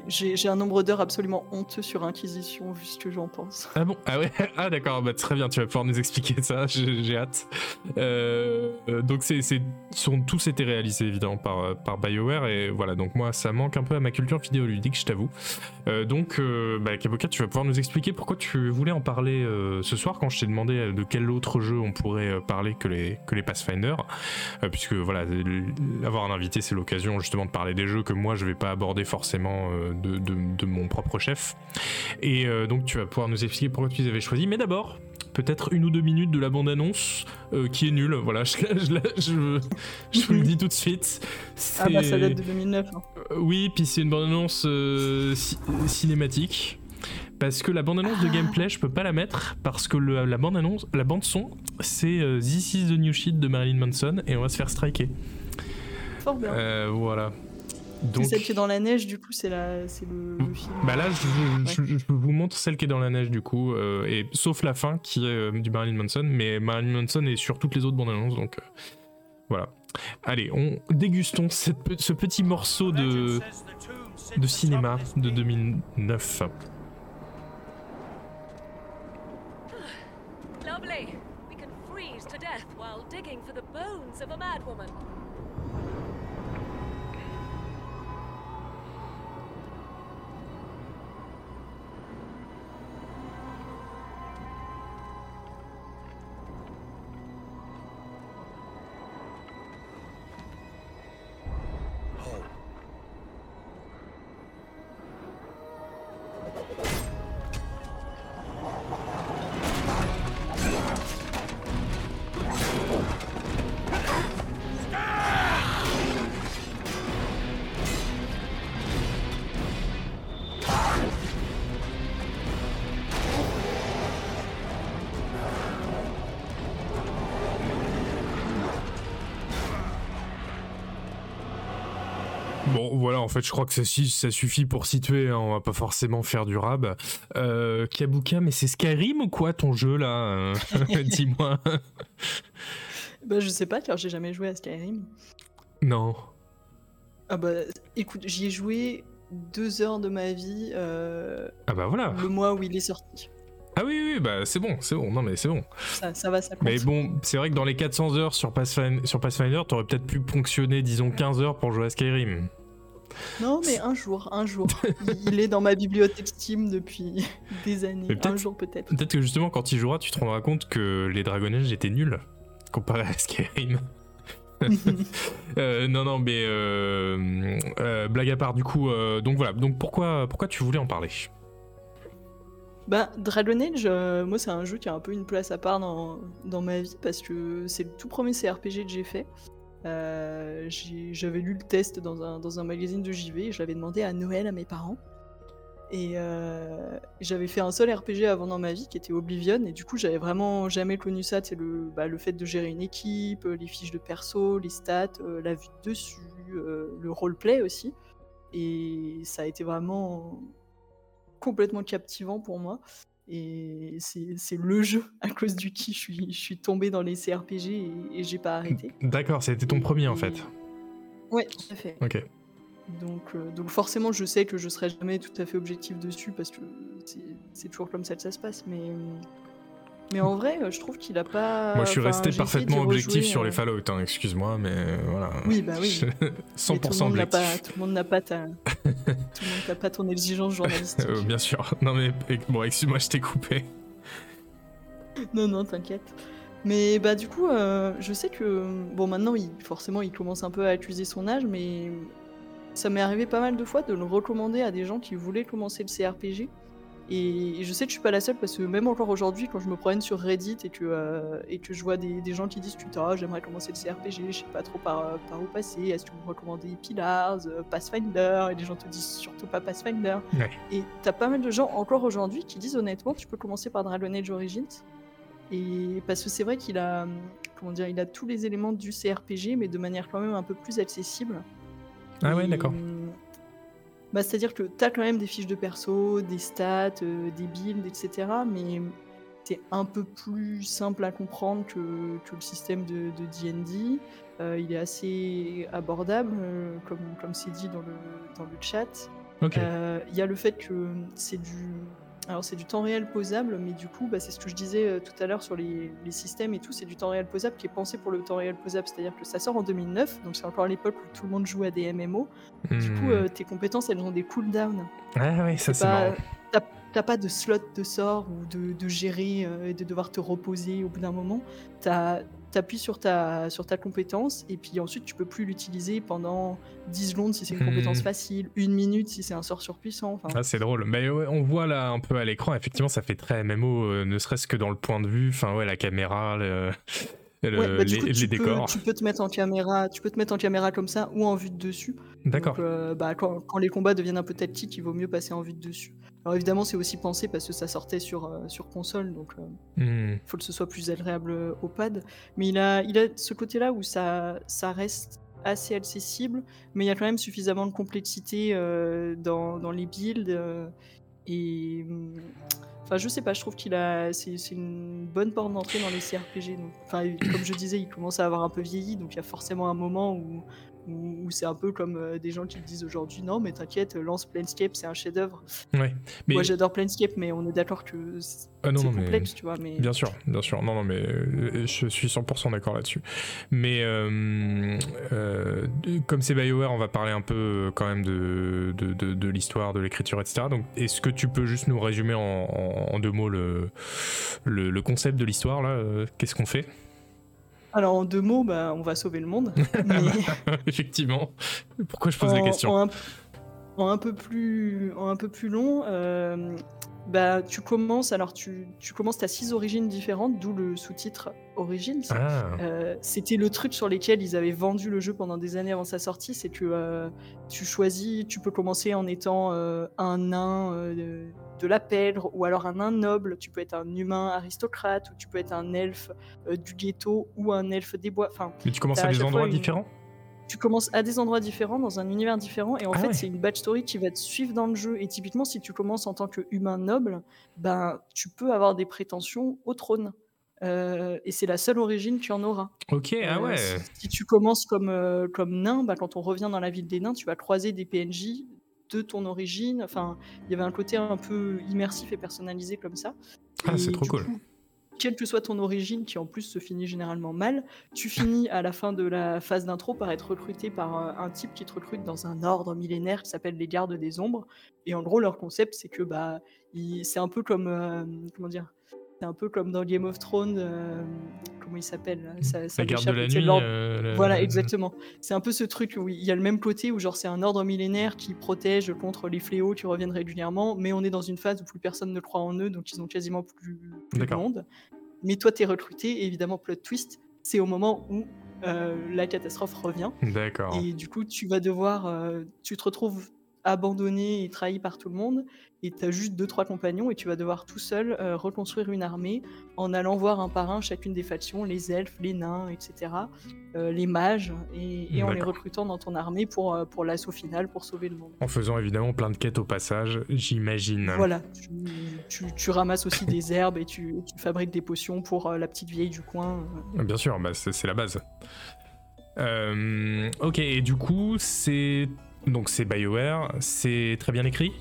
J'ai un nombre d'heures absolument honteux sur Inquisition, vu ce que j'en pense. Ah bon? Ah ouais? Ah d'accord, bah très bien, tu vas pouvoir nous expliquer ça, j'ai j'ai hâte. Euh, euh, donc c'est, c'est, sont tous été réalisés évidemment par, par BioWare et voilà, donc moi ça manque un peu à ma culture vidéoludique, je t'avoue. Euh, donc euh, bah, Kaboka, tu vas pouvoir nous expliquer pourquoi tu voulais en parler ce soir quand je t'ai demandé de quel autre jeu on pourrait parler que les, que les Pathfinder, puisque voilà, avoir un invité c'est l'occasion justement de parler des jeux que moi je vais pas aborder forcément euh, de, de, de mon propre chef. Et euh, donc tu vas pouvoir nous expliquer pourquoi tu les avais choisis. Mais d'abord, peut-être une ou deux minutes de la bande-annonce euh, qui est nulle. Voilà, je, je, je, je vous le dis tout de suite. Ah bah ça date de 2009. hein. Oui, puis c'est une bande-annonce euh, ci- cinématique. Parce que la bande-annonce de Ah. gameplay, je peux pas la mettre parce que le- la bande-annonce, la bande-son, c'est euh, This is the new shit de Marilyn Manson et on va se faire striker. Fort bien. Euh, C'est celle qui est dans la neige, du coup, c'est la... c'est le, le film. Bah là, je, je- je vous montre celle qui est dans la neige du coup, euh, et sauf la fin qui est euh, du Marilyn Manson, mais Marilyn Manson est sur toutes les autres bandes annonces, donc euh, voilà. Allez, on dégustons cette ce petit morceau de, de cinéma de 2009. Lovely. We can freeze to death while digging for the bones of a madwoman. Bon, voilà, en fait, je crois que ça, ça suffit pour situer, hein, on va pas forcément faire du rab. Euh, Kabuka, mais c'est Skyrim ou quoi ton jeu là euh, Dis-moi. Bah je sais pas, car j'ai jamais joué à Skyrim. non. Ah bah écoute, j'y ai joué deux heures de ma vie euh, Ah bah voilà. le mois où il est sorti. Ah oui, oui, oui, bah c'est bon, c'est bon, non mais c'est bon. Ça, ça va, ça compte. Mais bon, c'est vrai que dans les 400 heures sur Pathfinder, sur Pathfinder t'aurais peut-être pu ponctionner, disons, 15 heures pour jouer à Skyrim. Non, mais un jour, un jour. il est dans ma bibliothèque Steam depuis des années. Un jour peut-être. Peut-être que justement, quand il jouera, tu te rendras compte que les Dragon Age étaient nuls comparé à Skyrim. Euh, non, non, mais euh, euh, blague à part, du coup, donc voilà. Donc pourquoi, pourquoi tu voulais en parler? Bah, Dragon Age, moi, c'est un jeu qui a un peu une place à part dans, dans ma vie parce que c'est le tout premier CRPG que j'ai fait. Euh, J'avais lu le test dans un, dans un magazine de JV je l'avais demandé à Noël à mes parents. Et euh, j'avais fait un seul RPG avant dans ma vie qui était Oblivion et du coup j'avais vraiment jamais connu ça, c'est le, bah, le fait de gérer une équipe, euh, les fiches de perso, les stats, la vue de dessus, le roleplay aussi. Et ça a été vraiment complètement captivant pour moi. Et c'est le jeu à cause du qui je suis, je suis tombée dans les CRPG et, et j'ai pas arrêté. D'accord, été ton premier en fait. Ouais, tout à fait. Ok. Donc, euh, donc forcément, je sais que je serai jamais tout à fait objectif dessus parce que c'est- c'est toujours comme ça que ça se passe. Mais, Mais en vrai, euh, je trouve qu'il a pas. Moi, je suis enfin, resté parfaitement objectif sur les euh, Fallout, hein, excuse-moi, mais euh, voilà. Oui, bah oui. Mais 100% tout objectif. pas, tout le monde n'a pas ta, tout le monde n'a pas ton exigence journalistique. Bien sûr. Non mais bon, excuse-moi, je t'ai coupé. Non, non, t'inquiète. Mais bah du coup, euh, je sais que bon maintenant, il, forcément, il commence un peu à accuser son âge, mais ça m'est arrivé pas mal de fois de le recommander à des gens qui voulaient commencer le CRPG. Et je sais que je suis pas la seule parce que même encore aujourd'hui, quand je me promène sur Reddit et que, euh, et que je vois des, des gens qui disent Putain, j'aimerais commencer le CRPG, je sais pas trop par, par où passer, est-ce que vous me recommandez Pillars, euh, Pathfinder Et les gens te disent surtout pas Pathfinder. Ouais. Et t'as pas mal de gens encore aujourd'hui qui disent honnêtement, tu peux commencer par Dragon Age Origins. Et parce que c'est vrai qu'il a, hum, comment dire, il a tous les éléments du CRPG, mais de manière quand même un peu plus accessible. Ah ouais, Et, d'accord. Bah, C'est-à-dire que t'as quand même des fiches de perso, des stats, euh, des builds, etc. Mais c'est un peu plus simple à comprendre que, que le système de D&D. Euh, il est assez abordable, euh, comme comme c'est dit dans le, dans le chat. Il y a le fait que c'est du, alors c'est du temps réel posable, mais du coup, bah, c'est ce que je disais euh, tout à l'heure sur les, les systèmes et tout, c'est du temps réel posable qui est pensé pour le temps réel posable, c'est-à-dire que ça sort en 2009, donc c'est encore à l'époque où tout le monde jouait à des MMO. Du coup, Hmm. euh, tes compétences, elles ont des cooldowns. Ah ouais, ça c'est marrant. T'as pas de slot de sort ou de, de gérer euh, et de devoir te reposer au bout d'un moment. T'as- T'appuies sur ta, sur ta compétence et puis ensuite tu peux plus l'utiliser pendant 10 secondes si c'est une Hmm. compétence facile, une minute si c'est un sort surpuissant. Ah, c'est drôle. Mais ouais, on voit là un peu à l'écran, effectivement, ça fait très MMO, euh, ne serait-ce que dans le point de vue, enfin ouais, la caméra, le- le- Ouais, bah, les, coup, les tu peux, décors. tu peux te mettre en caméra, tu peux te mettre en caméra comme ça ou en vue de dessus. D'accord. Euh, bah, quand, quand les combats deviennent un peu tactiques, il vaut mieux passer en vue de dessus. Alors évidemment, c'est aussi pensé parce que ça sortait sur, euh, sur console, donc euh, Hmm. faut que ce soit plus agréable euh, au pad. Mais il a, il a ce côté-là où ça, ça reste assez accessible, mais il y a quand même suffisamment de complexité euh, dans, dans les builds. euh, et hum, enfin, je sais pas, je trouve qu'il a, c'est c'est une bonne porte d'entrée dans les CRPG. donc. Enfin, comme je disais, il commence à avoir un peu vieilli, donc il y a forcément un moment où où, où c'est un peu comme euh, des gens qui disent aujourd'hui non mais t'inquiète lance Planescape c'est un chef-d'œuvre Ouais. Mais moi j'adore Planescape mais on est d'accord que c'est Ah non, mais- complexe tu vois mais Bien sûr, bien sûr. Non, non, mais euh, je suis 100% d'accord là-dessus. Mais euh, euh, comme c'est BioWare, on va parler un peu quand même de, de, de- de l'histoire, de l'écriture, etc. Donc, est-ce que tu peux juste nous résumer en, en- en deux mots le, le, le concept de l'histoire là Qu'est-ce qu'on fait? Alors en deux mots, bah, on va sauver le monde. Mais Effectivement. Pourquoi je pose la question en un, en un peu plus, en un peu plus long, euh, bah, tu commences. Alors tu, tu commences à six origines différentes, d'où le sous-titre Origins. Ah, Euh, C'était le truc sur lequel ils avaient vendu le jeu pendant des années avant sa sortie, c'est que euh, tu choisis, tu peux commencer en étant euh, un nain euh, de, la pègre, ou alors un nain noble, tu peux être un humain aristocrate, ou tu peux être un elfe du ghetto, ou un elfe des bois. Enfin, mais tu commences t'as à des endroits une- différents? Tu commences à des endroits différents, dans un univers différent, et en Ah fait, ouais. c'est une backstory qui va te suivre dans le jeu. Et typiquement, si tu commences en tant que humain noble, ben, tu peux avoir des prétentions au trône. Euh, et c'est la seule origine que tu en auras. Ok, ah Euh, ouais. si, si tu commences comme, euh, comme nain, bah, quand on revient dans la ville des nains, tu vas croiser des PNJ de ton origine. Enfin, il y avait un côté un peu immersif et personnalisé comme ça. Ah, c'est trop cool. coup, quelle que soit ton origine, qui en plus se finit généralement mal, tu finis à la fin de la phase d'intro par être recruté par euh, un type qui te recrute dans un ordre millénaire qui s'appelle les Gardes des Ombres. Et en gros, leur concept, c'est que bah, c'est un peu comme euh, comment dire, c'est un peu comme dans Game of Thrones. euh, comment il s'appelle Ça- ça La garde de nuit. euh, voilà, exactement. C'est un peu ce truc où il y a le même côté où genre c'est un ordre millénaire qui protège contre les fléaux qui reviennent régulièrement, mais on est dans une phase où plus personne ne croit en eux, donc ils ont quasiment plus, plus de monde. Mais toi, t'es recruté, et évidemment, plot twist, c'est au moment où euh, la catastrophe revient. D'accord. Et du coup, tu vas devoir, euh, tu te retrouves abandonné et trahi par tout le monde, et tu as juste deux trois compagnons, et tu vas devoir tout seul euh, reconstruire une armée en allant voir un par un chacune des factions, les elfes, les nains, etc., euh, les mages, et, et en les recrutant dans ton armée pour, euh, pour l'assaut final, pour sauver le monde. En faisant évidemment plein de quêtes au passage, j'imagine. Voilà, tu, tu- tu ramasses aussi des herbes et tu, tu fabriques des potions pour euh, la petite vieille du coin. Bien sûr, bah, c'est c'est la base. Euh, ok, et du coup, c'est donc c'est BioWare, c'est très bien écrit.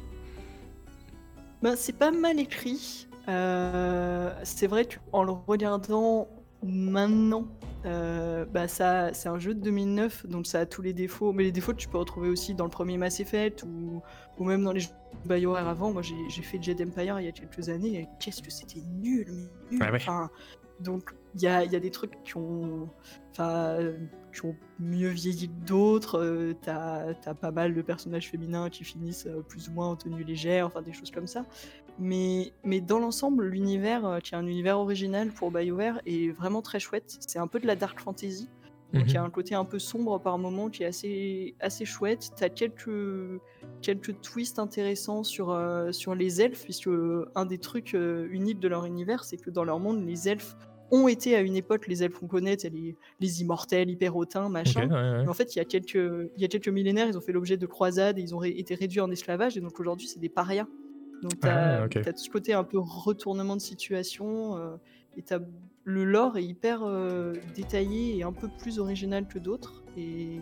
Ben, c'est pas mal écrit. Euh, c'est vrai qu'en le regardant maintenant, euh, bah ça, c'est un jeu de 2009, donc ça a tous les défauts. Mais les défauts, tu peux retrouver aussi dans le premier Mass Effect ou, ou même dans les jeux BioWare avant. Moi, j'ai fait Jedi Empire il y a quelques années. et Qu'est-ce que c'était nul, mais nul. Ah ouais. Enfin, donc, il y a, y a des trucs qui ont, enfin, qui ont mieux vieilli que d'autres. Euh, T'as as pas mal de personnages féminins qui finissent euh, plus ou moins en tenue légère, enfin des choses comme ça. Mais, mais dans l'ensemble, l'univers, euh, qui est un univers original pour BioWare, est vraiment très chouette. C'est un peu de la dark fantasy. Donc il y a un côté un peu sombre par moment qui est assez, assez chouette. Tu as quelques, quelques twists intéressants sur, sur les elfes, puisque un des trucs uniques de leur univers, c'est que dans leur monde, les elfes ont été à une époque, les elfes qu'on connaît, les, les immortels, hyper hautains, machin. ouais, ouais. Mais en fait, il y, a quelques, il y a quelques millénaires, ils ont fait l'objet de croisades et ils ont ré- été réduits en esclavage. Et donc aujourd'hui, c'est des parias. Donc tu as, Ah, tout ce côté un peu retournement de situation. euh, et le lore est hyper euh, détaillé et un peu plus original que d'autres. Et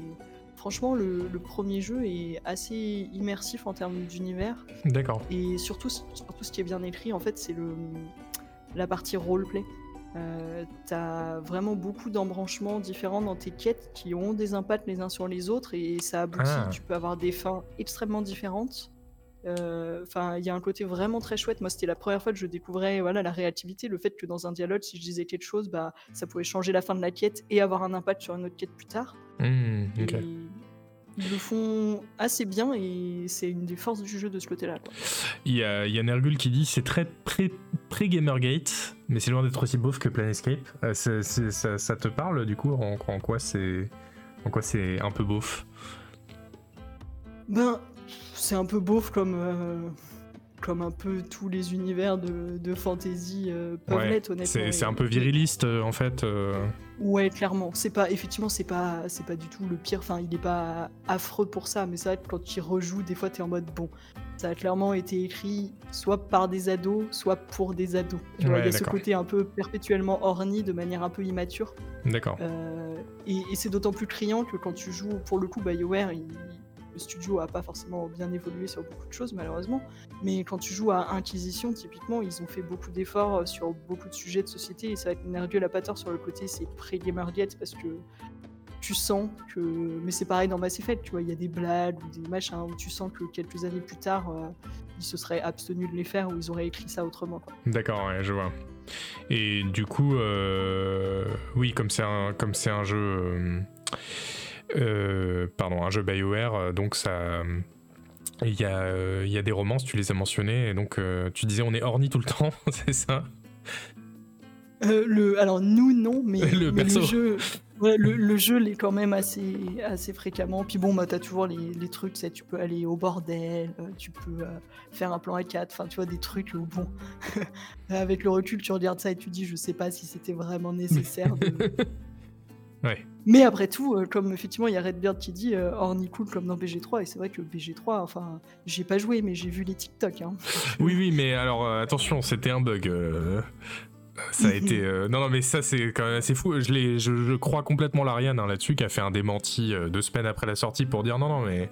franchement, le, le premier jeu est assez immersif en termes d'univers. D'accord. Et surtout, surtout, ce qui est bien écrit, en fait, c'est la partie roleplay. Euh, T'as vraiment beaucoup d'embranchements différents dans tes quêtes qui ont des impacts les uns sur les autres et ça aboutit. Ah. Tu peux avoir des fins extrêmement différentes. Euh, Enfin, il y a un côté vraiment très chouette. Moi, c'était la première fois que je découvrais voilà la réactivité, le fait que dans un dialogue, si je disais quelque chose, bah ça pouvait changer la fin de la quête et avoir un impact sur une autre quête plus tard. Et ils le font assez bien et c'est une des forces du jeu de ce côté-là. Il y a, il y a Nergul qui dit c'est très pré- pré-Gamergate, mais c'est loin d'être aussi beauf que Planescape. Euh, c'est- c'est- ça, ça te parle du coup en, en quoi c'est en quoi c'est un peu beauf? Ben, c'est un peu beauf comme, euh, comme un peu tous les univers de, de fantasy euh, peuvent Ouais, l'être, honnêtement. C'est un peu viriliste euh, en fait. Ouais, clairement. C'est pas, effectivement, c'est pas, c'est pas du tout le pire. Enfin, il est pas affreux pour ça, mais que quand tu rejoues, des fois, t'es en mode bon. Ça a clairement été écrit soit par des ados, soit pour des ados. Tu vois, Ouais, il y a ce côté un peu perpétuellement orni, de manière un peu immature. D'accord. Euh, et et c'est d'autant plus criant que quand tu joues, pour le coup, BioWare, il- le studio a pas forcément bien évolué sur beaucoup de choses, malheureusement. Mais quand tu joues à Inquisition, typiquement, ils ont fait beaucoup d'efforts euh, sur beaucoup de sujets de société. Et c'est vrai que Nerdieu a pas tort sur le côté, c'est pré-Gamergate parce que tu sens que. Mais c'est pareil dans Mass Effect, tu vois, il y a des blagues ou des machins où tu sens que quelques années plus tard, euh, ils se seraient abstenus de les faire ou ils auraient écrit ça autrement. D'accord, je vois. Et du coup, euh, oui, comme c'est un, jeu, pardon, un jeu Bioware, euh, donc ça, il y a, euh, il y a des romances, tu les as mentionnées, et donc euh, tu disais on est orni tout le temps, c'est ça? Euh, le, alors nous non, mais Le mais jeu, ouais, le, le jeu l'est quand même assez, assez fréquemment. Puis bon, bah t'as toujours les, les trucs, tu peux aller au bordel, euh, tu peux euh, faire un plan A4, enfin tu vois des trucs où bon, avec le recul tu regardes ça et tu dis je sais pas si c'était vraiment nécessaire. de- Ouais. Mais après tout, euh, comme effectivement il y a Redbeard qui dit euh, orni cool comme dans BG3 et c'est vrai que BG3, enfin j'ai pas joué mais j'ai vu les TikTok. Hein. Oui, oui, mais alors euh, attention, c'était un bug. euh, ça a été. euh, non, non, mais ça, c'est quand même assez fou. Je, l'ai- je, je crois complètement l'Ariane hein, là-dessus, qui a fait un démenti deux semaines après la sortie pour dire non, non, mais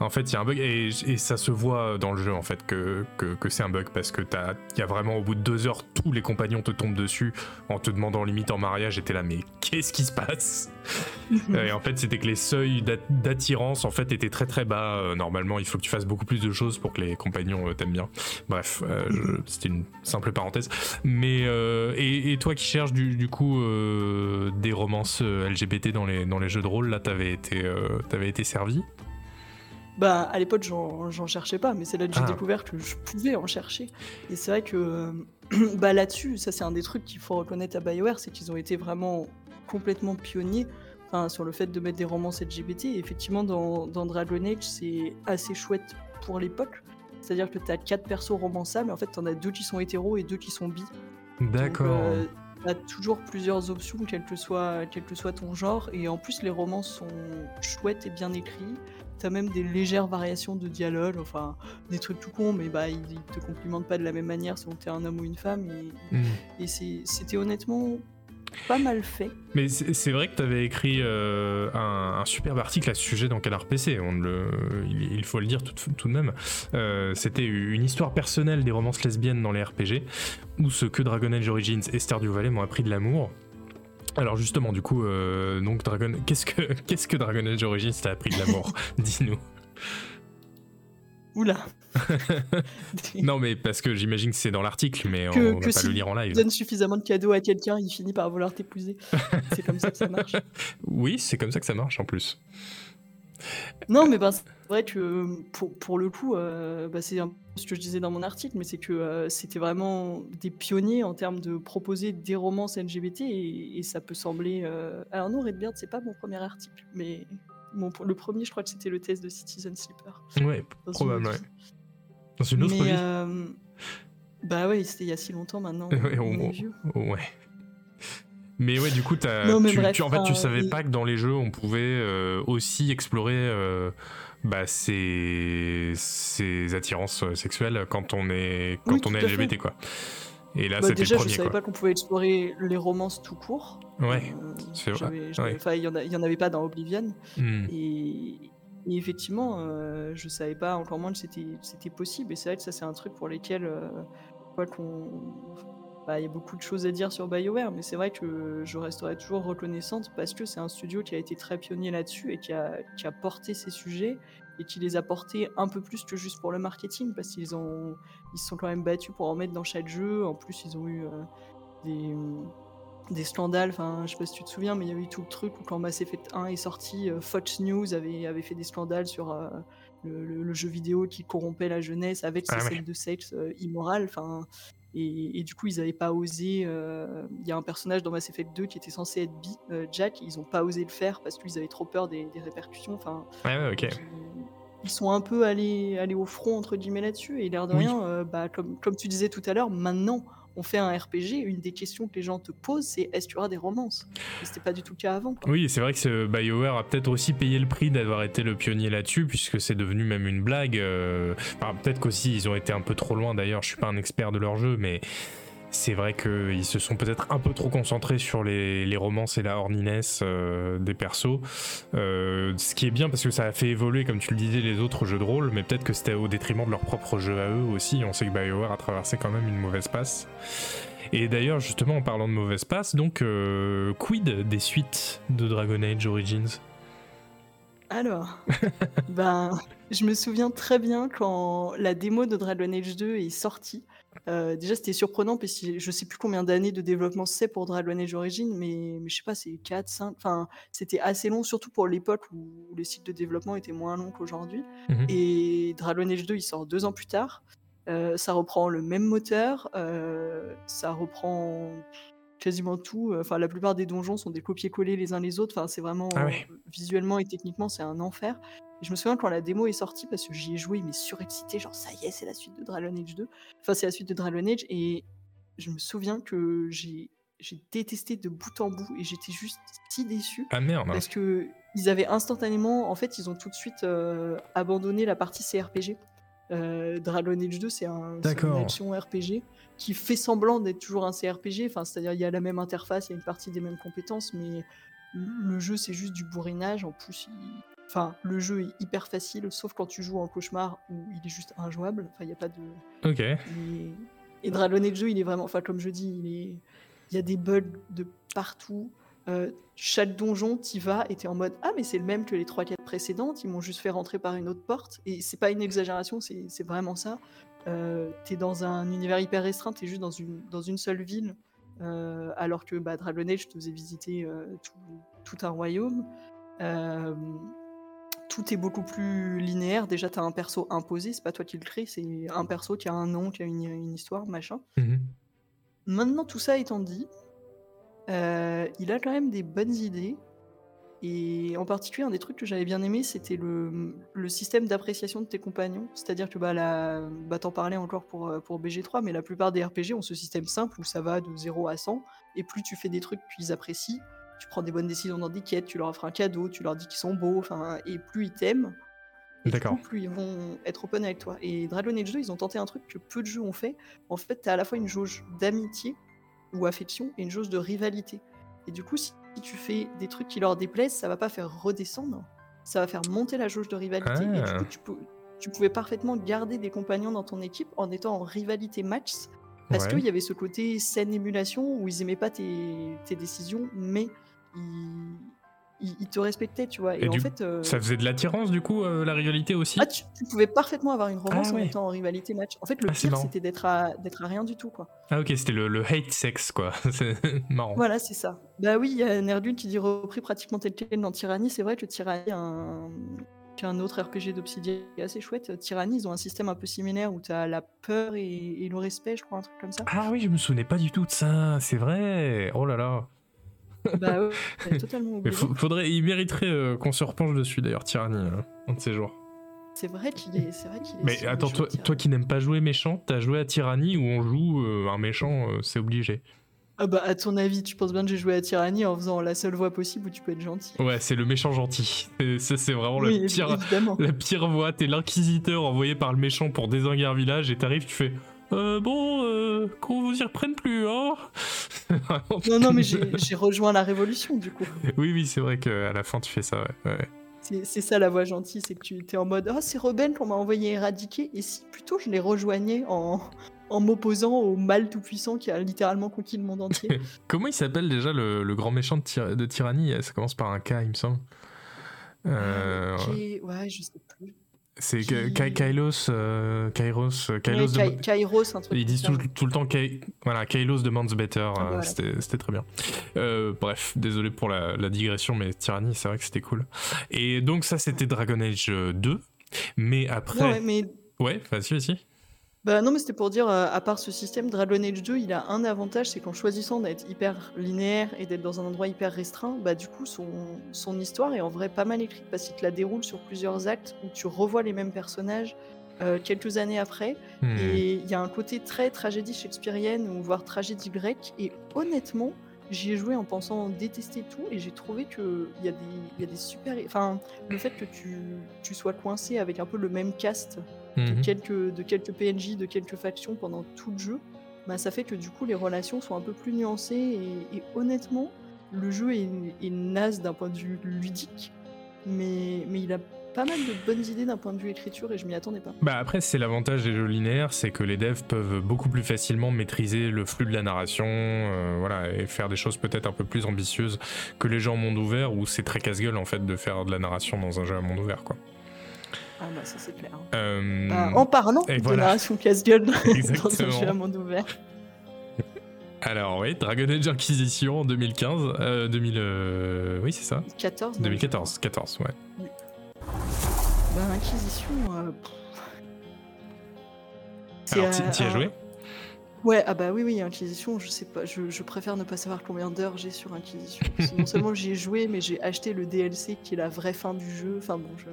en fait, il y a un bug. Et, et ça se voit dans le jeu, en fait, que, que, que c'est un bug parce que il y a vraiment, au bout de deux heures, tous les compagnons te tombent dessus en te demandant limite en mariage. Et t'es là, mais qu'est-ce qui se passe? Et en fait, c'était que les seuils d'at- d'attirance, en fait, étaient très très bas. Euh, normalement, il faut que tu fasses beaucoup plus de choses pour que les compagnons euh, t'aiment bien. Bref, euh, c'était une simple parenthèse. Mais euh, et, et toi qui cherches du, du coup euh, des romances LGBT dans les dans les jeux de rôle, là t'avais été t'avais été servi? Bah, à l'époque, j'en cherchais pas, mais c'est là que j'ai Ah. découvert que je pouvais en chercher. Et c'est vrai que euh, bah, là-dessus, ça c'est un des trucs qu'il faut reconnaître à BioWare, c'est qu'ils ont été vraiment complètement pionniers enfin, sur le fait de mettre des romances LGBT. Et effectivement, dans, dans Dragon Age, c'est assez chouette pour l'époque. C'est-à-dire que tu as quatre persos romançables, mais en fait, tu en as deux qui sont hétéros et deux qui sont bi. D'accord. Euh, t'as toujours plusieurs options, quel que, soit, quel que soit ton genre. Et en plus, les romans sont chouettes et bien écrits. T'as même des légères variations de dialogue, enfin, des trucs tout cons, mais bah, ils, ils te complimentent pas de la même manière selon que t'es un homme ou une femme. Et, et c'est- c'était honnêtement pas mal fait. Mais c'est c'est vrai que tu avais écrit euh, un, un superbe article à ce sujet dans Canard PC, on le, il, il faut le dire tout, tout de même. Euh, C'était une histoire personnelle des romances lesbiennes dans les RPG, où ce que Dragon Age Origins et Stardew Valley m'ont appris de l'amour. Alors justement, du coup, euh, donc Dragon, qu'est-ce que qu'est-ce que Dragon Age Origins t'a appris de l'amour Dis-nous. Oula. Non, mais parce que j'imagine que c'est dans l'article, mais Que- on, que va pas si le lire en live. donne suffisamment de cadeaux à quelqu'un, il finit par vouloir t'épouser. C'est comme ça que ça marche. Oui, c'est comme ça que ça marche en plus. Non, mais ben, vrai que pour, pour le coup, euh, bah, c'est ce que je disais dans mon article, mais c'est que euh, c'était vraiment des pionniers en termes de proposer des romances LGBT et, et ça peut sembler. euh, Alors, non, Redbeard, c'est pas mon premier article, mais mon- le premier, je crois que c'était le test de Citizen Sleeper. Ouais, dans une probable, autre ouais. Dans une autre mais, vie. euh, Bah ouais, c'était il y a si longtemps maintenant. Ouais, on on-. Ouais. Mais ouais, du coup, Non, tu, bref, tu- en fait, tu savais pas que dans les jeux, on pouvait euh, aussi explorer euh, bah, ses, ses attirances euh, sexuelles quand on est, quand Oui, on est fait. LGBT, quoi. Et là, Bah, c'était déjà, le je premier, savais quoi. pas qu'on pouvait explorer les romances tout court. Ouais, Euh, c'est vrai, ouais. enfin, il y en avait pas dans Oblivion. Hmm. Et, et effectivement, euh, je savais pas encore moins que c'était possible. Et c'est vrai que ça, c'est un truc pour lesquels euh, quoi qu'on. Bah, Il y a beaucoup de choses à dire sur BioWare, mais c'est vrai que je resterai toujours reconnaissante parce que c'est un studio qui a été très pionnier là-dessus et qui a, qui a porté ces sujets et qui les a portés un peu plus que juste pour le marketing parce qu'ils ont ils se sont quand même battus pour en mettre dans chaque jeu. En plus, ils ont eu euh, des des scandales, enfin je sais pas si tu te souviens, mais il y a eu tout le truc où quand Mass Effect 1 est sorti, euh, Fox News avait, avait fait des scandales sur euh, le, le- le jeu vidéo qui corrompait la jeunesse avec ses Ah ouais. scènes de sexe euh, immorales, enfin et, et du coup ils n'avaient pas osé, euh, il y a un personnage dans Mass Effect 2 qui était censé être bi, euh, Jack, ils ont pas osé le faire parce qu'ils avaient trop peur des, des répercussions, enfin Ouais, ouais, ok. ils, ils sont un peu allés, allés au front entre guillemets là-dessus et l'air de Oui. rien, euh, bah, comme, comme tu disais tout à l'heure, maintenant on fait un RPG, une des questions que les gens te posent c'est est-ce qu'il y aura des romances? C'était pas du tout le cas avant. Oui, c'est vrai que ce BioWare a peut-être aussi payé le prix d'avoir été le pionnier là-dessus, puisque c'est devenu même une blague. euh, peut-être qu'aussi ils ont été un peu trop loin d'ailleurs, je suis pas un expert de leur jeu, mais c'est vrai qu'ils se sont peut-être un peu trop concentrés sur les, les romances et la horniness euh, des persos. Euh, ce qui est bien parce que ça a fait évoluer, comme tu le disais, les autres jeux de rôle, mais peut-être que c'était au détriment de leur propre jeu à eux aussi. On sait que BioWare a traversé quand même une mauvaise passe. Et d'ailleurs, justement, en parlant de mauvaise passe, donc, euh, quid des suites de Dragon Age Origins? Alors, ben, je me souviens très bien quand la démo de Dragon Age 2 est sortie. Euh, déjà, c'était surprenant parce que je sais plus combien d'années de développement c'est pour Dragon Age Origins, mais, mais je sais pas, c'est 4, 5. Enfin, c'était assez long, surtout pour l'époque où les cycles de développement étaient moins longs qu'aujourd'hui. Mhm. Et Dragon Age 2, il sort deux ans plus tard. Euh, ça reprend le même moteur, euh, ça reprend quasiment tout. euh, Enfin, la plupart des donjons sont des copier-coller les uns les autres. Enfin, c'est vraiment Ah euh, visuellement et techniquement, c'est un enfer. Et je me souviens quand la démo est sortie, parce que j'y ai joué, mais surexcité, genre ça y est, c'est la suite de Dragon Age 2. Enfin, c'est la suite de Dragon Age. Et je me souviens que j'ai détesté de bout en bout et j'étais juste si déçue Ah merde parce que ils avaient instantanément, en fait, ils ont tout de suite euh, abandonné la partie CRPG. Euh, Dragon Age 2, c'est un, une action RPG qui fait semblant d'être toujours un CRPG. Enfin, c'est-à-dire il y a la même interface, il y a une partie des mêmes compétences, mais le jeu c'est juste du bourrinage. En plus, il- enfin, le jeu est hyper facile, sauf quand tu joues en cauchemar où il est juste injouable. Enfin, il n'y a pas de, Ok. et, et Dragon Age 2, il est vraiment, enfin comme je dis, il, est, il y a des bugs de partout. Euh, chaque donjon, t'y vas et t'es en mode ah mais c'est le même que les 3-4 précédentes, ils m'ont juste fait rentrer par une autre porte. Et c'est pas une exagération, c'est vraiment ça. Euh, t'es dans un univers hyper restreint, t'es juste dans une, dans une seule ville, euh, alors que bah, Dragon Age te faisait visiter euh, tout, tout un royaume. Tout est beaucoup plus linéaire. Déjà, t'as un perso imposé, c'est pas toi qui le crée, c'est un perso qui a un nom, qui a une, une histoire, machin. Mhm. Maintenant, tout ça étant dit, euh, il a quand même des bonnes idées. Et en particulier, un des trucs que j'avais bien aimé, c'était le, le système d'appréciation de tes compagnons. C'est-à-dire que bah, la, bah, t'en parlais encore pour, euh, pour BG3, mais la plupart des RPG ont ce système simple où ça va de 0 à 100. Et plus tu fais des trucs qu'ils apprécient, tu prends des bonnes décisions dans des quêtes, tu leur offres un cadeau, tu leur dis qu'ils sont beaux, enfin, et plus ils t'aiment, D'accord. plus ils vont être open avec toi. Et Dragon Age 2, ils ont tenté un truc que peu de jeux ont fait. En fait, tu as à la fois une jauge d'amitié ou affection et une jauge de rivalité. Et du coup, si tu fais des trucs qui leur déplaisent, ça va pas faire redescendre, ça va faire monter la jauge de rivalité. Et du Ah. coup, tu, peux- tu pouvais parfaitement garder des compagnons dans ton équipe en étant en rivalité match. Parce Ouais. qu'il y avait ce côté saine émulation où ils aimaient pas tes, tes décisions, mais ils, ils- ils te respectaient, tu vois. Et, Et en du- fait, euh, Ça faisait de l'attirance du coup, euh, la rivalité aussi? Ah, tu, tu pouvais parfaitement avoir une romance Ah en ouais. étant en rivalité match. En fait, le Ah, pire, c'était d'être à, d'être à rien du tout, quoi. Ah ok, c'était le, le hate sex quoi. C'est marrant. Voilà, c'est ça. Bah oui, il y a Nerdule qui dit repris pratiquement tel quel dans Tyranny. C'est vrai que Tyranny un... qu'un autre RPG d'Obsidian est assez chouette. Tyranny, ils ont un système un peu similaire où tu as la peur et, et le respect, je crois, un truc comme ça. Ah oui, je me souvenais pas du tout de ça, c'est vrai. Oh là là. Bah ouais, totalement oublié. faudrait, il mériterait euh, qu'on se repenche dessus d'ailleurs, Tyranny, euh, un de ces jours. C'est vrai qu'il est, c'est vrai qu'il est. Mais attends, toi, toi qui n'aimes pas jouer méchant, t'as joué à Tyranny où on joue euh, un méchant, euh, c'est obligé. Ah bah à ton avis, tu penses bien que j'ai joué à Tyranny en faisant la seule voie possible où tu peux être gentil. Ouais, c'est le méchant gentil. Ça, c'est vraiment oui, le pire, évidemment. la pire voie. T'es l'inquisiteur envoyé par le méchant pour désinguer un village et t'arrives, tu fais. Euh, bon, euh, qu'on vous y reprenne plus, hein Non, non, mais j'ai rejoint la révolution du coup. Oui, oui, c'est vrai qu'à la fin, tu fais ça, ouais. ouais. C'est ça la voie gentille, c'est que tu es en mode Ah, c'est rebelle qu'on m'a envoyé éradiquer. Et si plutôt je les rejoignais en, en m'opposant au mal tout-puissant qui a littéralement conquis le monde entier. Comment il s'appelle déjà le, le grand méchant de, Tyr- de Tyranny Ça commence par un K, il me semble. Euh, Ouais, je sais plus. C'est qui- Ka- Ka- Kailos, euh, Kairos, euh, Kailos de- Kairos, un truc. Ils disent tout, le temps Kai- voilà, Kailos demands better. euh, voilà. c'était, très bien. Euh, bref, désolé pour la, la digression, mais Tyranny, c'est vrai que c'était cool. Et donc, ça, c'était Dragon Age euh, 2. Mais après. Non, ouais, mais Ouais, vas-y, vas-y. Bah non, mais c'était pour dire, euh, à part ce système, Dragon Age 2, il a un avantage, c'est qu'en choisissant d'être hyper linéaire et d'être dans un endroit hyper restreint, bah du coup, son, son histoire est en vrai pas mal écrite parce qu'il te la déroule sur plusieurs actes où tu revois les mêmes personnages euh, quelques années après. Hmm. Et il y a un côté très tragédie shakespearienne ou voire tragédie grecque. Et honnêtement, j'y ai joué en pensant détester tout et j'ai trouvé qu'il y, a des- y a des super. Enfin, le fait que tu, tu sois coincé avec un peu le même cast de Mhm. quelques, de quelques PNJ, de quelques factions pendant tout le jeu, bah, ça fait que du coup les relations sont un peu plus nuancées et, et honnêtement, le jeu est, est naze d'un point de vue ludique, mais, mais il a pas mal de bonnes idées d'un point de vue écriture et je m'y attendais pas. Bah après c'est l'avantage des jeux linéaires, c'est que les devs peuvent beaucoup plus facilement maîtriser le flux de la narration, euh, voilà, et faire des choses peut-être un peu plus ambitieuses que les jeux en monde ouvert où c'est très casse-gueule en fait de faire de la narration dans un jeu à monde ouvert quoi. Ah bah ça c'est clair. Euh, Bah, en parlant et de voilà. narration casse-gueule dans un jeu à monde ouvert. Alors oui, Dragon Age Inquisition en 2015, euh, 2000, euh, oui c'est ça, 14 non, 2014, 14 ouais. Bah Inquisition... euh, Alors t'y euh, as joué? Ouais, ah bah oui, oui, Inquisition, je sais pas, je, je préfère ne pas savoir combien d'heures j'ai sur Inquisition. Non seulement j'y ai joué, mais j'ai acheté le DLC qui est la vraie fin du jeu. Enfin bon, je.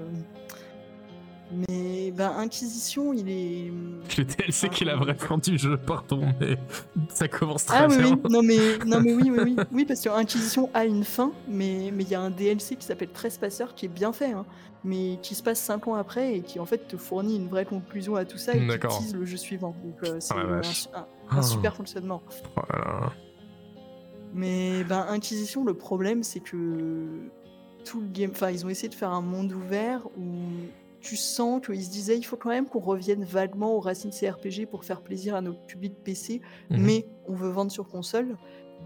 Mais bah Inquisition, il est. Le DLC qui est la vraie fin du jeu, pardon, mais ça commence très Ah oui, bien. oui, non mais, non mais oui, oui, oui, oui, parce que Inquisition a une fin, mais mais il y a un DLC qui s'appelle Trespasser qui est bien fait, hein, mais qui se passe 5 ans après et qui en fait te fournit une vraie conclusion à tout ça et qui tease le jeu suivant. Donc euh, c'est Ah un, un- un Oh. super fonctionnement. Oh là. Mais ben Inquisition, le problème c'est que tout le game, enfin ils ont essayé de faire un monde ouvert où tu sens qu'ils se disaient il faut quand même qu'on revienne vaguement aux racines CRPG pour faire plaisir à notre public PC, Mhm. mais on veut vendre sur console.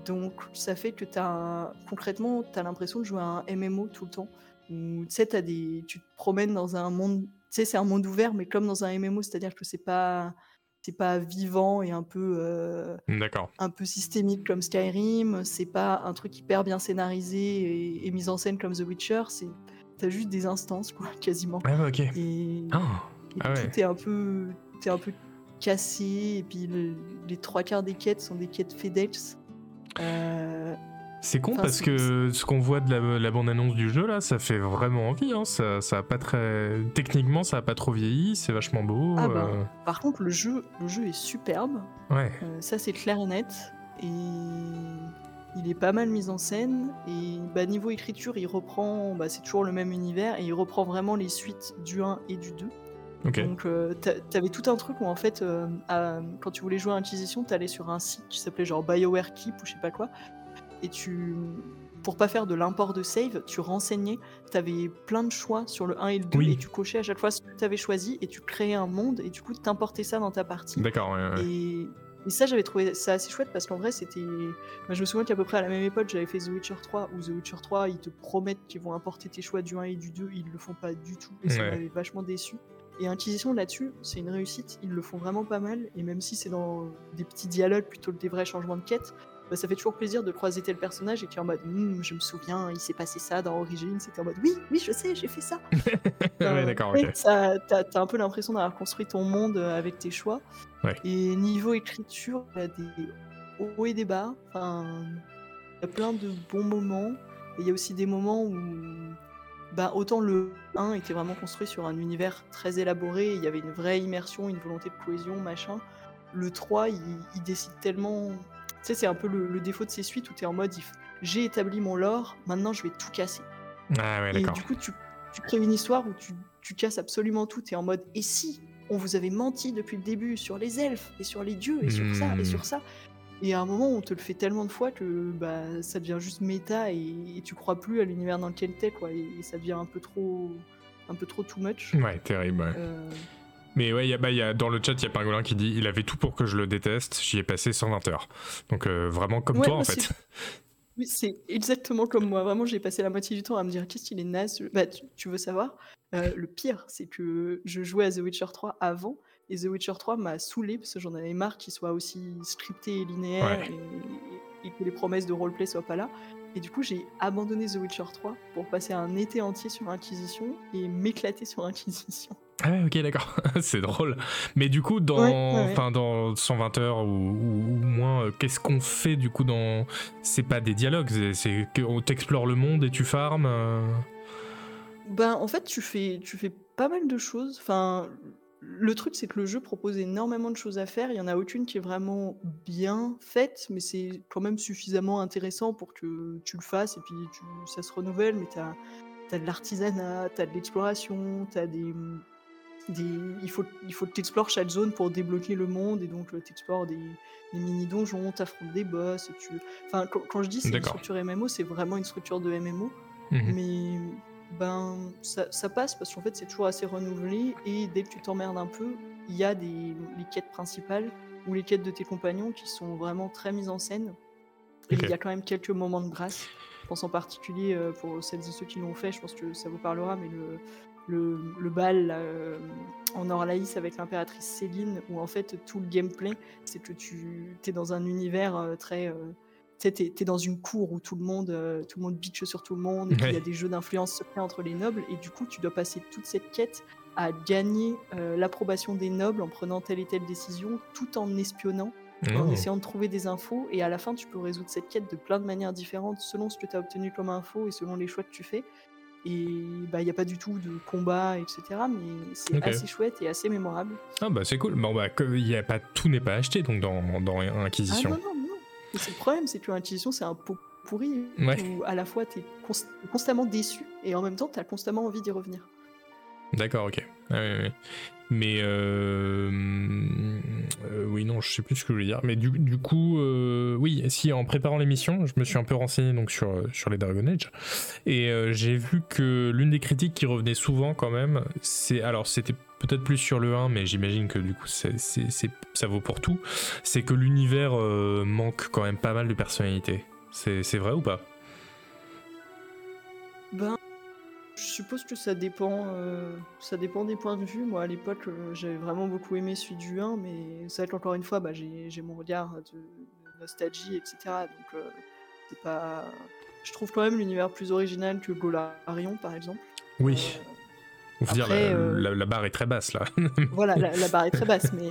Donc ça fait que as concrètement tu as l'impression de jouer à un MMO tout le temps. Où des, tu te promènes dans un monde, tu sais c'est un monde ouvert mais comme dans un MMO, c'est-à-dire que c'est pas c'est pas vivant et un peu euh, un peu systémique comme Skyrim, c'est pas un truc hyper bien scénarisé et, et mis en scène comme The Witcher, c'est t'as juste des instances quoi, quasiment. Ah ouais, ok. Et, Ah, et ah ouais. tout est un peu, un peu cassé et puis le- les trois quarts des quêtes sont des quêtes FedEx. Euh, C'est con Enfin, parce que ce qu'on voit de la, la bande-annonce du jeu là, ça fait vraiment envie. Hein. Ça, ça a pas très. Techniquement, ça a pas trop vieilli, c'est vachement beau. Ah bah. euh, par contre, le jeu, le jeu est superbe. Ouais. Euh, ça, c'est clair et net. Et il est pas mal mis en scène. Et bah, niveau écriture, il reprend. Bah, c'est toujours le même univers. Et il reprend vraiment les suites du 1 et du 2. Ok. Donc, euh, t'a- t'avais tout un truc où, en fait, euh, à- quand tu voulais jouer à Inquisition, t'allais sur un site qui s'appelait genre BioWare Keep ou je sais pas quoi. et tu pour pas faire de l'import de save, tu renseignais, tu avais plein de choix sur le 1 et le 2 Oui. et tu cochais à chaque fois ce que tu avais choisi et tu créais un monde et du coup t'importais ça dans ta partie. D'accord, ouais, ouais. Et, et ça, j'avais trouvé ça assez chouette parce qu'en vrai, c'était. Je me souviens qu'à peu près à la même époque, j'avais fait The Witcher 3, où The Witcher 3, ils te promettent qu'ils vont importer tes choix du 1 et du 2, ils le font pas du tout, et ça Ouais. m'avait vachement déçu. Et Inquisition là-dessus, c'est une réussite, ils le font vraiment pas mal, et même si c'est dans des petits dialogues plutôt que des vrais changements de quête, bah, ça fait toujours plaisir de croiser tel personnage et qui est en mode Hum, je me souviens, il s'est passé ça dans Origins, c'était en mode oui, oui, je sais, j'ai fait ça. Ouais, d'accord, ouais, ok. ça- T'as t'as un peu l'impression d'avoir construit ton monde euh, avec tes choix. Ouais. Et niveau écriture, il y a des hauts et des bas. Enfin, il y a plein de bons moments. Et il y a aussi des moments où, bah, autant le 1 était vraiment construit sur un univers très élaboré, il y avait une vraie immersion, une volonté de cohésion, machin. Le 3, il, il décide tellement. Tu sais, c'est un peu le, le défaut de ces suites où tu es en mode j'ai établi mon lore, maintenant je vais tout casser. Ah ouais, Et du coup, tu, tu crées une histoire où tu, tu casses absolument tout. Et en mode, et si on vous avait menti depuis le début sur les elfes et sur les dieux et sur ça et Hmm. sur ça Et à un moment, on te le fait tellement de fois que bah, ça devient juste méta et, et tu crois plus à l'univers dans lequel t'es, quoi. Et, et ça devient un peu trop, un peu trop too much. Ouais, terrible. ouais. Euh, Mais ouais, y a, bah, y a, dans le chat, il y a Pingolin qui dit il avait tout pour que je le déteste, j'y ai passé 120 heures. Donc euh, vraiment comme Ouais, toi en fait. c'est- Oui, c'est exactement comme moi. Vraiment, j'ai passé la moitié du temps à me dire qu'est-ce qu'il est naze. Bah, tu, tu veux savoir Euh, Le pire, c'est que je jouais à The Witcher 3 avant et The Witcher 3 m'a saoulé parce que j'en avais marre qu'il soit aussi scripté et linéaire Ouais. et, et que les promesses de roleplay soient pas là. Et du coup, j'ai abandonné The Witcher 3 pour passer un été entier sur Inquisition et m'éclater sur Inquisition. Ah ouais, ok, d'accord. c'est drôle. Mais du coup, dans, Ouais, ouais, ouais. enfin, dans 120 heures ou, ou- ou moins, euh, qu'est-ce qu'on fait du coup dans. C'est pas des dialogues, c'est- qu'on t'explore le monde et tu farmes. euh, Ben, en fait, tu fais, tu fais pas mal de choses. Enfin, le truc, c'est que le jeu propose énormément de choses à faire. Il y en a aucune qui est vraiment bien faite, mais c'est quand même suffisamment intéressant pour que tu le fasses et puis tu, ça se renouvelle. Mais tu as, de l'artisanat, tu as de l'exploration, tu as des. Des il, faut, il faut que tu explores chaque zone pour débloquer le monde et donc tu explores des, des mini-donjons, tu affrontes des boss. Tu... Enfin, quand, quand je dis c'est une structure MMO, c'est vraiment une structure de MMO. mhm. Mais ben ça, ça passe parce qu'en fait c'est toujours assez renouvelé et dès que tu t'emmerdes un peu, il y a des les quêtes principales ou les quêtes de tes compagnons qui sont vraiment très mises en scène. Et il y a quand même quelques moments de grâce. Je pense en particulier euh, pour celles et ceux qui l'ont fait, je pense que ça vous parlera, mais le, le, le bal euh, en Orlaïs avec l'impératrice Céline, où en fait tout le gameplay, c'est que tu es dans un univers euh, très. euh, tu t'es dans une cour où tout le monde, euh, tout le monde bitche sur tout le monde, et puis il y a des jeux d'influence secrets entre les nobles, et du coup, tu dois passer toute cette quête à gagner euh, l'approbation des nobles en prenant telle et telle décision, tout en espionnant, en Oh. essayant de trouver des infos, et à la fin, tu peux résoudre cette quête de plein de manières différentes selon ce que tu as obtenu comme info et selon les choix que tu fais. Et bah, il n'y a pas du tout de combat, etc. Mais c'est Ok. assez chouette et assez mémorable. Ah bah c'est cool. Bon bah que- y a pas tout n'est pas acheté donc dans, dans Ah Inquisition. non, non, non. Et c'est le problème, c'est que l'Inquisition, c'est un pot pourri Ouais. où à la fois tu es constamment déçu et en même temps tu as constamment envie d'y revenir. D'accord, ok. Ah. Mais euh, euh, oui, non, je sais plus ce que je voulais dire. Mais du, du coup, euh, oui, si en préparant l'émission, je me suis un peu renseigné donc sur les Dragon Age et j'ai vu que l'une des critiques qui revenait souvent quand même, c'est alors c'était peut-être plus sur le 1, mais j'imagine que du coup c'est, ça vaut pour tout. C'est que l'univers manque quand même pas mal de personnalité. C'est vrai ou pas? Suppose que ça dépend, euh, ça dépend des points de vue. Moi, à l'époque, euh, j'avais vraiment beaucoup aimé celui du 1, mais c'est vrai qu'encore une fois, bah, j'ai mon regard de, de nostalgie, etc. Donc, euh, c'est pas. Je trouve quand même l'univers plus original que Golarion, par exemple. Oui. On dire après, la, la- la barre est très basse là. voilà, la, la barre est très basse, mais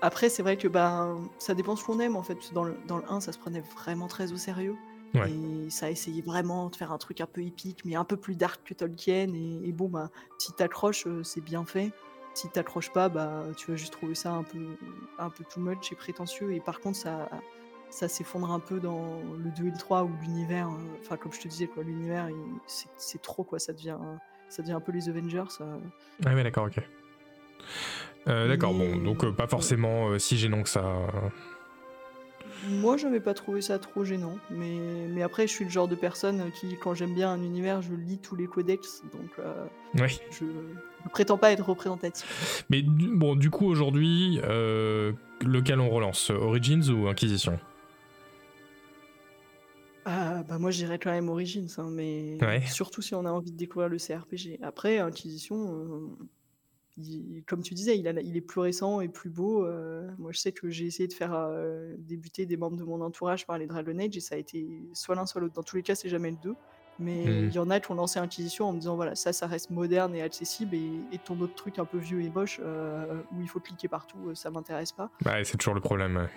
après, c'est vrai que ben, ça dépend ce qu'on aime en fait. Parce que Dans le, dans le 1, ça se prenait vraiment très au sérieux. Ouais. Et ça essayait vraiment de faire un truc un peu épique, mais un peu plus dark que Tolkien. Et, et bon, bah, si t'accroches, euh, c'est bien fait. Si t'accroches pas, bah, tu vas juste trouver ça un peu, un peu too much et prétentieux. Et par contre, ça, ça s'effondre un peu dans le 2 et le 3 où l'univers, euh, enfin, comme je te disais, quoi, l'univers, c'est trop, quoi. Ça devient, ça devient un peu les Avengers. Ah ouais, d'accord, ok. Euh, d'accord, bon, donc pas forcément si gênant que ça. Moi, j'avais pas trouvé ça trop gênant, mais, mais après, je suis le genre de personne qui, quand j'aime bien un univers, je lis tous les codex, donc euh, je ne prétends pas être représentatif. Mais bon, du coup, aujourd'hui, euh, lequel on relance? Origins ou Inquisition? Ah, bah moi, je dirais quand même Origins, hein, mais Ouais. surtout si on a envie de découvrir le CRPG. Après, Inquisition, euh, il- comme tu disais, il, a- il est plus récent et plus beau. euh, moi, je sais que j'ai essayé de faire euh, débuter des membres de mon entourage par les Dragon Age et ça a été soit l'un, soit l'autre. Dans tous les cas, c'est jamais le deux. Mais Mhm. il y en a qui ont lancé Inquisition en me disant voilà, ça, ça reste moderne et accessible et, et ton autre truc un peu vieux et moche euh, où il faut cliquer partout, ça m'intéresse pas. Bah, c'est toujours le problème. ouais.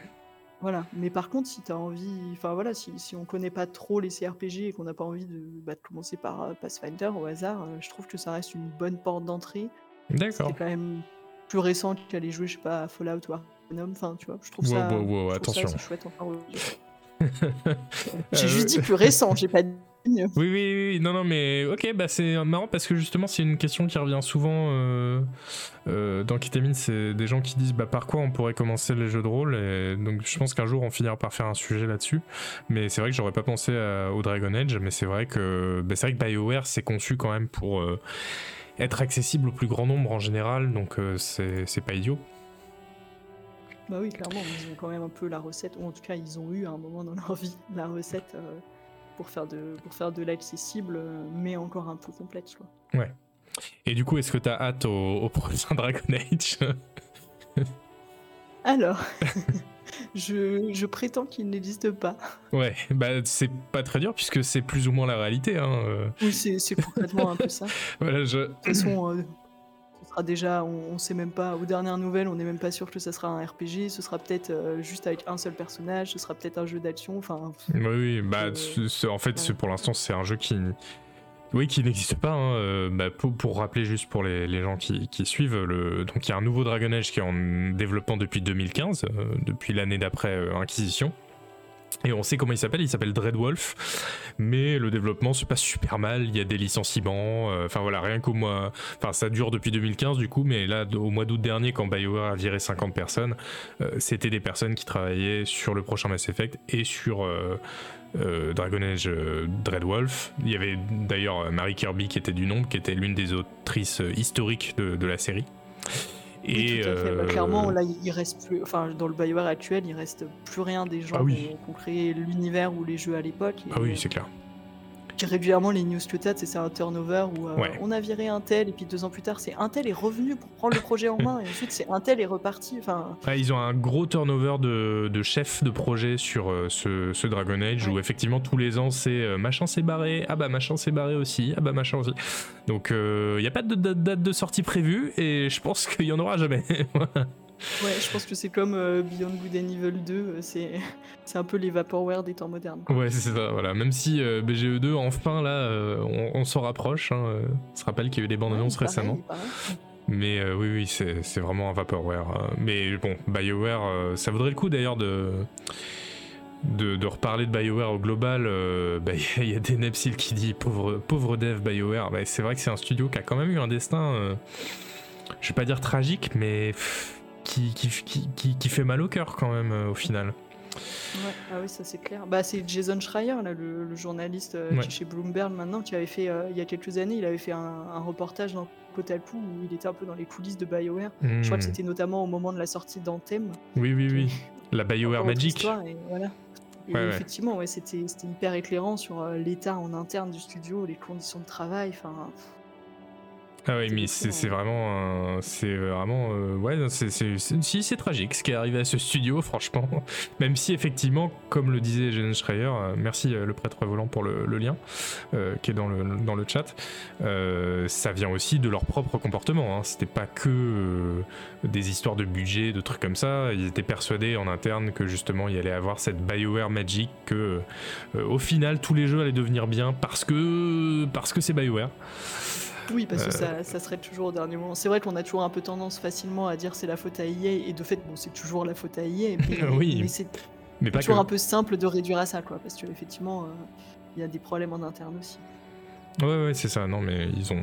Voilà, mais par contre, si tu as envie, enfin voilà, si, si on connaît pas trop les CRPG et qu'on n'a pas envie de, bah, de commencer par Pathfinder au hasard, je trouve que ça reste une bonne porte d'entrée. D'accord. C'est quand même plus récent qu'aller jouer, je sais pas, à Fallout ou Arcanum, enfin tu vois, je trouve Wow, ça. wow, wow, je trouve ça attention. chouette. Euh, J'ai juste dit plus récent, j'ai pas dit. Oui, oui, oui, oui, non, non, mais ok, bah c'est marrant parce que justement, c'est une question qui revient souvent euh, euh, dans Ketamine. C'est des gens qui disent bah, par quoi on pourrait commencer les jeux de rôle. Et donc, je pense qu'un jour, on finira par faire un sujet là-dessus. Mais c'est vrai que j'aurais pas pensé à- au Dragon Age. Mais c'est vrai que bah, c'est vrai que BioWare, c'est conçu quand même pour euh, être accessible au plus grand nombre en général. Donc, euh, c'est pas idiot. Bah oui, clairement, ils ont quand même un peu la recette, ou en tout cas, ils ont eu à un moment dans leur vie la recette euh, pour faire de, pour faire de l'accessible, euh, mais encore un peu complexe, quoi. Et du coup, est-ce que t'as hâte au, au prochain Dragon Age? Alors, je, je prétends qu'il n'existe pas. Ouais, bah c'est pas très dur puisque c'est plus ou moins la réalité. Hein. euh. Oui, c'est complètement un peu ça. De Voilà, je... toute façon, euh, ce sera déjà, on, on sait même pas, aux dernières nouvelles, on n'est même pas sûr que ça sera un RPG, ce sera peut-être euh, juste avec un seul personnage, ce sera peut-être un jeu d'action, enfin, Oui, oui, bah, en fait, pour l'instant, c'est un jeu qui, oui, qui n'existe pas. hein, euh, bah, pour, rappeler juste pour les, gens qui, suivent, donc il y a un nouveau Dragon Age qui est en développement depuis 2015, euh, depuis l'année d'après euh, Inquisition. Et on sait comment il s'appelle, il s'appelle Dreadwolf, mais le développement se passe super mal, il y a des licenciements, enfin voilà, rien qu'au mois, enfin ça dure depuis 2015 du coup, mais là au mois d'août dernier quand BioWare a viré 50 personnes, c'était des personnes qui travaillaient sur le prochain Mass Effect et sur euh, Dragon Age euh, Dreadwolf. Il y avait d'ailleurs euh, Marie Kirby qui était du nombre, qui était l'une des autrices historiques de, de la série. Et. Bah, clairement, là, il reste plus, enfin, dans le BioWare actuel, il reste plus rien des gens Ah oui. qui ont- créé l'univers ou les jeux à l'époque. et, ah oui, c'est clair. Régulièrement les news que c'est un turnover où euh, Ouais. on a viré un tel et puis deux ans plus tard c'est un tel est revenu pour prendre le projet en main et ensuite c'est un tel est reparti. Enfin, Ouais, ils ont un gros turnover de, de chefs de projet sur euh, ce, ce Dragon Age où effectivement tous les ans c'est euh, machin s'est barré, ah bah machin s'est barré aussi, ah bah machin aussi. Donc il n'y a pas de date, date de sortie prévue et je pense qu'il y en aura jamais. ouais, je pense que c'est comme euh, Beyond Good and Evil 2, euh, c'est c'est un peu les vaporware des temps modernes. ouais, c'est ça, voilà. Même si euh, BGE2 enfin là euh, on, on s'en rapproche, hein, on se rappelle qu'il y a eu des bandes annonces pareil, récemment. pareil. Mais euh, oui, oui, c'est c'est vraiment un vaporware. euh. Mais bon, BioWare, euh, ça vaudrait le coup d'ailleurs de, de, de reparler de BioWare au global. euh, bah, Il y, a- il y a des Nepsil qui dit pauvre, pauvre dev BioWare. Bah, c'est vrai que c'est un studio qui a quand même eu un destin, euh, je vais pas dire tragique, mais pff, qui, qui, qui, qui- fait mal au cœur quand même euh, au final. Ouais, ah oui, ça c'est clair. Bah, c'est Jason Schreier, là, le, le journaliste euh, Ouais. qui est chez Bloomberg maintenant, qui avait fait, euh, il y a quelques années, il avait fait un, un reportage dans Kotaku où il était un peu dans les coulisses de BioWare. Je crois que Hmm. c'était notamment au moment de la sortie d'Anthem. Oui, oui, oui. La BioWare Magic. et voilà. Et Ouais, ouais. effectivement, ouais, c'était c'était hyper éclairant sur euh, l'état en interne du studio, les conditions de travail. Enfin, Ah oui, mais c'est vraiment, un- c'est vraiment, euh, ouais, c'est, si c'est tragique ce qui est arrivé à ce studio, franchement. Même si effectivement, comme le disait Jen Schreier, euh, merci euh, le prêtre volant pour le, lien euh, qui est dans le dans le chat. euh, ça vient aussi de leur propre comportement. Hein. C'était pas que euh, des histoires de budget, de trucs comme ça. Ils étaient persuadés en interne que justement il allait avoir cette Bioware Magic, que euh, au final tous les jeux allaient devenir bien parce que parce que c'est Bioware. Oui, parce que Euh. ça, ça serait toujours au dernier moment. C'est vrai qu'on a toujours un peu tendance facilement à dire c'est la faute à EA, et de fait, bon, c'est toujours la faute à EA, mais, Oui, mais c'est Mais pas que. toujours un peu simple de réduire à ça, quoi, parce qu'effectivement, euh, il y a des problèmes en interne aussi. Ouais, ouais, c'est ça. Non, mais ils ont.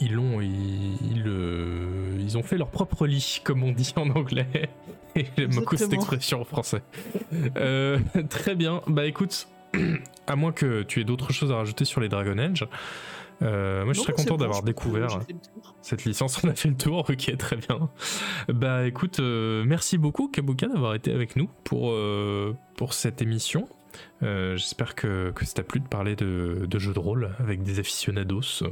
ils l'ont, ils, ils, euh, ils ont fait leur propre lit, comme on dit en anglais. Et j'aime beaucoup cette expression en français. Euh, très bien. Bah écoute, à moins que tu aies d'autres choses à rajouter sur les Dragon Age, euh, moi je serais c'est content d'avoir découvert cette licence. On a fait le tour, ok, très bien. Bah écoute, euh, merci beaucoup Kabuka d'avoir été avec nous pour, euh, pour cette émission. J'espère que, que ça t'a plu de parler de, de jeux de rôle avec des aficionados.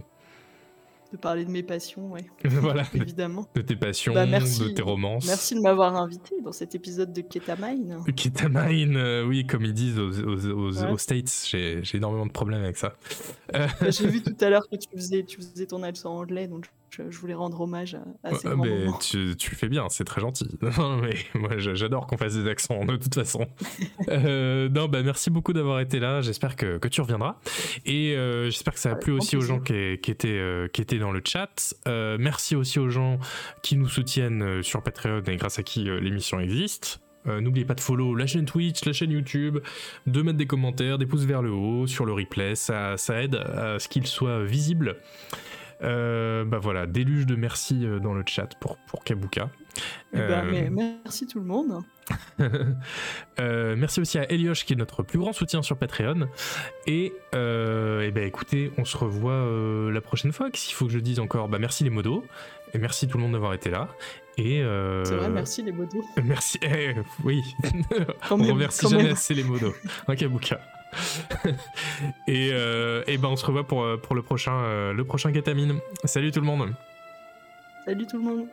De parler de mes passions, ouais, voilà, de, évidemment. de tes passions, Bah, merci. de tes romances. Merci de m'avoir invité dans cet épisode de Ketamine. Ketamine, euh, oui, comme ils disent aux, aux- aux- Ouais. aux States, j'ai j'ai énormément de problèmes avec ça. Euh, Bah, J'ai vu tout à l'heure que tu faisais, tu faisais ton accent anglais, donc je, je voulais rendre hommage à, à ces euh, grands mais moments. tu, tu fais bien, c'est très gentil. Mais moi, j'adore qu'on fasse des accents, de toute façon. Euh, non, bah merci beaucoup d'avoir été là. J'espère que, que tu reviendras. Et euh, j'espère que ça a plu aussi aux gens qui, qui étaient, euh, qui étaient dans le chat. Merci aussi aux gens qui nous soutiennent sur Patreon et grâce à qui l'émission existe. Euh, N'oubliez pas de follow la chaîne Twitch, la chaîne YouTube, de mettre des commentaires, des pouces vers le haut sur le replay, ça, ça aide à ce qu'il soit visible. Euh, bah voilà, déluge de merci euh, dans le chat pour, pour Kabuka. Eh ben, Euh, mais merci tout le monde. Merci aussi à Elioche qui est notre plus grand soutien sur Patreon. Et, eh ben écoutez, on se revoit la prochaine fois. S'il faut que je dise encore, bah merci les modos. Et merci tout le monde d'avoir été là. Et euh, C'est vrai, merci les modos. Merci. eh, oui. On remercie jamais assez les modos. Un kabuka. et, euh, et ben on se revoit pour, euh, pour le prochain, euh, le prochain. Salut tout le monde. Salut tout le monde.